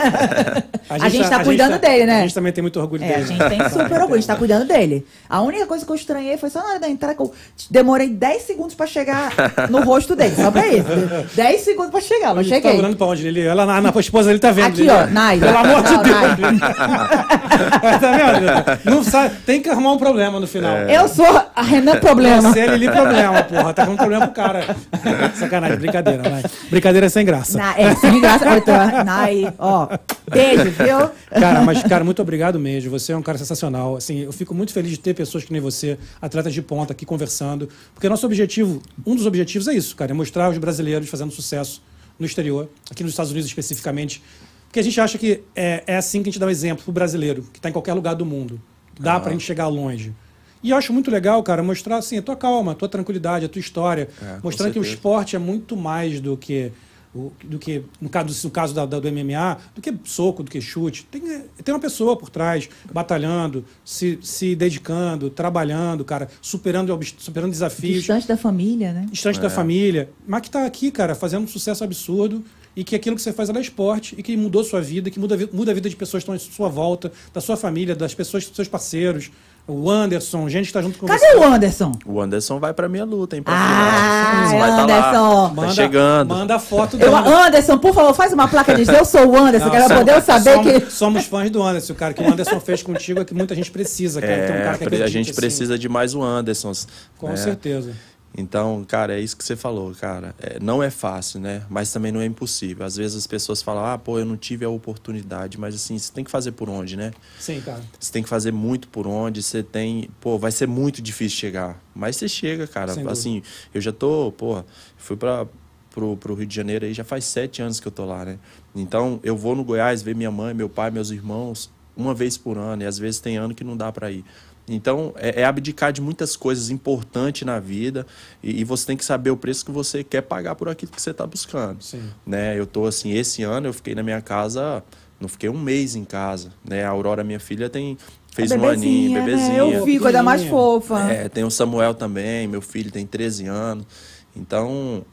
A gente tá cuidando dele, né? A gente também tem muito orgulho É, a dele. gente tem super orgulho, a gente tá cuidando dele. A única coisa que eu estranhei foi só na hora da entrada que eu demorei 10 segundos pra chegar no rosto dele. Só pra isso. 10 segundos pra chegar, mas Tá cheguei. olhando pra onde? Ele, ela, na, na esposa dele tá vendo. Aqui, Lili. ó, Nai. Pelo amor de Deus. Tá vendo? Não sabe, tem que arrumar um problema no final. Eu sou a Renan Problema. Você é Lili problema, porra. Tá com um problema pro cara. Sacanagem, brincadeira, Nai. Brincadeira sem graça. Na, é, sem graça. Tô- Nai, ó. Beijo, viu? Cara, mas, cara, muito obrigado mesmo. Você é um cara sensacional. Assim, eu fico muito feliz de ter pessoas que nem você, atletas de ponta, aqui conversando. Porque nosso objetivo, um dos objetivos é isso, cara, é mostrar os brasileiros fazendo sucesso no exterior, aqui nos Estados Unidos especificamente. Porque a gente acha que é, é assim que a gente dá um exemplo pro brasileiro, que está em qualquer lugar do mundo. Dá pra gente chegar longe. E eu acho muito legal, cara, mostrar assim, a tua calma, a tua tranquilidade, a tua história. É, mostrando que o esporte é muito mais do que o- do que no caso, no caso da, da- do MMA, do que soco, do que chute. Tem, tem uma pessoa por trás, batalhando, se, se dedicando, trabalhando, cara, superando, superando desafios, Distante da família, né? distante É. da família, mas que tá aqui, cara, fazendo um sucesso absurdo e que aquilo que você faz é esporte e que mudou sua vida, que muda, muda a vida de pessoas que estão em sua volta, da sua família, das pessoas, dos seus parceiros. O Anderson, gente que tá junto com Cadê você. o Anderson? O Anderson vai pra minha luta, hein? Pra Ah. Vai tá Anderson. lá. Tá chegando. Manda a foto Eu, Anderson. Anderson, por favor, faz uma placa de eu sou o Anderson, Não, poder saber somos, que. Somos fãs do Anderson, cara. Que o Anderson fez contigo é que muita gente precisa, cara. Um É, cara que pre- a gente assim. precisa de mais um Andersons. Com né? certeza. Então, cara, é isso que você falou, cara. É, não é fácil, né? Mas também não é impossível. Às vezes as pessoas falam, ah, pô, eu não tive a oportunidade. Mas assim, você tem que fazer por onde, né? Sim, cara. Você tem que fazer muito por onde, você tem. Pô, vai ser muito difícil chegar. Mas você chega, cara. Sem dúvida. assim, eu já tô, porra, fui pra, pro, pro Rio de Janeiro aí já faz sete anos que eu tô lá, né? Então, eu vou no Goiás ver minha mãe, meu pai, meus irmãos, uma vez por ano. E às vezes tem ano que não dá pra ir. Então, é, é abdicar de muitas coisas importantes na vida e, e você tem que saber o preço que você quer pagar por aquilo que você está buscando. Sim. Né? Eu tô assim, esse ano eu fiquei na minha casa, não fiquei um mês em casa. Né? A Aurora, minha filha, tem fez um aninho, Bebezinha, bebezinha. Né? Eu vi, coisa mais fofa. É, tem o Samuel também, meu filho tem 13 anos. Então,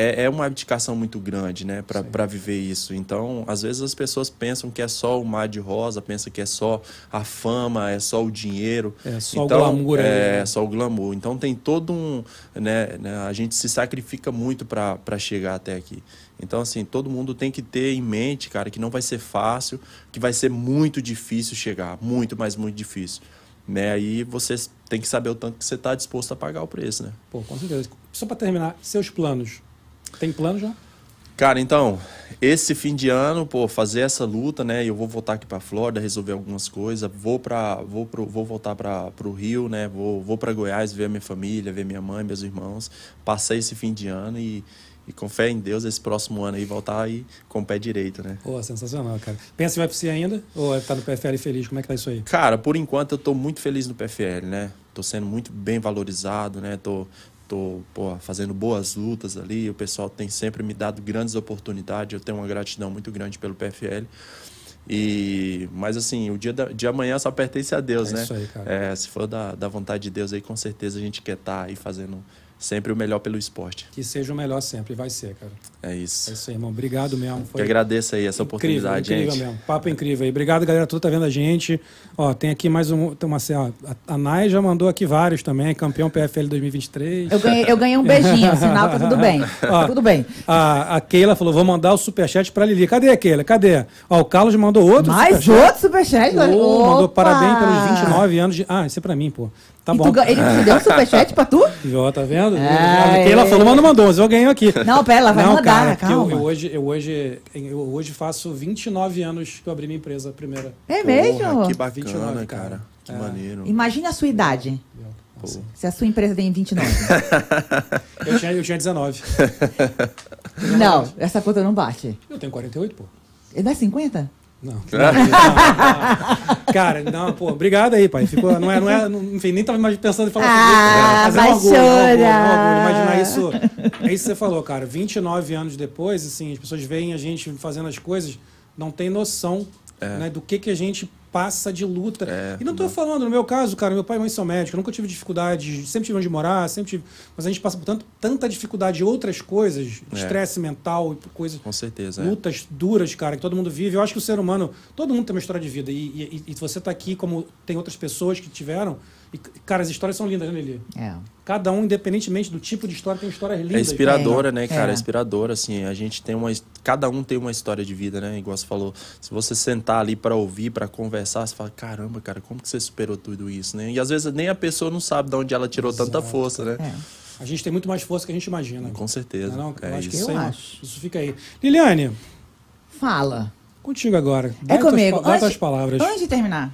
é, é uma abdicação muito grande, né, para viver isso. Então, às vezes as pessoas pensam que é só o mar de rosa, pensam que é só a fama, é só o dinheiro. É só o então, glamour aí, É, né? só o glamour. Então, tem todo um. Né, né, a gente se sacrifica muito para chegar até aqui. Então, assim, todo mundo tem que ter em mente, cara, que não vai ser fácil, que vai ser muito difícil chegar. Muito, mas muito difícil. Né? Aí você tem que saber o tanto que você está disposto a pagar o preço, né? Pô, com certeza. Só pra terminar, seus planos. Tem plano já? Cara, então, esse fim de ano, pô, fazer essa luta, né? Eu vou voltar aqui pra Flórida, resolver algumas coisas, vou para vou pro, vou voltar para pro Rio, né? Vou vou para Goiás ver a minha família, ver minha mãe, meus irmãos, passar esse fim de ano e e com fé em Deus, esse próximo ano aí voltar aí com o pé direito, né? Pô, sensacional, cara. Pensa em UFC ainda? Ou tá no PFL feliz? Como é que tá isso aí? Cara, por enquanto eu tô muito feliz no PFL, né? Tô sendo muito bem valorizado, né? Tô, tô pô, fazendo boas lutas ali. O pessoal tem sempre me dado grandes oportunidades. Eu tenho uma gratidão muito grande pelo PFL. E, mas assim, o dia da, de amanhã só pertence a Deus, É né? isso aí, cara. É, se for da, da vontade de Deus aí, com certeza a gente quer estar aí fazendo sempre o melhor pelo esporte. Que seja o melhor sempre. Vai ser, cara. É É isso. isso aí, irmão. Obrigado mesmo. Que agradeço aí essa oportunidade, incrível, gente. incrível mesmo. Papo incrível aí. Obrigado, galera. Tudo tá vendo a gente. Ó, tem aqui mais um. Tem uma, ó, a- Nai já mandou aqui vários também. Campeão PFL 2023. Eu ganhei, eu ganhei um beijinho, sinal tá tudo bem. Ó, tudo bem. A, a Keila falou: vou mandar o superchat pra Lili. Cadê a Keila? Cadê? Ó, o Carlos mandou outro. Mais superchat. outro superchat? Ô, mandou parabéns pelos 29 anos de. Ah, isso é pra mim, pô. Tá E bom. tu ele te deu um superchat pra tu? Ó, tá vendo? Ah, Keila é. falou, mas não mandou, mas eu ganhei aqui. Não, pera, ela vai Não, mandar, cara, porque eu, calma. eu hoje, eu, hoje, eu hoje faço 29 anos que eu abri minha empresa, a primeira. É mesmo? Porra, que bacana, 29, cara. cara. Que É. maneiro. Imagina a sua idade. Nossa. Se a sua empresa tem 29. Eu tinha, eu tinha 19. não, essa conta não bate. Eu tenho 48, pô. Ele dá 50? Não. não, não. Cara, não, pô, obrigado aí, pai. Ficou, não é, não é, não, enfim, nem tava mais pensando em falar Ah, sobre isso. Mas é um vai orgulho, é um orgulho, é um. Imaginar isso. É isso que você falou, cara. 29 anos depois, assim, as pessoas veem a gente fazendo as coisas, não tem noção né, do que, que a gente passa de luta. É, e não tô falando, no meu caso, cara, meu pai e mãe são médicos, eu nunca tive dificuldade, sempre tive onde morar, sempre tive. Mas a gente passa por tanto, tanta dificuldade em outras coisas, É. estresse mental e coisas Com certeza. é. lutas duras, cara, que todo mundo vive. Eu acho que o ser humano, todo mundo tem uma história de vida. E, e, e você tá aqui como tem outras pessoas que tiveram. E, cara, as histórias são lindas, né, Lili? É. Cada um, independentemente do tipo de história, tem histórias lindas. É inspiradora, né, É. cara? É. É inspiradora, assim. A gente tem uma. Cada um tem uma história de vida, né? Igual você falou. Se você sentar ali pra ouvir, pra conversar, você fala: caramba, cara, como que você superou tudo isso, né? E às vezes nem a pessoa não sabe de onde ela tirou tanta força, né? É. A gente tem muito mais força que a gente imagina. Com certeza. Não, é não? eu é acho que isso. isso, Eu acho. isso fica aí. Liliane, Fala. contigo agora. É Dá tuas comigo. pa- Dá tuas palavras. antes de terminar,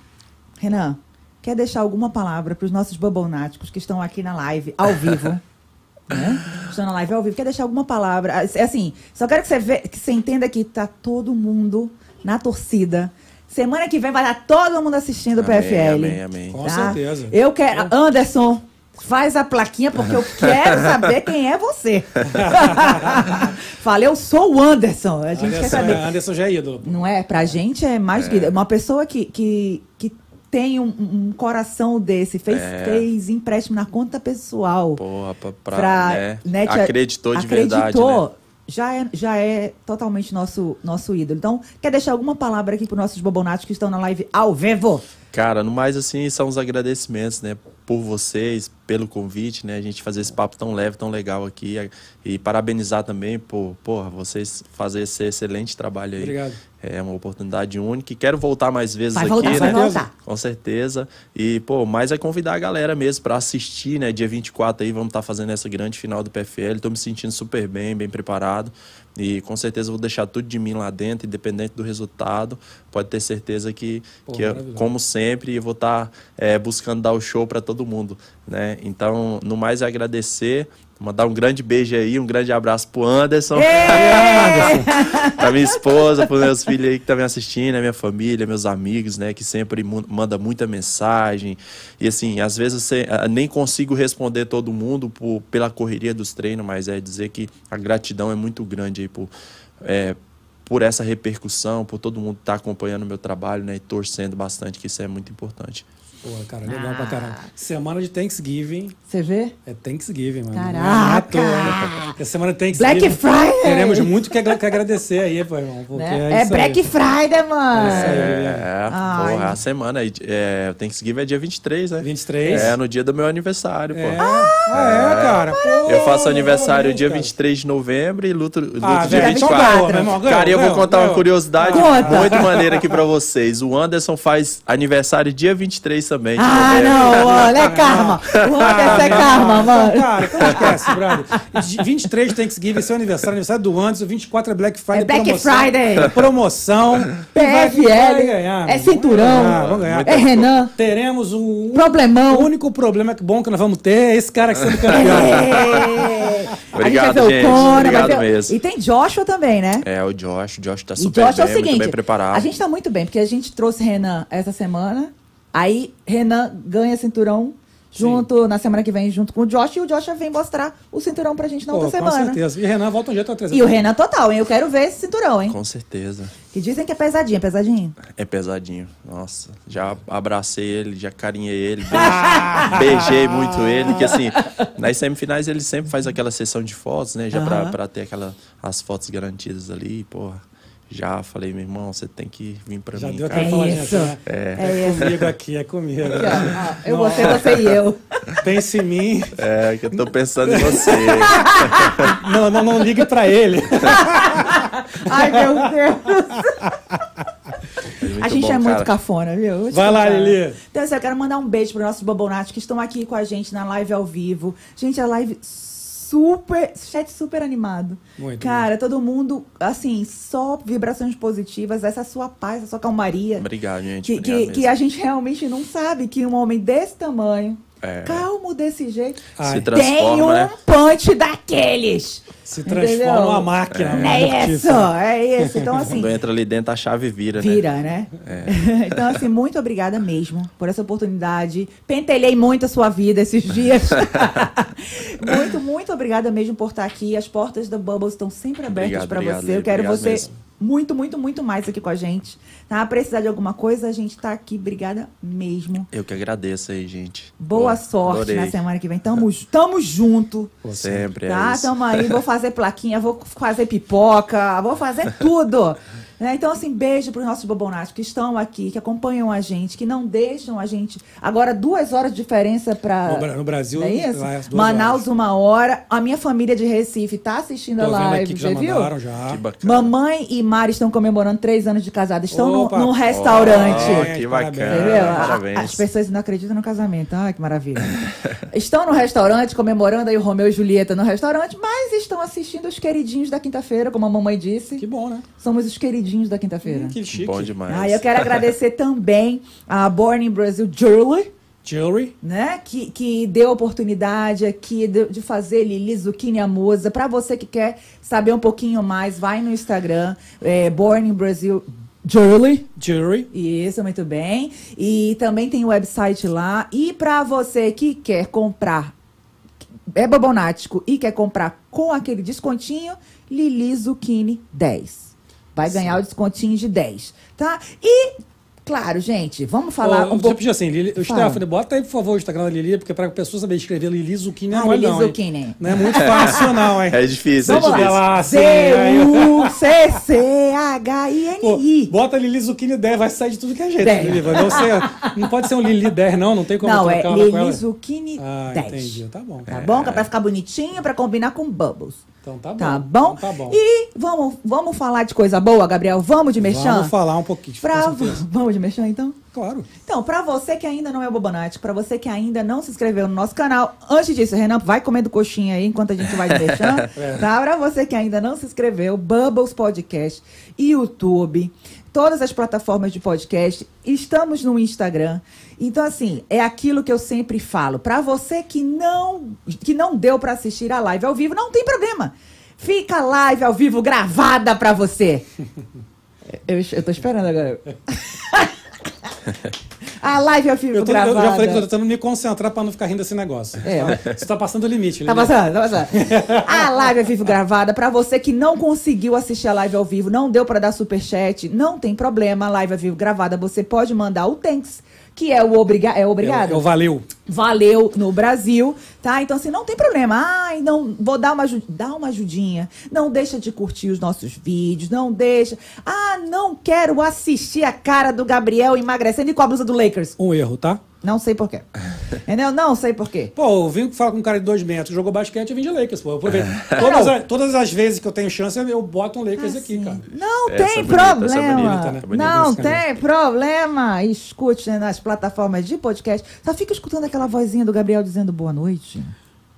Renan, quer deixar alguma palavra para os nossos babonáticos que estão aqui na live, ao vivo? né? Estão na live ao vivo. Quer deixar alguma palavra? É assim, só quero que você, vê, que você entenda que tá todo mundo na torcida. Semana que vem vai estar todo mundo assistindo o PFL. amém, amém. Com tá? certeza. Eu quero. Anderson, faz a plaquinha porque eu quero saber quem é você. Fala, eu sou o Anderson. A gente quer Anderson, saber. é, Anderson já é ídolo. Não é? Pra gente é mais do que. Uma pessoa que, que, que tem um, um coração desse, fez, É. fez empréstimo na conta pessoal. Porra, pra, pra, pra, né? né, Acreditou de verdade, acreditou, né? Já é, já é totalmente nosso, nosso ídolo. Então, quer deixar alguma palavra aqui para nossos bobonatos que estão na live ao vivo? Cara, no mais assim, são os agradecimentos, né, por vocês, pelo convite, né, a gente fazer esse papo tão leve, tão legal aqui e parabenizar também por, porra, vocês fazer esse excelente trabalho aí. Obrigado. É uma oportunidade única e quero voltar mais vezes Vai aqui, voltar, né? vai voltar. Com certeza. E, pô, mais é convidar a galera mesmo para assistir, né? Dia 24 aí, vamos estar fazendo essa grande final do PFL. Tô me sentindo super bem, bem preparado. E com certeza vou deixar tudo de mim lá dentro, independente do resultado. Pode ter certeza que, Pô, que eu, como sempre, eu vou estar é, buscando dar o show para todo mundo, né? Então, no mais é agradecer, mandar um grande beijo aí, um grande abraço pro Anderson, pra minha esposa, pros meus filhos aí que estão me assistindo, a minha família, meus amigos, né? Que sempre manda muita mensagem. E assim, às vezes você, nem consigo responder todo mundo por, pela correria dos treinos, mas é dizer que a gratidão é muito grande aí por, é, por essa repercussão, por todo mundo estar acompanhando o meu trabalho, né? E torcendo bastante, que isso é muito importante. Pô, cara, legal pra Ah. caramba. Semana de Thanksgiving. Você vê? É Thanksgiving, mano. Caraca! Não é à toa, né? É semana de Thanksgiving. Black Friday! Teremos muito que, que agradecer aí, pô, irmão. Porque Né? é, É, isso aí. Black Friday, mano. É isso aí. É, Ai. porra, a semana aí. É, seguir é dia 23, né? 23? É, no dia do meu aniversário, pô. É, ah, é, cara. Pô, Eu faço aniversário dia cara. 23 de novembro e luto, luto Ah, dia velho, então 24. ganhou, meu irmão. ganhou, Cara, eu vou contar uma curiosidade Conta. muito maneira aqui pra vocês. O Anderson faz aniversário dia 23 também. De Ah, novembro. não, mano, é karma. O Anderson é karma, mano. Cara, não esquece, brother. De 23 Thanksgiving, seu aniversário, aniversário do Anderson. 24 é Black Friday. É Black promoção, Friday. Promoção. E vai- PFL. vai ganhar, É cinturão. Vamos ganhar, vamos ganhar. É Renan. Teremos o Problemão. O único problema que bom que nós vamos ter é esse cara que sendo campeão. É. Obrigado, a gente Obrigado mesmo. E tem Joshua também, né? É, o Josh. O Josh tá E super Josh bem, é o seguinte, muito bem preparado. a gente tá muito bem, porque a gente trouxe Renan essa semana, aí Renan ganha cinturão junto, na semana que vem, junto com o Josh, e o Josh vem mostrar o cinturão pra gente na Pô, outra com semana. certeza. E Renan volta um dia pra trazer. E o Renan total, hein? Eu quero ver esse cinturão, hein? Com certeza. Que dizem que é pesadinho, é pesadinho. É pesadinho. Nossa, já abracei ele, já carinhei ele, Ah! beijei, beijei muito ele, que assim, nas semifinais ele sempre faz aquela sessão de fotos, né, já pra, Aham. pra ter aquela, as fotos garantidas ali, porra. Já falei, meu irmão, você tem que vir pra Já mim, deu cara. É faladinha. isso. né? É. É isso. Comigo aqui, é comigo. Aqui, ó, ó, eu, Nossa. você, você e eu. Pense em mim. É, que eu tô pensando em você. Não, não, não ligue pra ele. Ai, meu Deus. Muito a gente bom, é muito cara. cafona, viu? Vai lá. Lili. Então, assim, eu quero mandar um beijo para nossos bobonatos que estão aqui com a gente na live ao vivo. Gente, a live super. Chat super animado. Muito, Cara, todo mundo, assim, só vibrações positivas, essa sua paz, essa sua calmaria. Obrigado, gente. Que, obrigado que, que a gente realmente não sabe que um homem desse tamanho, calmo desse jeito. Ai. Se Tem transforma, um né? punch daqueles. Se transforma Entendeu? numa máquina. né, É isso, é isso. Então, assim, Quando entra ali dentro, a chave vira, né? Vira, né? então, assim, muito obrigada mesmo por essa oportunidade. Pentelhei muito a sua vida esses dias. muito, muito obrigada mesmo por estar aqui. As portas da Bubbles estão sempre abertas para você. Eu quero você mesmo. Muito, muito, muito mais aqui com a gente. Tá? Precisar de alguma coisa, a gente tá aqui. Obrigada mesmo. Eu que agradeço aí, gente. Boa sorte adorei. na semana que vem. Tamo, tamo junto. Sempre, é Tá, isso. tamo aí, vou fazer plaquinha, vou fazer pipoca, vou fazer tudo. Né? Então, assim, beijo para os nossos bobonatos que estão aqui, que acompanham a gente, que não deixam a gente. Agora, duas horas de diferença para. No Bra- no Brasil, Não é isso? lá é as duas Manaus, horas. uma hora. A minha família de Recife tá assistindo Tô a vendo live. aqui já viu? mandaram já. Que bacana. Mamãe e Mari estão comemorando três anos de casada. Estão no- Opa. num restaurante. Ó, Parabéns, que bacana. Entendeu? Parabéns. As pessoas não acreditam no casamento. Ai, que maravilha. estão no restaurante comemorando aí o Romeu e Julieta no restaurante, mas estão assistindo os queridinhos da quinta-feira, como a mamãe disse. Que bom, né? Somos os queridinhos da quinta-feira. Que chique. Bom demais. Ah, eu quero agradecer também a Born in Brazil Jewelry, Jewelry. né? Que, que deu a oportunidade aqui de, de fazer Lili Zucchini a Musa. Pra você que quer saber um pouquinho mais, vai no Instagram, é, Born in Brazil Jewelry. Jewelry. Isso, muito bem. E também tem o website lá. E para você que quer comprar, é bobonático e quer comprar com aquele descontinho, Lili Zucchini 10. Vai ganhar o descontinho de 10, tá? E, claro, gente, vamos falar Ô, um pouco... pedir assim, Lili, Fala. Stephanie, bota aí, por favor, o Instagram da Lili, porque para a pessoa saber escrever Lili Zucchini não é Ah, mole Lili não, hein? Zucchini. Não é muito fácil não, hein? É difícil, é Vamos Deixa difícil. lá, L-U-C-C-H-I-N-I. bota Lili Zucchini 10, vai sair de tudo que é jeito. Lili. Não, ser, não pode ser um Lili 10, não, não tem como Não, é. Lili Zucchini Ah, 10. entendi. Tá bom. Tá bom? Que é pra ficar bonitinho, pra combinar com Bubbles. Então tá bom. Tá bom? Então tá bom. E vamos, vamos falar de coisa boa, Gabriel? Vamos de mexer? Vamos falar um pouquinho. Pra... Vamos de mexer, então? Claro. Então, pra você que ainda não é bobonático, pra você que ainda não se inscreveu no nosso canal, antes disso, Renan, vai comendo coxinha aí enquanto a gente vai mexer. É. tá? Pra você que ainda não se inscreveu, Bubbles Podcast, YouTube, todas as plataformas de podcast, estamos no Instagram. Então, assim, é aquilo que eu sempre falo. Pra você que não, que não deu pra assistir a live ao vivo, não tem problema. Fica a live ao vivo gravada pra você. Eu, eu tô esperando agora. A live ao vivo Eu, tô- eu gravada. já falei que eu tô tentando me concentrar pra não ficar rindo desse negócio. É. Você tá passando o limite, Tá Lili. passando, tá passando. A live ao vivo gravada, pra você que não conseguiu assistir a live ao vivo, não deu pra dar superchat, não tem problema. A live ao vivo gravada, você pode mandar o thanks, que é o obriga é obrigado. É, o- é o valeu. Valeu no Brasil, tá? Então, assim, não tem problema. Ai, não, vou dar uma, dá uma ajudinha. Não deixa de curtir os nossos vídeos, não deixa. Ah, não quero assistir a cara do Gabriel emagrecendo e com a blusa do Lakers. Um erro, tá? Não sei porquê. Entendeu? Não sei porquê. Pô, eu vim falar com um cara de dois metros, jogou basquete e vim de Lakers, pô. Aproveito. Todas, as, todas as vezes que eu tenho chance, eu boto um Lakers aqui, cara. Não Essa tem é bonita, essa é problema. bonita, né? Bonita Não tem problema. Escute né, nas plataformas de podcast. Só fica escutando aquela vozinha do Gabriel dizendo boa noite.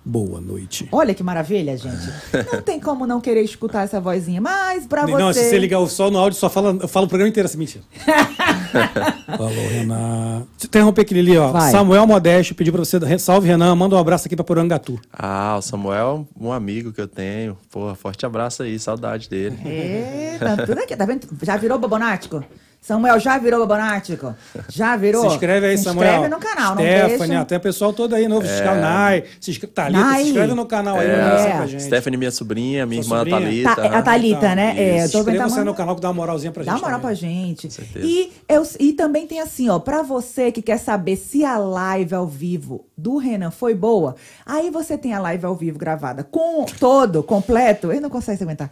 Boa noite. Olha que maravilha, gente. Não tem como não querer escutar essa vozinha. Mas pra você. Não, se você ligar o sol no áudio, só fala, eu falo o programa inteiro assim, mentira. Falou, Renan. Deixa eu interromper aquele ali, ó. Vai. Samuel Modesto pediu pra você, salve Renan, manda um abraço aqui pra Porangatu. Ah, o Samuel é um amigo que eu tenho. Pô, forte abraço aí, saudade dele. Eita, tudo aqui, tá vendo? Já virou babonático? Samuel já virou babonático? Já virou? Se inscreve aí, se Samuel. inscreve no canal, não Stephanie, deixa. até o pessoal todo aí, novo, é. Nai, se inscreve, Thalita, Nai. se inscreve no canal aí, É. pra. Stephanie, minha sobrinha, minha Sua irmã sobrinha? Thalita. Tá, a Thalita, né? É, Se tô vendo inscreva-se aí tamanho- no canal que dá uma moralzinha pra gente. Dá uma moral pra também. gente. certeza. E, eu, e também tem assim, ó, pra você que quer saber se a live ao vivo do Renan foi boa, aí você tem a live ao vivo gravada com todo, completo, ele não consegue se aguentar.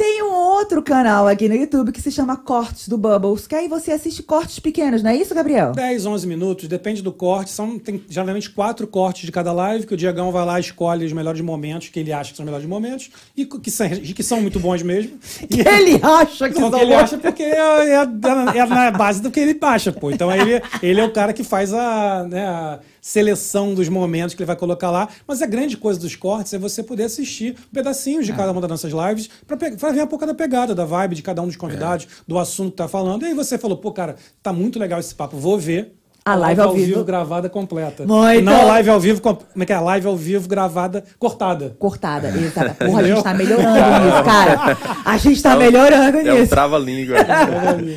Tem um outro canal aqui no YouTube que se chama Cortes do Bubbles, que aí você assiste cortes pequenos, não é isso, Gabriel? 10, 11 minutos, depende do corte. São, tem geralmente quatro cortes de cada live, que o Diegão vai lá e escolhe os melhores momentos, que ele acha que são os melhores momentos, e que são, que são muito bons mesmo. E Ele acha que são que ele acha porque é, é, é na base do que ele acha, pô. Então ele, ele é o cara que faz a, né, a seleção dos momentos que ele vai colocar lá. Mas a grande coisa dos cortes é você poder assistir pedacinhos de cada uma das nossas lives pra ver um pouco da pegada, da vibe de cada um dos convidados, do assunto que tá falando. E aí você falou, pô, cara, tá muito legal esse papo, vou ver. A live ao vivo. gravada completa. Muito. Não a live ao vivo, com- como é que é? A live ao vivo gravada cortada. Cortada, exato. Porra, a gente tá melhorando nisso, cara. A gente tá É um- melhorando É um nisso. trava-língua.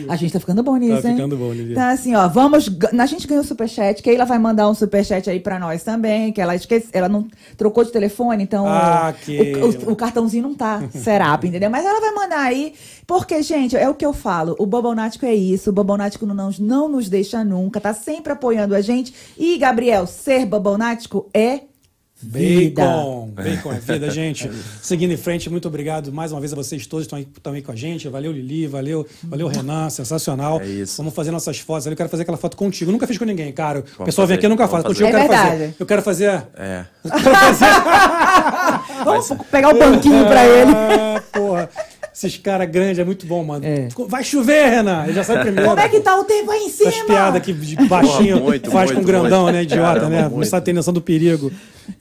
A gente tá ficando bom nisso, Tá hein? ficando bom, Lívia. Então, assim, ó, vamos. A gente ganhou o superchat. Keila vai mandar um superchat aí pra nós também. Que ela esquece, ela não trocou de telefone, então Ah, o, Keila. o, o cartãozinho não tá serap, entendeu? Mas ela vai mandar aí, porque, gente, é o que eu falo. O Bobonático é isso. O Bobonático não, nos- não nos deixa nunca, tá sempre apoiando a gente. E, Gabriel, ser Bobonático é. Vida. Bacon! Bacon é vida, gente. Seguindo em frente, muito obrigado mais uma vez a vocês todos que estão aí, com a gente. Valeu, Lili, valeu, valeu, Renan, sensacional. É isso. Vamos fazer nossas fotos. ali. Eu quero fazer aquela foto contigo. Nunca fiz com ninguém, cara. O Vamos pessoal vem fazer, aqui e nunca faz. Contigo eu fazer. quero É fazer. verdade. Eu quero fazer. É. Vamos pegar o banquinho pra ele. Ah, porra. Esses caras grandes é muito bom, mano. É. Vai chover, Renan. Ele já sabe primeiro. Como é que tá o tempo aí em cima? Essas piadas que de baixinho Porra, muito, faz com muito, grandão, muito. né? Idiota, Caramba, né? muito. Não sabe ter noção do perigo.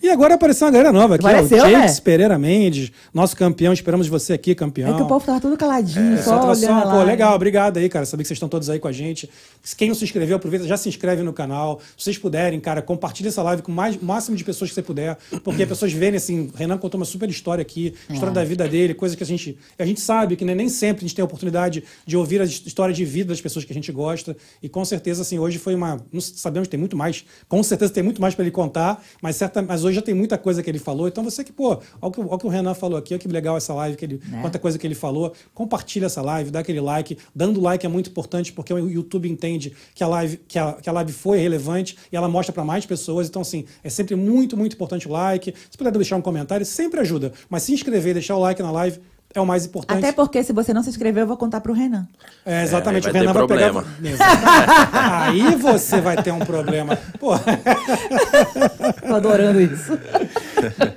E agora apareceu uma galera nova aqui, ó, o Apareceu, James né? Pereira Mendes, nosso campeão. Esperamos você aqui, campeão. É que o povo tava tudo caladinho, Só só olhando atração, lá. pô, legal, obrigado aí, cara. Saber que vocês estão todos aí com a gente. Quem não se inscreveu, aproveita, já se inscreve no canal. Se vocês puderem, cara, compartilha essa live com mais- o máximo de pessoas que você puder. Porque as pessoas verem, assim, o Renan contou uma super história aqui, história da vida dele, coisa que a gente. A gente sabe que né, nem sempre a gente tem a oportunidade de ouvir a história de vida das pessoas que a gente gosta. E com certeza, assim, hoje foi uma. Não sabemos que tem muito mais. Com certeza tem muito mais para ele contar, mas, certa, mas hoje já tem muita coisa que ele falou. Então você que, pô, olha o que, olha o que o Renan falou aqui, olha que legal essa live, que ele, Né? quanta coisa que ele falou. Compartilha essa live, dá aquele like. Dando like é muito importante porque o YouTube entende que a live, que a, que a live foi relevante e ela mostra para mais pessoas. Então, assim, é sempre muito, muito importante o like. Se puder deixar um comentário, sempre ajuda. Mas se inscrever e deixar o like na live é o mais importante. Até porque se você não se inscreveu, eu vou contar pro Renan. É, exatamente. É, o Renan ter vai problema. pegar. Aí você vai ter um problema. Pô, Tô adorando isso.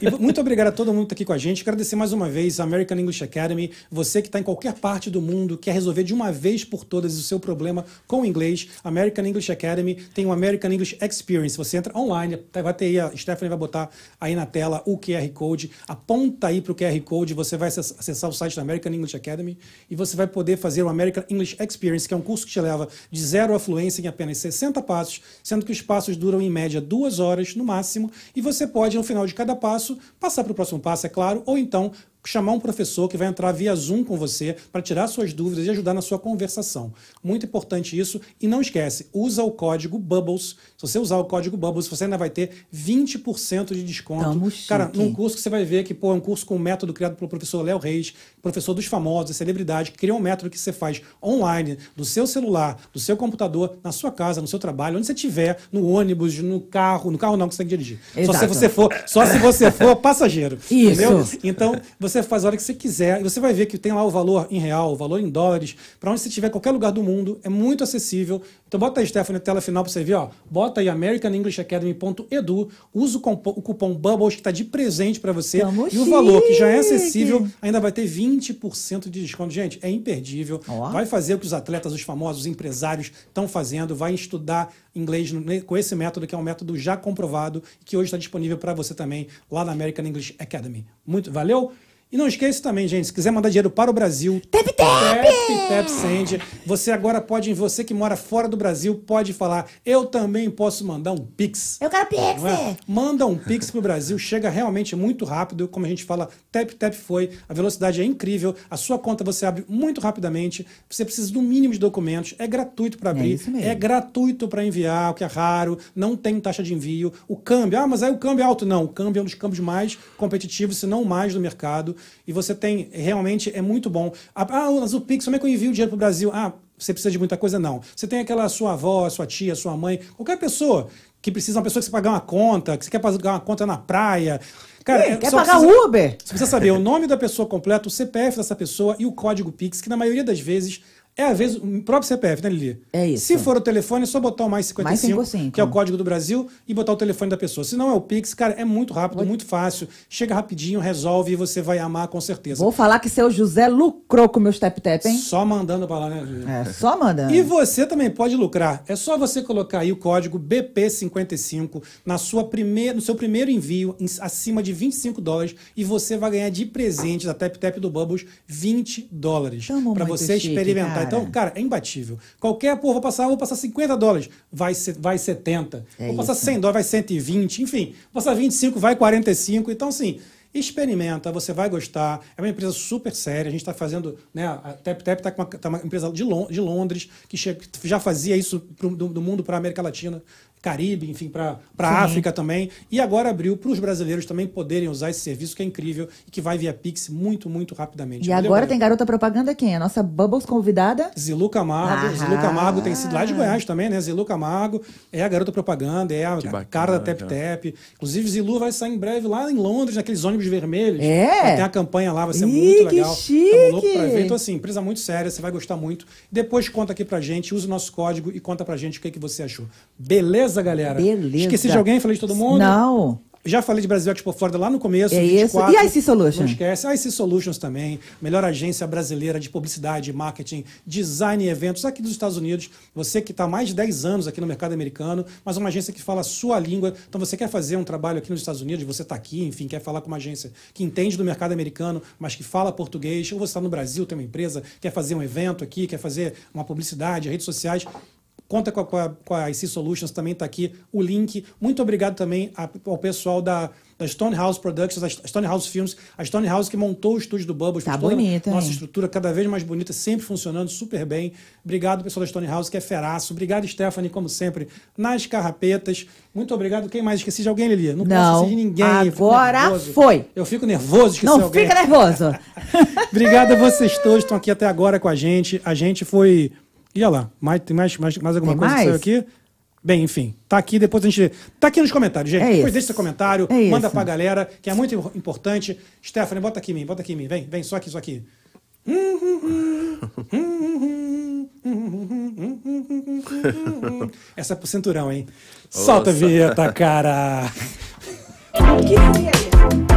E muito obrigado a todo mundo que está aqui com a gente. Quero agradecer mais uma vez a American English Academy. Você que está em qualquer parte do mundo, quer resolver de uma vez por todas o seu problema com o inglês. American English Academy tem o American English Experience. Você entra online, tá- vai ter aí, a Stephanie vai botar aí na tela o QR Code. Aponta aí para o QR Code, você vai acess- acessar o site da American English Academy e você vai poder fazer o American English Experience, que é um curso que te leva de zero à fluência em apenas 60 passos, sendo que os passos duram em média duas horas no máximo, e você pode, no final de cada passo, passar para o próximo passo, é claro, ou então chamar um professor que vai entrar via Zoom com você para tirar suas dúvidas e ajudar na sua conversação. Muito importante isso. E não esquece, usa o código Bubbles. Se você usar o código Bubbles, você ainda vai ter 20% de desconto. Tamo Cara, chique. num curso que você vai ver que pô, é um curso com um método criado pelo professor Léo Reis, professor dos famosos, celebridade, que criou um método que você faz online, do seu celular, do seu computador, na sua casa, no seu trabalho, onde você estiver, no ônibus, no carro, no carro não, que você tem que dirigir. Só se Exato. você for, só se você for passageiro. Isso. Entendeu? Então, você faz a hora que você quiser e você vai ver que tem lá o valor em real, o valor em dólares, para onde você estiver, qualquer lugar do mundo, é muito acessível. Então, bota aí, Stephanie, na tela final para você ver, ó. Bota aí americanenglishacademy.edu, usa o, cupom BUBBLES que está de presente para você. Tamo e o valor, que já é acessível, ainda vai ter 20% de desconto. Gente, é imperdível. Ó. Vai fazer o que os atletas, os famosos, os empresários estão fazendo, vai estudar inglês com esse método, que é um método já comprovado, que hoje está disponível para você também lá na American English Academy. Muito valeu? E não esqueça também, gente, se quiser mandar dinheiro para o Brasil, Tap, tap! Tap Tap Send. Você agora pode, você que mora fora do Brasil, pode falar, eu também posso mandar um Pix. Eu quero Pix! Não é? Manda um Pix pro Brasil, chega realmente muito rápido, como a gente fala, tap tap foi, a velocidade é incrível, a sua conta você abre muito rapidamente, você precisa do mínimo de documentos, é gratuito para abrir, isso mesmo. é gratuito para enviar, o que é raro, não tem taxa de envio, o câmbio, ah, mas aí o câmbio é alto, não, o câmbio é um dos câmbios mais competitivos, se não o mais do mercado, e você tem, realmente é muito bom. Ah, mas o Pix, como é que eu envio dinheiro pro Brasil? Ah, você precisa de muita coisa? Não. Você tem aquela sua avó, sua tia, sua mãe, qualquer pessoa que precisa, uma pessoa que você pagar uma conta, que você quer pagar uma conta na praia. Cara, é- quer pagar precisa- Uber? Você precisa saber o nome da pessoa completa, o CPF dessa pessoa e o código Pix, que na maioria das vezes é às vezes o próprio CPF, né, Lili? É isso. Se for o telefone, é só botar o mais 55, Mais 55. que é o código do Brasil, e botar o telefone da pessoa. Se não é o Pix, cara, é muito rápido, muito fácil. Chega rapidinho, resolve e você vai amar com certeza. Vou falar que seu José lucrou com meus tap-tap, hein? Só mandando pra lá, né, Lili? É, só mandando. E você também pode lucrar. É só você colocar aí o código BP55 na sua primeira, no seu primeiro envio em- acima de 25 dólares e você vai ganhar de presente da Tap Tap do Bubbles 20 dólares para você chique, experimentar cara. Então, cara, é imbatível. Qualquer, pô, vou passar, vou passar 50 dólares, vai, vai 70. É vou passar isso. 100 dólares, vai 120. Enfim, vou passar 25, vai 45. Então, assim, experimenta, você vai gostar. É uma empresa super séria. A gente está fazendo, né? A Tap Tap está com uma, tá uma empresa de, de Londres que já fazia isso pro- do, do mundo para a América Latina. Caribe, enfim, para a África também. E agora abriu para os brasileiros também poderem usar esse serviço que é incrível e que vai via Pix muito, muito rapidamente. E Valeu, agora galera. tem garota propaganda quem? A nossa Bubbles convidada? Zilu Camargo. Ah. Zilu Camargo tem sido lá de Goiás também, né? Zilu Camargo é a garota propaganda, é a, bacana, cara da Tap cara. Tap. Inclusive, Zilu vai sair em breve lá em Londres, naqueles ônibus vermelhos. É? Vai ter a campanha lá, vai ser Ih, muito que legal. chique! Tamo louco pra ver. Então, assim, empresa muito séria, você vai gostar muito. Depois conta aqui pra gente, usa o nosso código e conta pra gente o que, que você achou. Beleza, galera? Beleza. Esqueci de alguém? Falei de todo mundo? Não. Já falei de Brasil Expo Florida lá no começo. É 24. isso. E a IC Solution? Não esquece. A IC Solutions também. Melhor agência brasileira de publicidade, marketing, design e eventos aqui dos Estados Unidos. Você que está há mais de 10 anos aqui no mercado americano, mas uma agência que fala a sua língua. Então você quer fazer um trabalho aqui nos Estados Unidos, você está aqui, enfim, quer falar com uma agência que entende do mercado americano, mas que fala português, ou você está no Brasil, tem uma empresa, quer fazer um evento aqui, quer fazer uma publicidade, redes sociais. Conta com a, com a, IC Solutions, também está aqui o link. Muito obrigado também ao pessoal da, da Stonehouse Productions, a Stonehouse Films, a Stonehouse que montou o estúdio do Bubbles. Tá fez toda a bonito, Nossa hein? estrutura cada vez mais bonita, sempre funcionando super bem. Obrigado, pessoal da Stonehouse, que é feraço. Obrigado, Stephanie, como sempre, nas carrapetas. Muito obrigado. Quem mais? Esqueci de alguém, Lili? Não, Não. posso esquecer de ninguém. eu Agora nervoso. foi. Eu fico nervoso, esqueci Não alguém. fica nervoso. Obrigado a vocês todos que estão aqui até agora com a gente. A gente foi. E olha lá, mais, tem mais, mais, mais alguma Tem coisa mais? que saiu aqui? Bem, enfim, tá aqui, depois a gente. Tá aqui nos comentários, gente. É depois isso. deixa seu comentário, É manda isso. pra galera, que é muito im- importante. Stephanie, bota aqui em mim, bota aqui em mim. Vem, vem, só aqui, só aqui. Essa é pro cinturão, hein? Solta a Nossa. vinheta, cara! que foi isso?